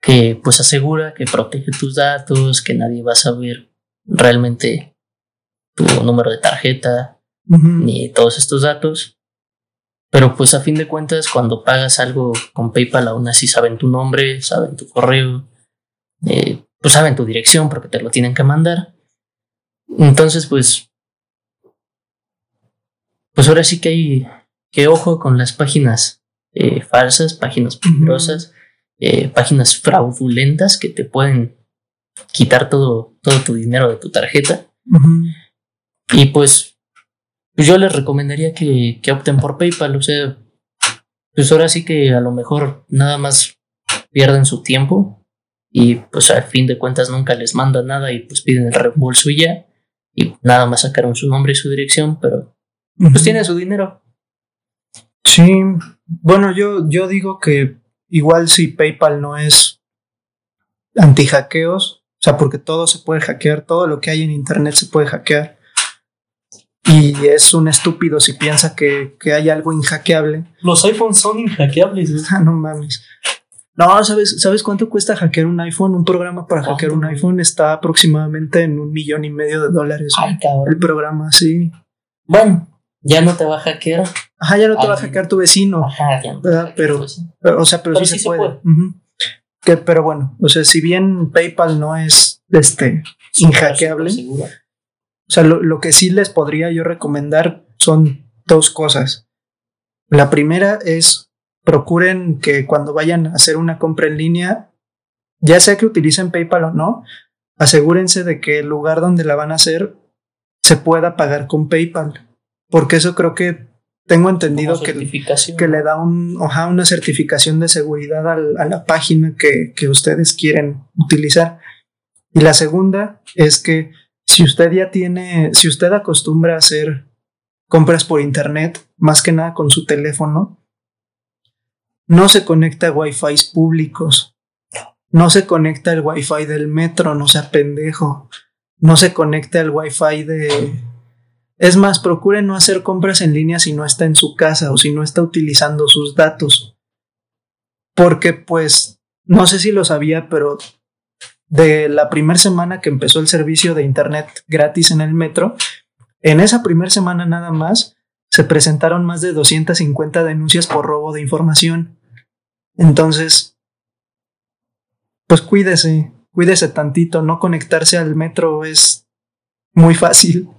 que pues asegura que protege tus datos, que nadie va a saber realmente tu número de tarjeta ni todos estos datos. Pero pues a fin de cuentas, cuando pagas algo con PayPal, aún así saben tu nombre, saben tu correo, eh, pues saben tu dirección porque te lo tienen que mandar. Entonces, pues, pues ahora sí que hay que ojo con las páginas eh, falsas, páginas peligrosas, eh, páginas fraudulentas que te pueden quitar todo, todo tu dinero de tu tarjeta. Y pues, pues, yo les recomendaría que, que opten por PayPal. O sea, pues ahora sí que a lo mejor nada más pierden su tiempo y pues al fin de cuentas nunca les manda nada y pues piden el reembolso y ya. Y nada más sacaron su nombre y su dirección, pero pues tienen su dinero. Sí, bueno, yo, yo digo que igual si PayPal no es anti hackeos, o sea, porque todo se puede hackear, todo lo que hay en Internet se puede hackear. Y es un estúpido si piensa que, que hay algo inhackeable. Los iPhones son inhackeables. (laughs) Ah, no mames. No, ¿sabes, ¿sabes cuánto cuesta hackear un iPhone? Un programa para hackear un iPhone está aproximadamente en un millón y medio de dólares. Ay, cabrón. El programa, sí. Bueno, ya no te va a hackear. Ajá, ya no te va a hackear tu vecino. Ajá, ya no. ¿verdad? Pero, pero, o sea, pero, Pero sí, sí se se puede. que, pero bueno, o sea, si bien PayPal no es este inhackeable, o sea, lo, lo que sí les podría yo recomendar son dos cosas. La primera es procuren que cuando vayan a hacer una compra en línea, ya sea que utilicen PayPal o no, asegúrense de que el lugar donde la van a hacer se pueda pagar con PayPal. Porque eso creo que tengo entendido que, le da un, una certificación de seguridad al- a la página que, que ustedes quieren utilizar. Y la segunda es que si usted ya tiene, si usted acostumbra a hacer compras por internet, más que nada con su teléfono, no se conecta a Wi-Fi públicos. No se conecta al Wi-Fi del metro, no sea pendejo. No se conecta al Wi-Fi de, es más, procure no hacer compras en línea si no está en su casa o si no está utilizando sus datos. Porque pues, no sé si lo sabía, pero de la primera semana que empezó el servicio de Internet gratis en el metro, en esa primera semana nada más se presentaron más de 250 denuncias por robo de información. Entonces, pues cuídese, cuídese tantito, no conectarse al metro es muy fácil. (laughs)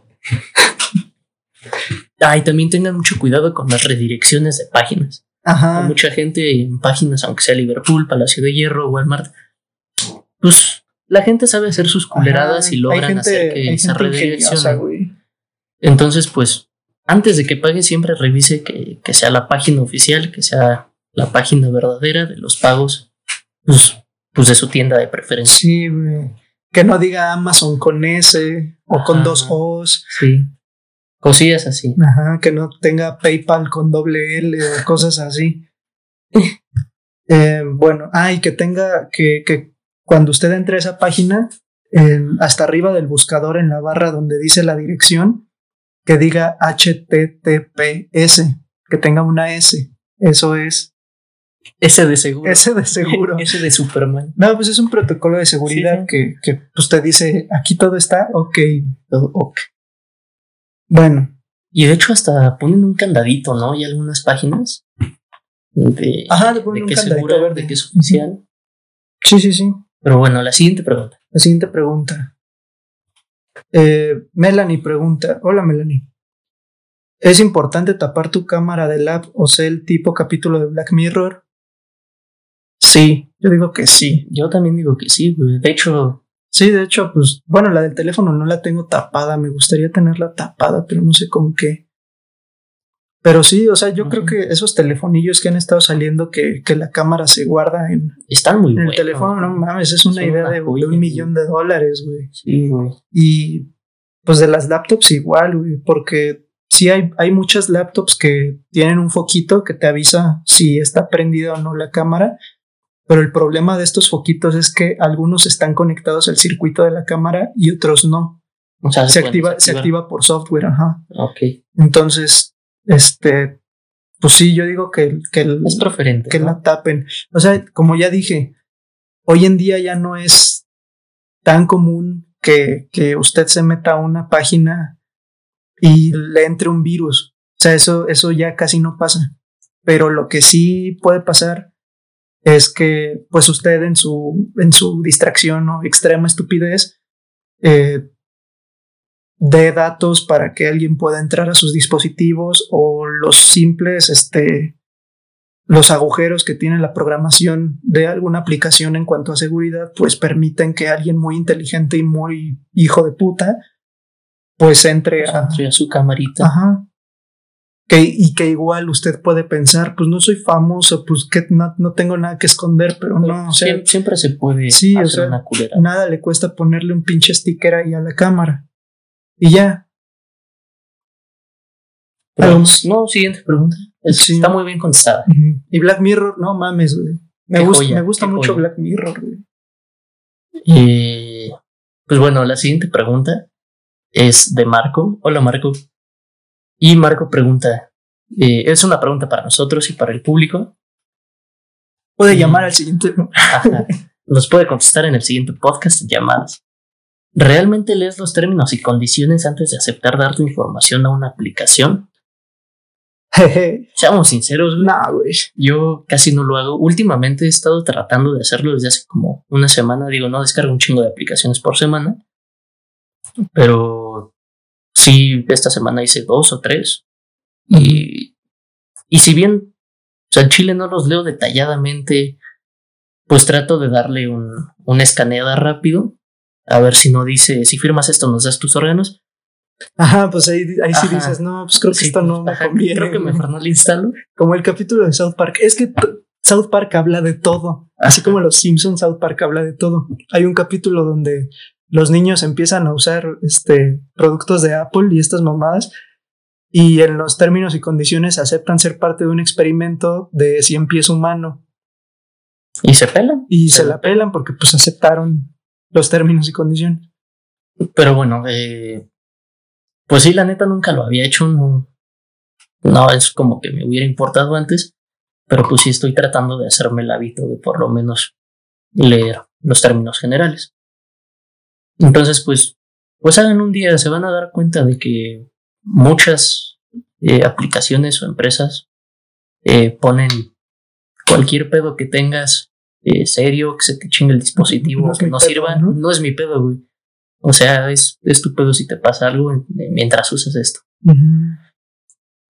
Ah, y también tengan mucho cuidado con las redirecciones de páginas. Hay Ajá. mucha gente en páginas, aunque sea Liverpool, Palacio de Hierro, Walmart, pues la gente sabe hacer sus culeradas Ajá, y logran gente, hacer que se güey. Entonces, pues, antes de que pague, siempre revise que, que sea la página oficial, que sea la página verdadera de los pagos, pues, pues de su tienda de preferencia. Sí, güey. Que no diga Amazon con S o con dos O's. Sí. Cosillas así. Ajá, que no tenga PayPal con doble L o cosas así. (laughs) Eh, bueno, ah, y que tenga que, que cuando usted entre a esa página, en- hasta arriba del buscador en la barra donde dice la dirección, que diga HTTPS, que tenga una S. Eso es Ese de seguro. S de seguro. Ese de Superman. No, pues es un protocolo de seguridad Sí, que, que usted dice, aquí todo está, ok. Todo ok. Bueno, Y de hecho hasta ponen un candadito, ¿no? Y algunas páginas de, Ajá, le ponen de un que segura, verde. de que es oficial. sí, sí, sí. Pero bueno, la siguiente pregunta. La siguiente pregunta. Eh, Melanie pregunta, hola Melanie. ¿Es importante tapar tu cámara de lab o cel tipo capítulo de Black Mirror? Sí, yo digo que sí. Yo también digo que sí, güey. De hecho, Sí, de hecho, pues, bueno, la del teléfono no la tengo tapada, me gustaría tenerla tapada, pero no sé con qué. Pero sí, o sea, yo creo que esos telefonillos que han estado saliendo que, que la cámara se guarda en, están muy en el teléfono, no mames, es una idea una de, joya, un millón de dólares, güey. Sí, güey. Y pues de las laptops igual, güey, porque sí hay, hay muchas laptops que tienen un foquito que te avisa si está prendida o no la cámara, pero el problema de estos foquitos es que algunos están conectados al circuito de la cámara y otros no. O sea, Se activa, se activa por software, ajá. Ok. Entonces, este, pues sí, yo digo que, que, el- Es preferente. que ¿no? la tapen. O sea, como ya dije, hoy en día ya no es tan común que, que usted se meta a una página y le entre un virus. O sea, eso, eso ya casi no pasa. Pero lo que sí puede pasar es que, pues usted en su, en su distracción o extrema estupidez, eh, dé datos para que alguien pueda entrar a sus dispositivos o los simples, este, los agujeros que tiene la programación de alguna aplicación en cuanto a seguridad, pues permiten que alguien muy inteligente y muy hijo de puta, pues entre Pues a... entre a su camarita. Ajá. Que, y que igual usted puede pensar, pues no soy famoso, pues que no, no tengo nada que esconder, pero Pero no, o sea, siempre, siempre se puede Sí, o hacer sea, una culera. nada le cuesta ponerle un pinche sticker ahí a la cámara. Y ya. Pero, pues, no, siguiente pregunta. Es- Sí. Está muy bien contestada. Y Black Mirror, no mames, güey. Me, Qué gusta, joya, me gusta qué mucho joya. Black Mirror, güey. Eh, pues bueno, la siguiente pregunta es de Marco. Hola Marco. Y Marco pregunta, eh, es una pregunta para nosotros y para el público. Puede Mm. llamar al siguiente. Ajá. (laughs) Nos puede contestar en el siguiente podcast llamadas. ¿Realmente lees los términos y condiciones antes de aceptar dar tu información a una aplicación? Jeje. Seamos sinceros, güey. no, güey. Yo casi no lo hago. Últimamente he estado tratando de hacerlo desde hace como una semana. Digo, no descargo un chingo de aplicaciones por semana. Pero sí, esta semana hice dos o tres. Y, y si bien, o sea, en Chile no los leo detalladamente, pues trato de darle un, una escaneada rápido. A ver si no dice, si firmas esto, nos das tus órganos. Ajá, pues ahí, ahí sí Ajá. dices, no, pues creo que Sí, esto no me conviene. Creo que mejor no le instalo. Como el capítulo de South Park. Es que South Park habla de todo. Así como los Simpsons, South Park habla de todo. Hay un capítulo donde los niños empiezan a usar este productos de Apple y estas mamadas. Y en los términos y condiciones aceptan ser parte de un experimento de 100 pies humano. Y se pelan. Y Se se la la pelan porque pues aceptaron los términos y condiciones. Pero bueno, eh, pues sí, la neta nunca lo había hecho. No, es como que me hubiera importado antes. Pero pues sí estoy tratando de hacerme el hábito de por lo menos leer los términos generales. Entonces, pues, pues hagan un día, se van a dar cuenta de que muchas eh, aplicaciones o empresas eh, ponen cualquier pedo que tengas eh, serio, que se te chingue el dispositivo, No que no pedo, sirva, ¿no? ¿no? es mi pedo, güey. O sea, es, es tu pedo si te pasa algo en- mientras usas esto.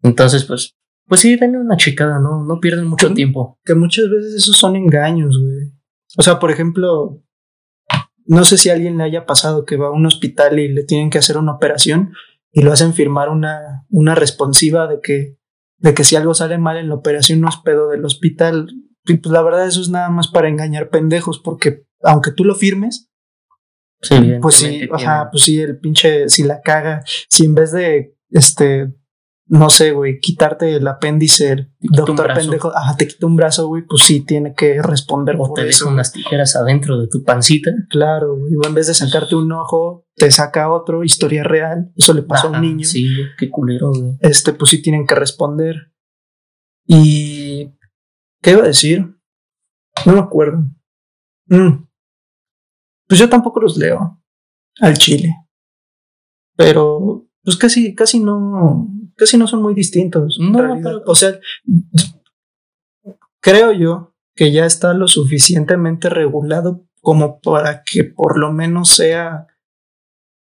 Entonces, pues, pues sí, denle una checada, ¿no? No pierden mucho tiempo. Que muchas veces esos son engaños, güey. O sea, por ejemplo, no sé si a alguien le haya pasado que va a un hospital y le tienen que hacer una operación y lo hacen firmar una, una responsiva de que, de que si algo sale mal en la operación no es pedo del hospital. Y pues la verdad eso es nada más para engañar pendejos porque aunque tú lo firmes, Sí, pues sí, ajá, pues sí, el pinche, si la caga, si en vez de, este, no sé, güey, quitarte el apéndice, el doctor pendejo, ajá, te quita un brazo, güey, pues sí, tiene que responder O por te eso. deja unas tijeras adentro de tu pancita. Claro, güey, o en vez de sacarte un ojo, te saca otro, historia real, eso le pasó a Ajá, un niño. Sí, qué culero, güey. Este, pues sí tienen que responder. Y, ¿qué iba a decir? No me acuerdo. Mm. Pues yo tampoco los leo al chile. Pero, pues casi, casi no, casi no son muy distintos. No, pero- O sea, creo yo que ya está lo suficientemente regulado como para que por lo menos sea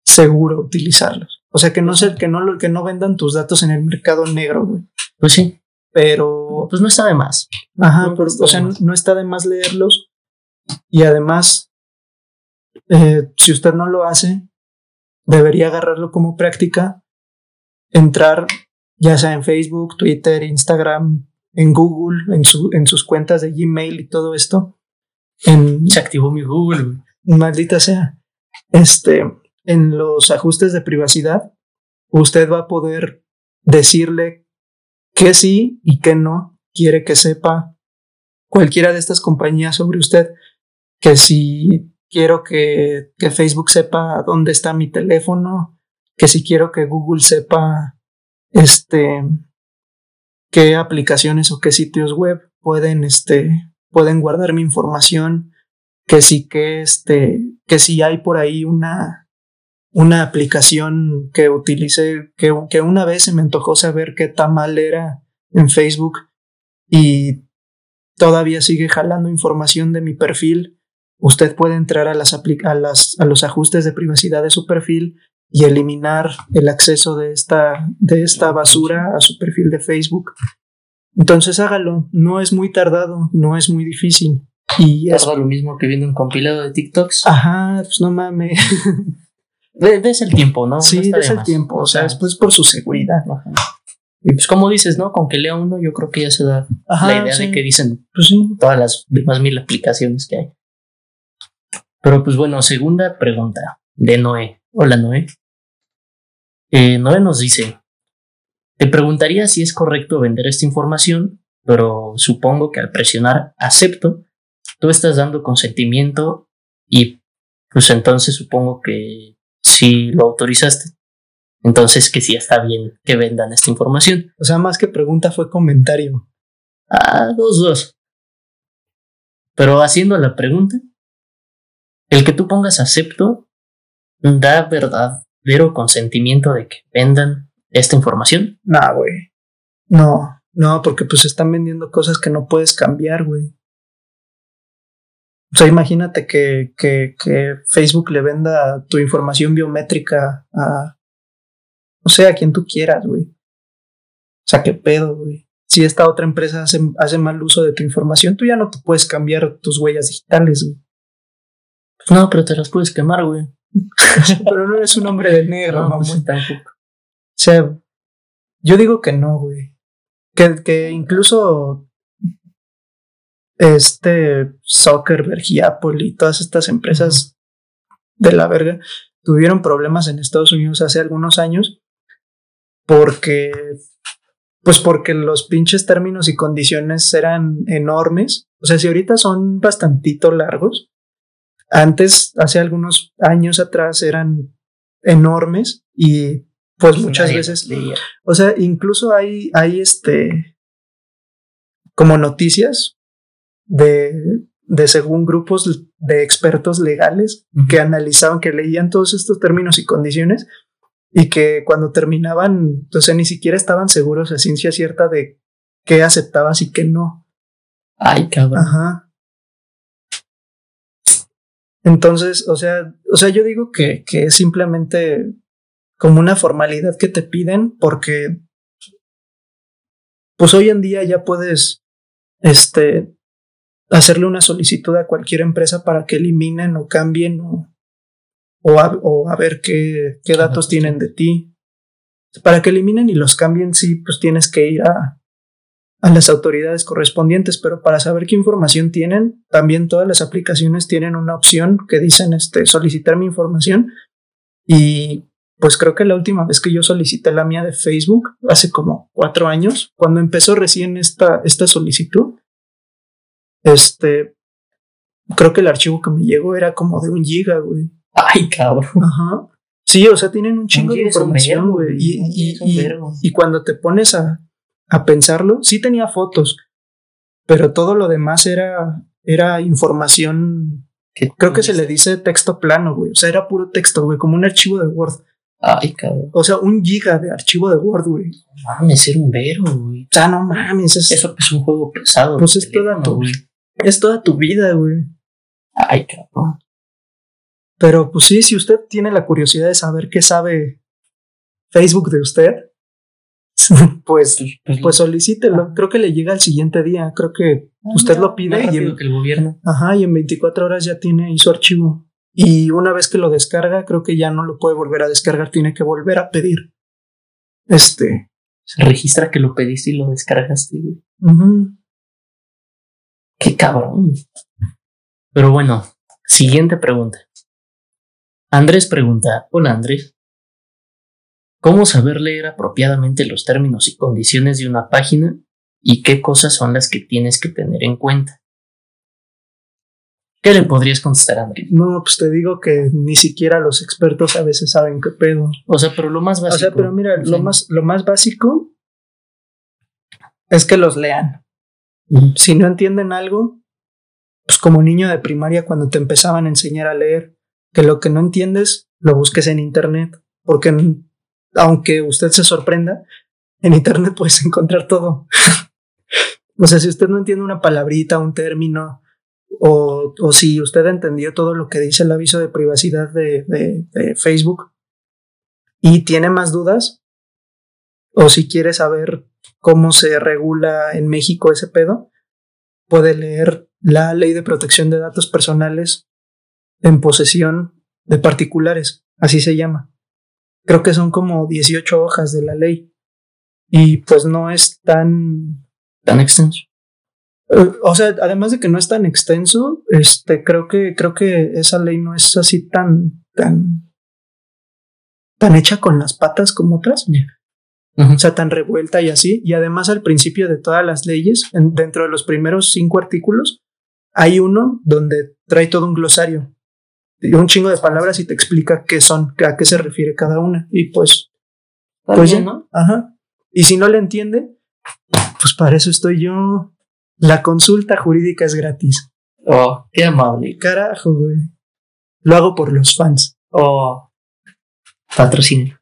seguro utilizarlos. O sea, que no sé, que no, que no vendan tus datos en el mercado negro, güey. Pues sí, Pero pues no está de más. Ajá, No pero, está o sea, no, más. no está de más leerlos. Y además, eh, si usted no lo hace, debería agarrarlo como práctica, entrar ya sea en Facebook, Twitter, Instagram, en Google, en, su, en sus cuentas de Gmail y todo esto, en Se activó mi Google, maldita sea, este, en los ajustes de privacidad, usted va a poder decirle que sí y que no quiere que sepa cualquiera de estas compañías sobre usted. Que si quiero que, que Facebook sepa dónde está mi teléfono, que si quiero que Google sepa este qué aplicaciones o qué sitios web pueden este pueden guardar mi información que sí que este que si hay por ahí una una aplicación que utilice que, que una vez se me antojó saber qué tamal era en Facebook y todavía sigue jalando información de mi perfil. Usted puede entrar a las, a las a los ajustes de privacidad de su perfil y eliminar el acceso de esta de esta basura a su perfil de Facebook. Entonces hágalo. No es muy tardado no es muy difícil. Y es lo mismo que viendo un compilado de TikToks. Ajá, pues no mames. (laughs) Ves el tiempo, ¿no? No sí, es el tiempo. O sea, después por su seguridad. Ajá. Y pues como dices, ¿no? Con que lea uno, yo creo que ya se da Ajá, la idea sí. de que dicen Pues sí. todas las demás mil aplicaciones que hay. Pero pues bueno, segunda pregunta de Noé. Hola Noé. Eh, Noé nos dice, te preguntaría si es correcto vender esta información, pero supongo que al presionar acepto, tú estás dando consentimiento y pues entonces supongo que si lo autorizaste. Entonces que sí está bien que vendan esta información. O sea, más que pregunta fue comentario. Ah, dos, dos. Pero haciendo la pregunta, el que tú pongas acepto da verdadero consentimiento de que vendan esta información. Nah, güey. No, no, porque pues están vendiendo cosas que no puedes cambiar, güey. O sea, imagínate que, que, que Facebook le venda tu información biométrica a, o sea, a quien tú quieras, güey. O sea, qué pedo, güey. Si esta otra empresa hace, hace mal uso de tu información, tú ya no te puedes cambiar tus huellas digitales, güey. No, pero te las puedes quemar, güey. (laughs) pero no eres un hombre de negro, No, mamón. pues, tampoco. O sea, yo digo que no, güey. Que, que incluso este Zuckerberg y Apple y todas estas empresas de la verga tuvieron problemas en Estados Unidos hace algunos años porque pues porque los pinches términos y condiciones eran enormes. O sea, si ahorita son bastantito largos, antes, hace algunos años atrás, eran enormes y pues muchas Nadie veces leía. o sea, incluso hay, hay este, como noticias de, de según grupos de expertos legales que analizaban, que leían todos estos términos y condiciones y que cuando terminaban, o sea, ni siquiera estaban seguros a ciencia cierta de qué aceptabas y qué no. Ay, cabrón. Ajá. Entonces, o sea, o sea, yo digo que, que es simplemente como una formalidad que te piden porque pues hoy en día ya puedes este hacerle una solicitud a cualquier empresa para que eliminen o cambien o, o, a, o a ver qué, qué datos datos tienen de ti. Para que eliminen y los cambien, sí, pues tienes que ir a, a las autoridades correspondientes, pero para saber qué información tienen, también todas las aplicaciones tienen una opción que dicen este, solicitar mi información. Y pues creo que la última vez que yo solicité la mía de Facebook, hace como cuatro años, cuando empezó recién esta, esta solicitud, este, creo que el archivo que me llegó era como de un giga, güey. Ay, cabrón. Ajá. Sí, o sea, tienen un chingo de información, güey. Y, y, y- y cuando te pones a, a pensarlo, sí tenía fotos, pero todo lo demás era, era información. ¿Qué Creo que se le dice? texto plano, güey. O sea, era puro texto, güey, como un archivo de Word. Ay, cabrón. O sea, un giga de archivo de Word, güey. Mames, era un vergo, güey. O sea, no mames, es, Eso es un juego pesado. Pues es tu- güey. Es toda tu vida, güey. Ay, cabrón. Pero pues sí, si usted tiene la curiosidad de saber qué sabe Facebook de usted, (laughs) pues, Pues, solicítelo. Creo que le llega al siguiente día. Creo que usted lo pide y en- que el gobierno. Ajá, y en 24 horas ya tiene ahí su archivo. Y una vez que lo descarga, creo que ya no lo puede volver a descargar, tiene que volver a pedir. Este. Se registra que lo pediste y lo descargaste, güey. ujú. Qué cabrón. Pero bueno, siguiente pregunta. Andrés pregunta, hola Andrés. ¿Cómo saber leer apropiadamente los términos y condiciones de una página y qué cosas son las que tienes que tener en cuenta? ¿Qué le podrías contestar a Andrés? No, pues te digo que ni siquiera los expertos a veces saben qué pedo. O sea, pero lo más O básico. sea, pero mira, o lo más, lo más básico es que los lean. Si no entienden algo, pues como niño de primaria cuando te empezaban a enseñar a leer, que lo que no entiendes lo busques en internet, porque aunque usted se sorprenda, en internet (laughs) puedes encontrar todo. (laughs) o sea, si usted no entiende una palabrita, un término, o, si usted entendió todo lo que dice el aviso de privacidad de Facebook y tiene más dudas, o si quiere saber cómo se regula en México ese pedo, puede leer la ley de protección de datos personales en posesión de particulares, así se llama. Creo que son como 18 hojas de la ley y pues no es tan... Tan extenso. eh, O sea, además de que no es tan extenso, este, creo que, creo que esa ley no es así tan, tan, tan hecha con las patas como otras. O sea, tan revuelta y así. Y además al principio de todas las leyes, en- dentro de los primeros cinco artículos, hay uno donde trae todo un glosario, un chingo de palabras y te explica qué son, a qué se refiere cada una. Y pues, pues bien, ya, ¿no? ajá. Y si no le entiende, pues para eso estoy yo. La consulta jurídica es gratis. Oh, qué amable. Carajo, güey. Lo hago por los fans. Oh, patrocinio.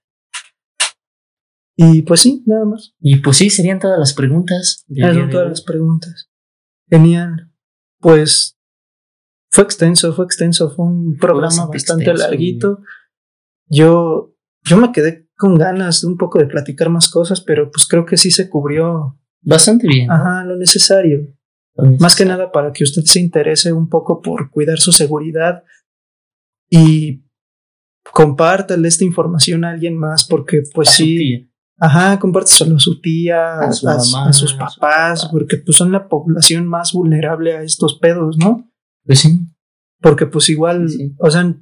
Y pues sí, nada más. Y pues sí, serían todas las preguntas. de todas las preguntas. Genial. Pues fue extenso, fue extenso, fue un programa bastante larguito. Yo, yo me quedé con ganas de un poco de platicar más cosas, pero pues creo que sí se cubrió, Bastante bien. ¿no? ajá, lo necesario. Más que nada para que usted se interese un poco por cuidar su seguridad y compártale esta información a alguien más, porque pues a sí. Ajá, compárteselo a su tía, a, su a- mamá, a sus a su papás, papá. porque pues son la población más vulnerable a estos pedos, ¿no? Pues sí. Porque pues igual, Sí, sí. o sea,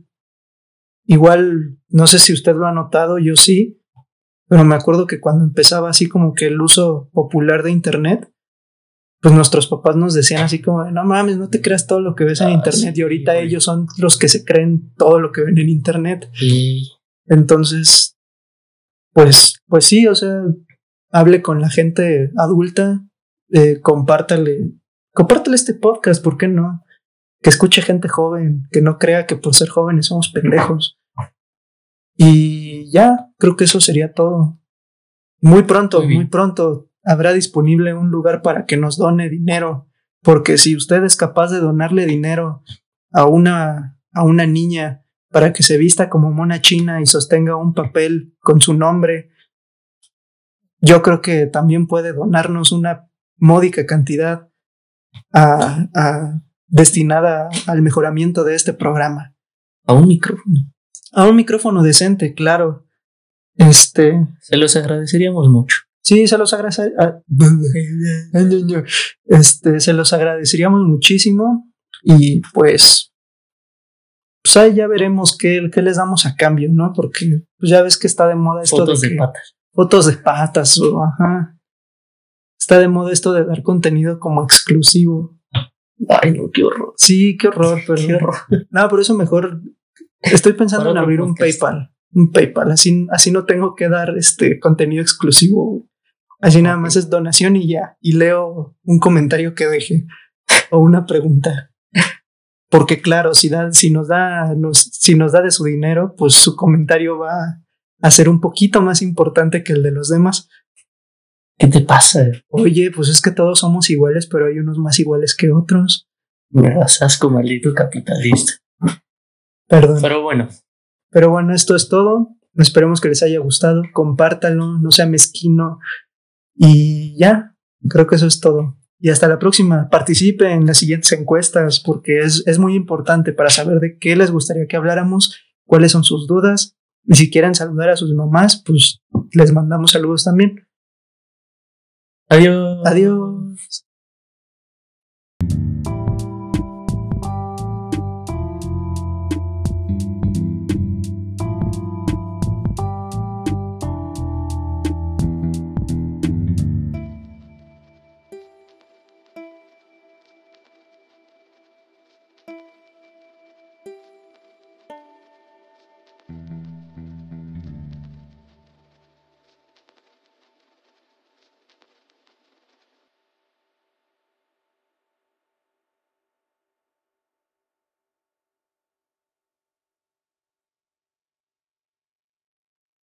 igual, no sé si usted lo ha notado, yo sí, pero me acuerdo que cuando empezaba así como que el uso popular de Internet, pues nuestros papás nos decían así como, no mames, no te creas todo lo que ves en Ah, Internet sí, y ahorita güey. ellos son los que se creen todo lo que ven en Internet. Y Entonces, pues, pues sí, o sea, hable con la gente adulta, eh, compártale, compártale este podcast, ¿por qué no? Que escuche gente joven, que no crea que por ser jóvenes somos pendejos. Y ya, creo que eso sería todo. Muy pronto, Muy pronto habrá disponible un lugar para que nos done dinero, porque si usted es capaz de donarle dinero a una, a una niña para que se vista como mona china y sostenga un papel con su nombre, yo creo que también puede donarnos una módica cantidad a- a- destinada al mejoramiento de este programa. a un micrófono. A un micrófono decente, claro. Este, Se los agradeceríamos mucho. sí, se los agradece- a- (laughs) este, se los agradeceríamos muchísimo y pues, pues ahí ya veremos qué, qué les damos a cambio, ¿no? Porque pues ya ves que está de moda esto Fotos de, de que- patas. Fotos de patas o ajá. Está de moda esto de dar contenido como exclusivo. Ay, no, qué horror. Sí, qué horror, pero Qué horror. no, por eso mejor estoy pensando en abrir un. PayPal, un PayPal, así así no tengo que dar este contenido exclusivo. güey. Así nada más es donación y ya, y leo un comentario que deje o una pregunta. Porque claro, si da si nos da nos, si nos da de su dinero, pues su comentario va a ser un poquito más importante que el de los demás. ¿Qué te pasa? Oye, pues es que todos somos iguales, pero hay unos más iguales que otros. Me das asco, maldito capitalista. Perdón. Pero bueno, Pero bueno, esto es todo. Esperemos que les haya gustado. Compártanlo, no sea mezquino. Y ya, creo que eso es todo. Y hasta la próxima. Participe en las siguientes encuestas porque es, es muy importante para saber de qué les gustaría que habláramos, cuáles son sus dudas. Si quieren saludar a sus mamás, pues les mandamos saludos también. adiós. Adiós.